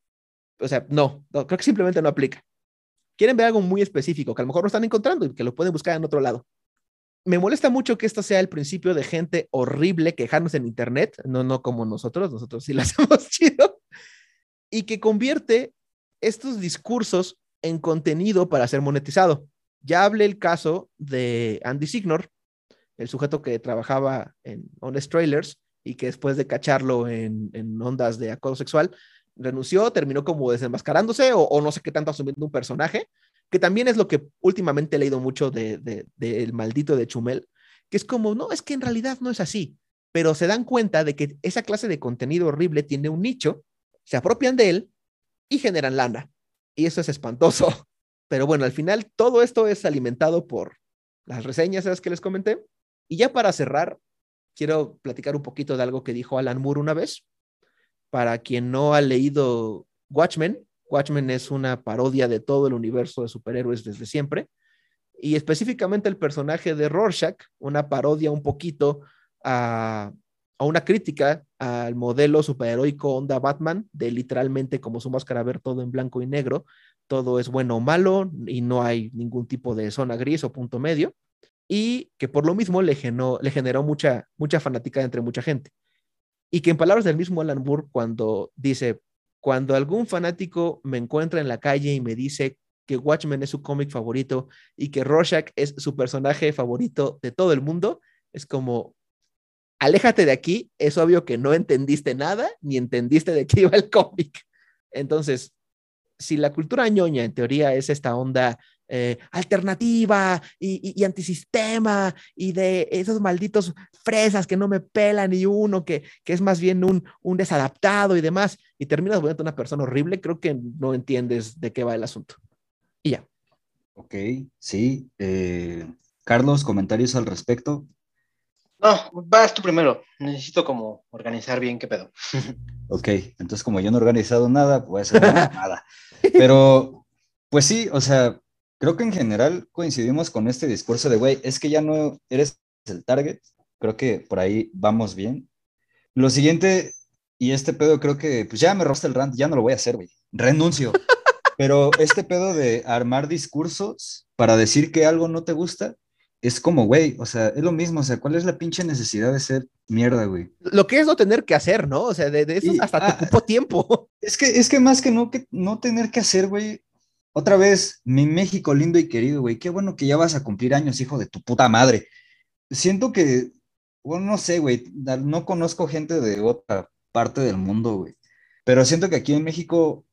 O sea, no, no creo que simplemente no aplica. Quieren ver algo muy específico que a lo mejor no están encontrando y que lo pueden buscar en otro lado. Me molesta mucho que esto sea el principio de gente horrible quejarnos en internet, no, no como nosotros, nosotros sí lo hacemos chido, y que convierte estos discursos en contenido para ser monetizado. Ya hablé el caso de Andy Signor, el sujeto que trabajaba en Honest Trailers y que después de cacharlo en, ondas de acoso sexual, renunció, terminó como desenmascarándose o, no sé qué tanto asumiendo un personaje, que también es lo que últimamente he leído mucho del de, maldito de Chumel, que es como, no, es que en realidad no es así, pero se dan cuenta de que esa clase de contenido horrible tiene un nicho, se apropian de él y generan lana. Y eso es espantoso. Pero bueno, al final todo esto es alimentado por las reseñas esas que les comenté. Y ya para cerrar, quiero platicar un poquito de algo que dijo Alan Moore una vez. Para quien no ha leído Watchmen, Watchmen es una parodia de todo el universo de superhéroes desde siempre. Y específicamente el personaje de Rorschach, una parodia un poquito a, a una crítica al modelo superheroico onda Batman, de literalmente como su máscara ver todo en blanco y negro, todo es bueno o malo y no hay ningún tipo de zona gris o punto medio y que por lo mismo le, le generó mucha, mucha fanática entre mucha gente. Y que en palabras del mismo Alan Moore, cuando dice, cuando algún fanático me encuentra en la calle y me dice que Watchmen es su cómic favorito y que Rorschach es su personaje favorito de todo el mundo, es como, aléjate de aquí, es obvio que no entendiste nada ni entendiste de qué iba el cómic. Entonces, si la cultura ñoña en teoría es esta onda eh, alternativa y, antisistema y de esos malditos fresas que no me pelan ni uno, que, que es más bien un, un desadaptado y demás, y terminas volviendo una persona horrible, creo que no entiendes de qué va el asunto. Y ya. Ok, sí. Eh, Carlos, comentarios al respecto. No, vas tú primero. Necesito como organizar bien qué pedo. Ok, entonces como yo no he organizado nada, pues nada. Pero, pues sí, o sea, creo que en general coincidimos con este discurso de, güey, es que ya no eres el target, creo que por ahí vamos bien. Lo siguiente, y este pedo creo que, pues ya me rosta el rant, ya no lo voy a hacer, güey, renuncio. Pero este pedo de armar discursos para decir que algo no te gusta, es como, güey, o sea, es lo mismo, o sea, ¿cuál es la pinche necesidad de ser mierda, güey? Lo que es no tener que hacer, ¿no? O sea, de, eso hasta te ah, ocupó tiempo. Es que, es que más que no, que no tener que hacer, güey, otra vez, mi México lindo y querido, güey. Qué bueno que ya vas a cumplir años, hijo de tu puta madre. Siento que, bueno, no sé, güey. No conozco gente de otra parte del mundo, güey. Pero siento que aquí en México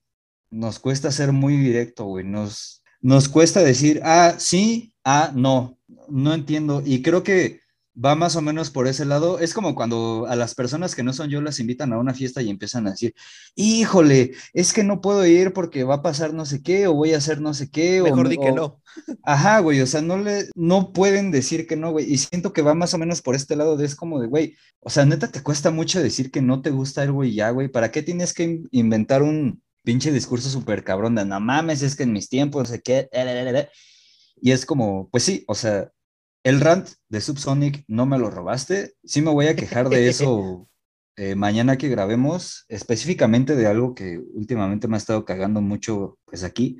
nos cuesta ser muy directo, güey. Nos, nos cuesta decir, ah, sí, ah, no. No entiendo. Y creo que va más o menos por ese lado. Es como cuando a las personas que no son yo las invitan a una fiesta y empiezan a decir, híjole, es que no puedo ir porque va a pasar no sé qué o voy a hacer no sé qué. Mejor di que no. Ajá, güey, o sea, no le, no pueden decir que no, güey. Y siento que va más o menos por este lado de es como de, güey, o sea, neta te cuesta mucho decir que no te gusta algo y ya, güey. ¿Para qué tienes que inventar un pinche discurso súper cabrón de no mames, es que en mis tiempos, no sé qué. Y es como, pues sí, o sea, el rant de Subsonic no me lo robaste. Sí me voy a quejar de eso eh, mañana que grabemos, específicamente de algo que últimamente me ha estado cagando mucho, pues aquí.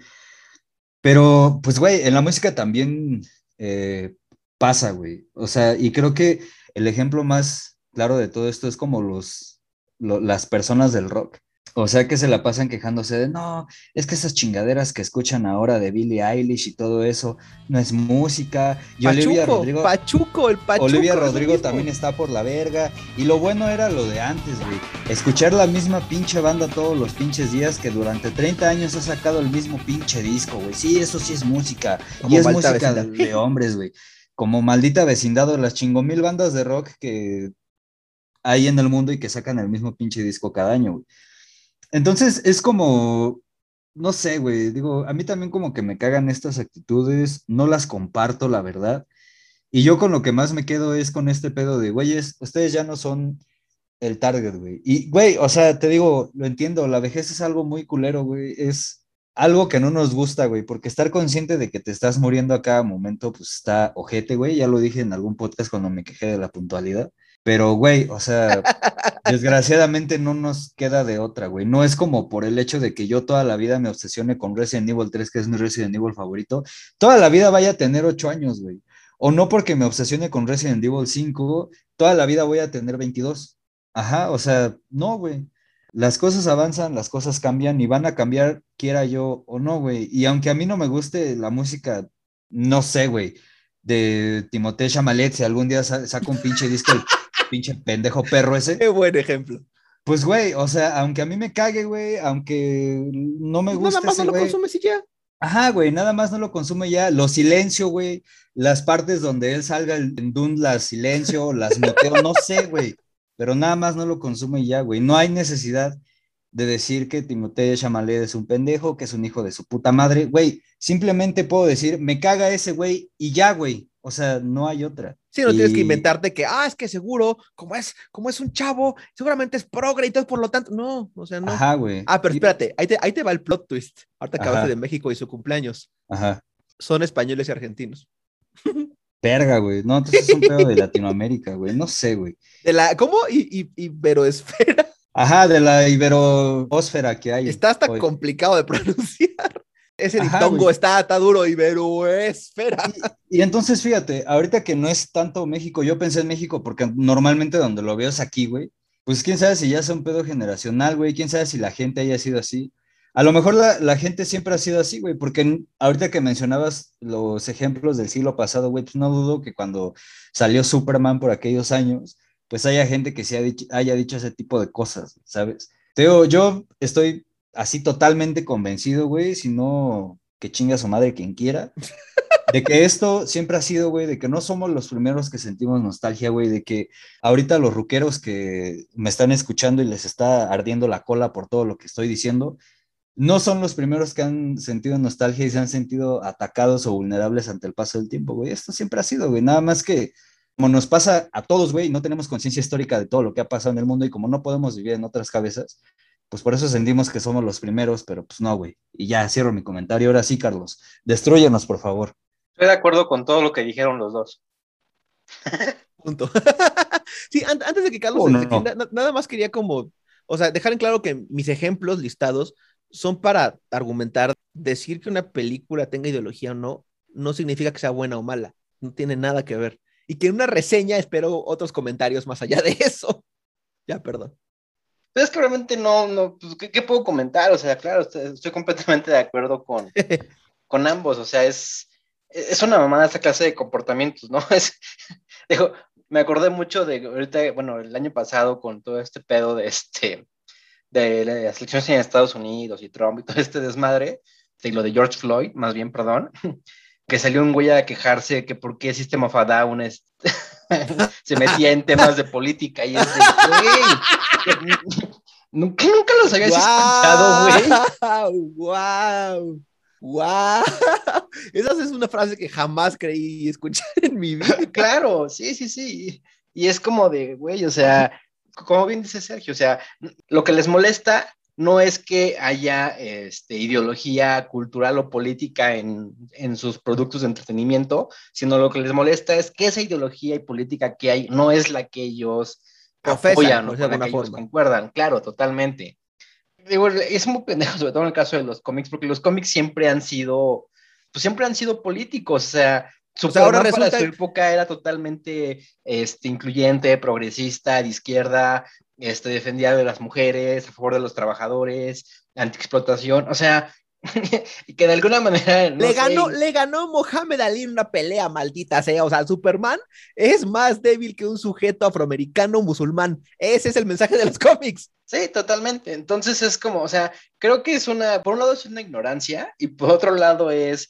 Pero, pues, güey, en la música también eh, pasa, güey. O sea, y creo que el ejemplo más claro de todo esto es como los, las personas del rock. O sea que se la pasan quejándose de, no, es que esas chingaderas que escuchan ahora de Billie Eilish y todo eso, no es música. Y Olivia Pachuco, Rodrigo, Pachuco, el Pachuco. Olivia Rodrigo también está por la verga. Y lo bueno era lo de antes, güey. Escuchar la misma pinche banda todos los pinches días que durante 30 años ha sacado el mismo pinche disco, güey. Sí, eso sí es música. Como y es música Vecindad. de hombres, güey. Como maldita vecindad o las chingomil bandas de rock que hay en el mundo y que sacan el mismo pinche disco cada año, güey. Entonces es como, no sé, güey, digo, a mí también como que me cagan estas actitudes, no las comparto, la verdad. Y yo con lo que más me quedo es con este pedo de, güeyes, ustedes ya no son el target, güey. Y, güey, o sea, te digo, lo entiendo, la vejez es algo muy culero, güey, es algo que no nos gusta, güey, porque estar consciente de que te estás muriendo a cada momento, pues está ojete, güey, ya lo dije en algún podcast cuando me quejé de la puntualidad. Pero, güey, o sea, desgraciadamente no nos queda de otra, güey. No es como por el hecho de que yo toda la vida me obsesione con Resident Evil 3, que es mi Resident Evil favorito. Toda la vida vaya a tener 8 años, güey. O no porque me obsesione con Resident Evil 5, toda la vida voy a tener 22. Ajá, o sea, no, güey. Las cosas avanzan, las cosas cambian y van a cambiar, quiera yo o no, güey. Y aunque a mí no me guste la música, no sé, güey, de Timothée Chalamet, si algún día sa- saca un pinche disco, pinche pendejo perro ese, Qué buen ejemplo. pues, güey, o sea, aunque a mí me cague, güey, aunque no me guste Nada más ese no lo consumes y ya. Ajá, güey, nada más no lo consume ya. Lo silencio, güey. Las partes donde él salga el- en Dune, las silencio, las muteo, no sé, güey. Pero nada más no lo consume ya, güey. No hay necesidad de decir que Timothée Chalamet es un pendejo, que es un hijo de su puta madre. Güey, simplemente puedo decir, me caga ese güey y ya, güey. O sea, no hay otra. Sí, no tienes que inventarte que, ah, es que seguro, como es, como es un chavo, seguramente es progre y todo, por lo tanto, no, o sea, no. Ajá, güey. Ah, pero Y- espérate, ahí te, ahí te va el plot twist. Ahorita Ajá. hablaste de México y su cumpleaños. Ajá. Son españoles y argentinos. Verga, güey. No, entonces es un pedo de Latinoamérica, güey. No sé, güey. De la, ¿cómo? Y, y, Iberoesfera. Ajá, de la iberoosfera que hay. Está hasta hoy. complicado de pronunciar. Ese diptongo está, está duro, Iberoesfera. Y entonces, fíjate, ahorita que no es tanto México, yo pensé en México porque normalmente donde lo veo es aquí, güey. Pues quién sabe si ya es un pedo generacional, güey. Quién sabe si la gente haya sido así. A lo mejor la, la gente siempre ha sido así, güey, porque en- ahorita que mencionabas los ejemplos del siglo pasado, güey, pues no dudo que cuando salió Superman por aquellos años, pues haya gente que se ha haya dicho ese tipo de cosas, ¿sabes? Te digo, yo estoy así totalmente convencido, güey, si no, que chinga su madre quien quiera, de que esto siempre ha sido, güey, de que no somos los primeros que sentimos nostalgia, güey, de que ahorita los ruqueros que me están escuchando y les está ardiendo la cola por todo lo que estoy diciendo, no son los primeros que han sentido nostalgia y se han sentido atacados o vulnerables ante el paso del tiempo, güey. Esto siempre ha sido, güey. Nada más que como nos pasa a todos, güey, no tenemos conciencia histórica de todo lo que ha pasado en el mundo y como no podemos vivir en otras cabezas, pues por eso sentimos que somos los primeros, pero pues no, güey. Y ya cierro mi comentario. Ahora sí, Carlos, destruyenos, por favor. Estoy de acuerdo con todo lo que dijeron los dos. Punto. sí, an- antes de que Carlos Oh, se no, na- nada más quería como, o sea, dejar en claro que mis ejemplos listados son para argumentar, decir que una película tenga ideología o no, no significa que sea buena o mala, no tiene nada que ver. Y que en una reseña espero otros comentarios más allá de eso. Ya, perdón. Pero es que realmente no, no, pues, ¿qué, qué puedo comentar? O sea, claro, estoy, completamente de acuerdo con, con ambos. O sea, es, es una mamada esta clase de comportamientos, ¿no? Es, digo, me acordé mucho de ahorita, bueno, el año pasado con todo este pedo de este, de las elecciones en Estados Unidos y Trump y todo este desmadre, de lo de George Floyd, más bien, perdón, que salió un güey a quejarse que por qué System of a Down es- se metía en temas de política y es de, güey, nunca, nunca los habías escuchado, güey. ¡Wow! ¡Wow! Esa es una frase que jamás creí escuchar en mi vida. Claro, sí, sí, sí. Y es como de, güey, o sea, como bien dice Sergio, o sea, lo que les molesta no es que haya este, ideología cultural o política en, en sus productos de entretenimiento, sino lo que les molesta es que esa ideología y política que hay no es la que ellos Profesan, apoyan o con la que ellos concuerdan, claro, totalmente. Digo, es muy pendejo, sobre todo en el caso de los cómics, porque los cómics siempre han sido, pues siempre han sido políticos, o sea, O sea, ahora para su época era totalmente este, incluyente, progresista, de izquierda, este, defendía de las mujeres, a favor de los trabajadores, antiexplotación, o sea, que de alguna manera... no le, sé, ganó, le ganó Mohamed Ali en una pelea, maldita sea. O sea, Superman es más débil que un sujeto afroamericano musulmán. Ese es el mensaje de los cómics. Sí, totalmente. Entonces es como, o sea, creo que es una, por un lado es una ignorancia y por otro lado es,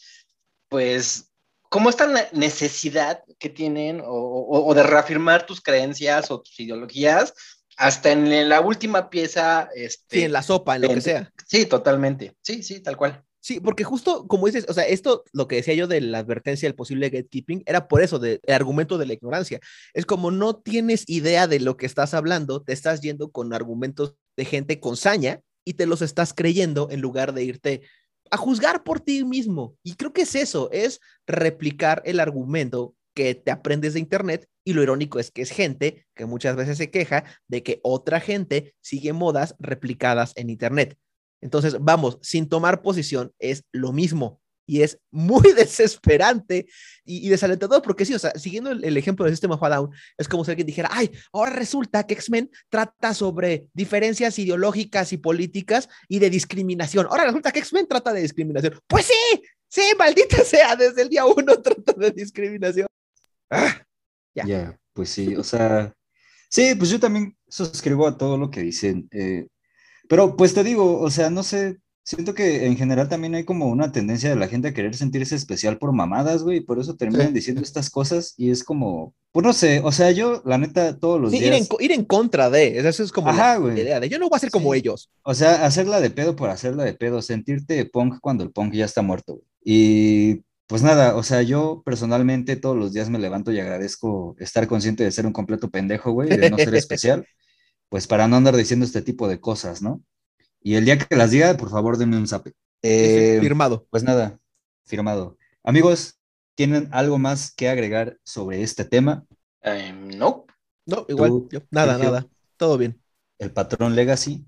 pues, como esta ne- necesidad que tienen o, o- o de reafirmar tus creencias o tus ideologías hasta en la última pieza, este, Sí, en la sopa, en lo que sea. Sí, totalmente. Sí, sí, tal cual. Sí, porque justo como dices, o sea, esto, lo que decía yo de la advertencia del posible gatekeeping, era por eso, del argumento de la ignorancia. Es como no tienes idea de lo que estás hablando, te estás yendo con argumentos de gente con saña y te los estás creyendo en lugar de irte a juzgar por ti mismo. Y creo que es eso, es replicar el argumento que te aprendes de Internet y lo irónico es que es gente que muchas veces se queja de que otra gente sigue modas replicadas en Internet. Entonces, vamos, sin tomar posición es lo mismo y es muy desesperante y, desalentador porque sí, o sea, siguiendo el, ejemplo del sistema of Down, es como si alguien dijera, ay, ahora resulta que X-Men trata sobre diferencias ideológicas y políticas y de discriminación. Ahora resulta que X-Men trata de discriminación. Pues sí, sí, maldita sea, desde el día uno trata de discriminación. Ah, Ya, Ya. pues sí, o sea, sí, pues yo también suscribo a todo lo que dicen, eh, pero pues te digo, o sea, no sé, siento que en general también hay como una tendencia de la gente a querer sentirse especial por mamadas, güey, y por eso terminan Sí. diciendo estas cosas y es como, pues no sé, o sea, yo la neta todos los sí, ir, en, días, ir en contra de, eso es como Ajá, la güey. idea de yo no voy a ser como Sí. ellos. o sea, hacerla de pedo por hacerla de pedo, sentirte punk cuando el punk ya está muerto, güey. Y pues nada, o sea, yo personalmente todos los días me levanto y agradezco estar consciente de ser un completo pendejo, güey, de no ser especial, pues para no andar diciendo este tipo de cosas, ¿no? Y el día que las diga, por favor, denme un zape. Eh, Firmado. pues nada, firmado. Amigos, ¿tienen algo más que agregar sobre este tema? Em, no, No, igual, Tú, yo, nada, Sergio. nada, todo bien. el patrón Legacy.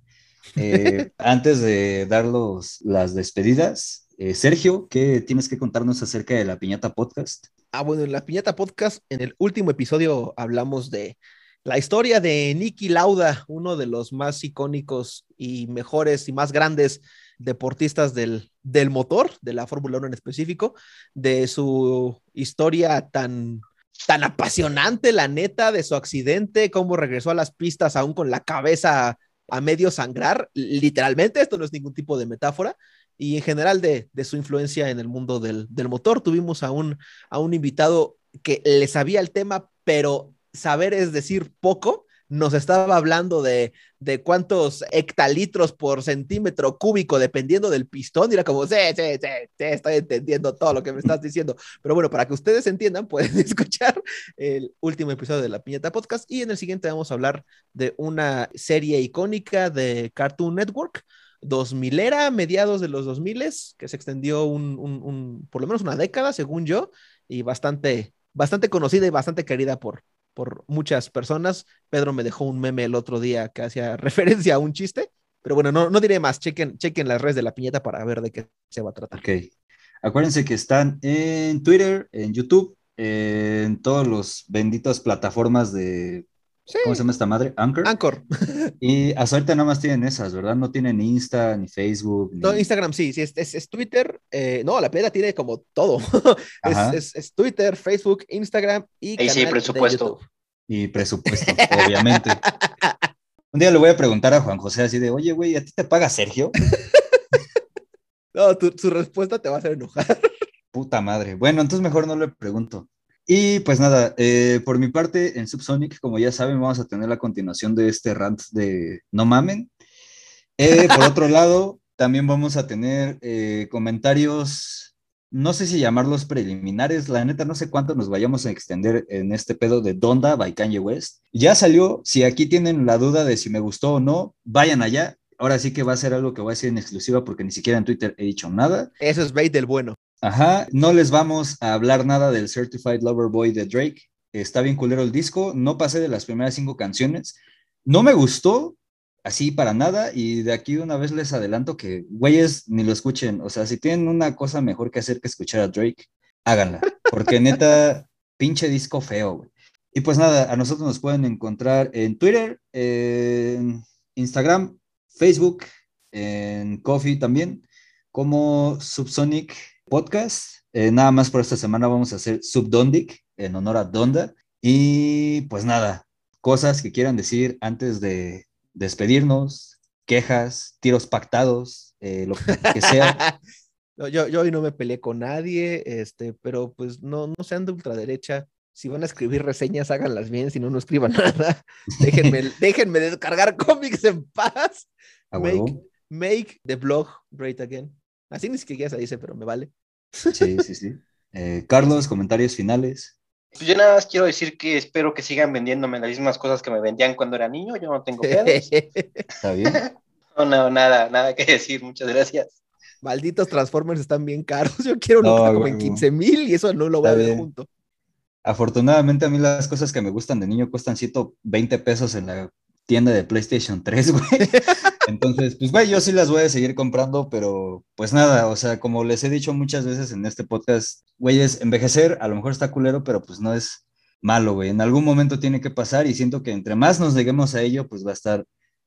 Eh, antes de dar los- las despedidas, eh, Sergio, ¿qué tienes que contarnos acerca de la Piñata Podcast? Ah, bueno, en la Piñata Podcast, en el último episodio hablamos de la historia de Nicky Lauda, uno de los más icónicos y mejores y más grandes deportistas del, del motor, de la Fórmula 1 en específico, de su historia tan, tan apasionante, la neta, de su accidente, cómo regresó a las pistas aún con la cabeza a medio sangrar, literalmente, esto no es ningún tipo de metáfora, y en general de, de su influencia en el mundo del, del motor. Tuvimos a un, a un invitado que le sabía el tema, pero saber es decir poco. Nos estaba hablando de, de cuántos hectalitros por centímetro cúbico dependiendo del pistón. Y era como, sí, sí, sí, sí, estoy entendiendo todo lo que me estás diciendo. Pero bueno, para que ustedes entiendan, pueden escuchar el último episodio de la Piñata Podcast. Y en el siguiente vamos a hablar de una serie icónica de Cartoon Network, 2000 era, mediados de los 2000 que se extendió un, un, un, por lo menos una década, según yo, y bastante, bastante conocida y bastante querida por, por muchas personas. Pedro me dejó un meme el otro día que hacía referencia a un chiste, pero bueno, no, no diré más, chequen, chequen las redes de la piñata para ver de qué se va a tratar. Ok. Acuérdense que están en Twitter, en YouTube, en todas las benditas plataformas de. Sí. ¿Cómo se llama esta madre? Anchor. Anchor. Y hasta ahorita nada más tienen esas, ¿verdad? No tienen Insta, ni Facebook. Ni... No, Instagram sí, sí, es, es, es Twitter. Eh, no, la piedra tiene como todo. es, es, es, Twitter, Facebook, Instagram y. Sí, presupuesto. Y presupuesto, obviamente. Un día le voy a preguntar a Juan José así de, oye, güey, ¿a ti te paga Sergio? no, tu, su respuesta te va a hacer enojar. Puta madre. Bueno, entonces mejor no le pregunto. Y pues nada, eh, por mi parte, en Subsonic, como ya saben, vamos a tener la continuación de este rant de No mamen. Eh, por otro lado, también vamos a tener eh, comentarios, no sé si llamarlos preliminares, la neta no sé cuánto nos vayamos a extender en este pedo de Donda by Kanye West. Ya salió, si aquí tienen la duda de si me gustó o no, vayan allá. Ahora sí que va a ser algo que voy a decir en exclusiva porque ni siquiera en Twitter he dicho nada. Eso es bait del bueno. Ajá, no les vamos a hablar nada del Certified Lover Boy de Drake. Está bien culero el disco, no pasé de las primeras cinco canciones. No me gustó, así para nada, y de aquí una vez les adelanto que, güeyes, ni lo escuchen. O sea, si tienen una cosa mejor que hacer que escuchar a Drake, háganla. Porque neta, pinche disco feo, güey. Y pues nada, a nosotros nos pueden encontrar en Twitter, en Instagram, Facebook, en Coffee también, como Subsonic Podcast. Eh, nada más por esta semana vamos a hacer Subdondic en honor a Donda. Y pues nada, cosas que quieran decir antes de despedirnos, quejas, tiros pactados, eh, lo que sea. yo, yo hoy no me peleé con nadie, este, pero pues no, no sean de ultraderecha. Si van a escribir reseñas, háganlas bien, si no, no escriban nada. déjenme, déjenme descargar cómics en paz. Make, make, the blog great again. Así ni siquiera se dice, pero me vale. Sí, sí, sí. Eh, Carlos, comentarios finales. Pues yo nada más quiero decir que espero que sigan vendiéndome las mismas cosas que me vendían cuando era niño. Yo no tengo pedos. Está bien. No, no, nada, nada que decir. Muchas gracias. Malditos Transformers están bien caros. Yo quiero uno como en 15 mil y eso no lo voy a ver junto. Afortunadamente a mí las cosas que me gustan de niño cuestan 120 pesos en la tienda de PlayStation 3, güey. Entonces, pues, güey, yo sí las voy a seguir comprando, pero pues nada, o sea, como les he dicho muchas veces en este podcast, güey, es envejecer, a lo mejor está culero, pero pues no es malo, güey. En algún momento tiene que pasar y siento que entre más nos lleguemos a ello, pues va a estar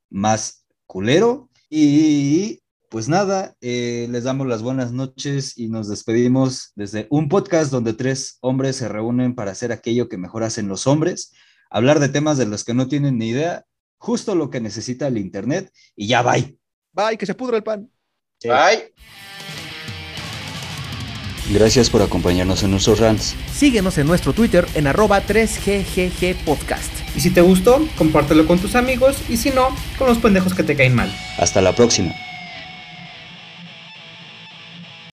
más culero. Y pues nada, eh, les damos las buenas noches y nos despedimos desde un podcast donde tres hombres se reúnen para hacer aquello que mejor hacen los hombres, hablar de temas de los que no tienen ni idea, justo lo que necesita el Internet y ya bye. Bye, que se pudra el pan. Bye. Gracias por acompañarnos en nuestros rants. Síguenos en nuestro Twitter en arroba 3GGG Podcast. Y si te gustó, compártelo con tus amigos y si no, con los pendejos que te caen mal. Hasta la próxima.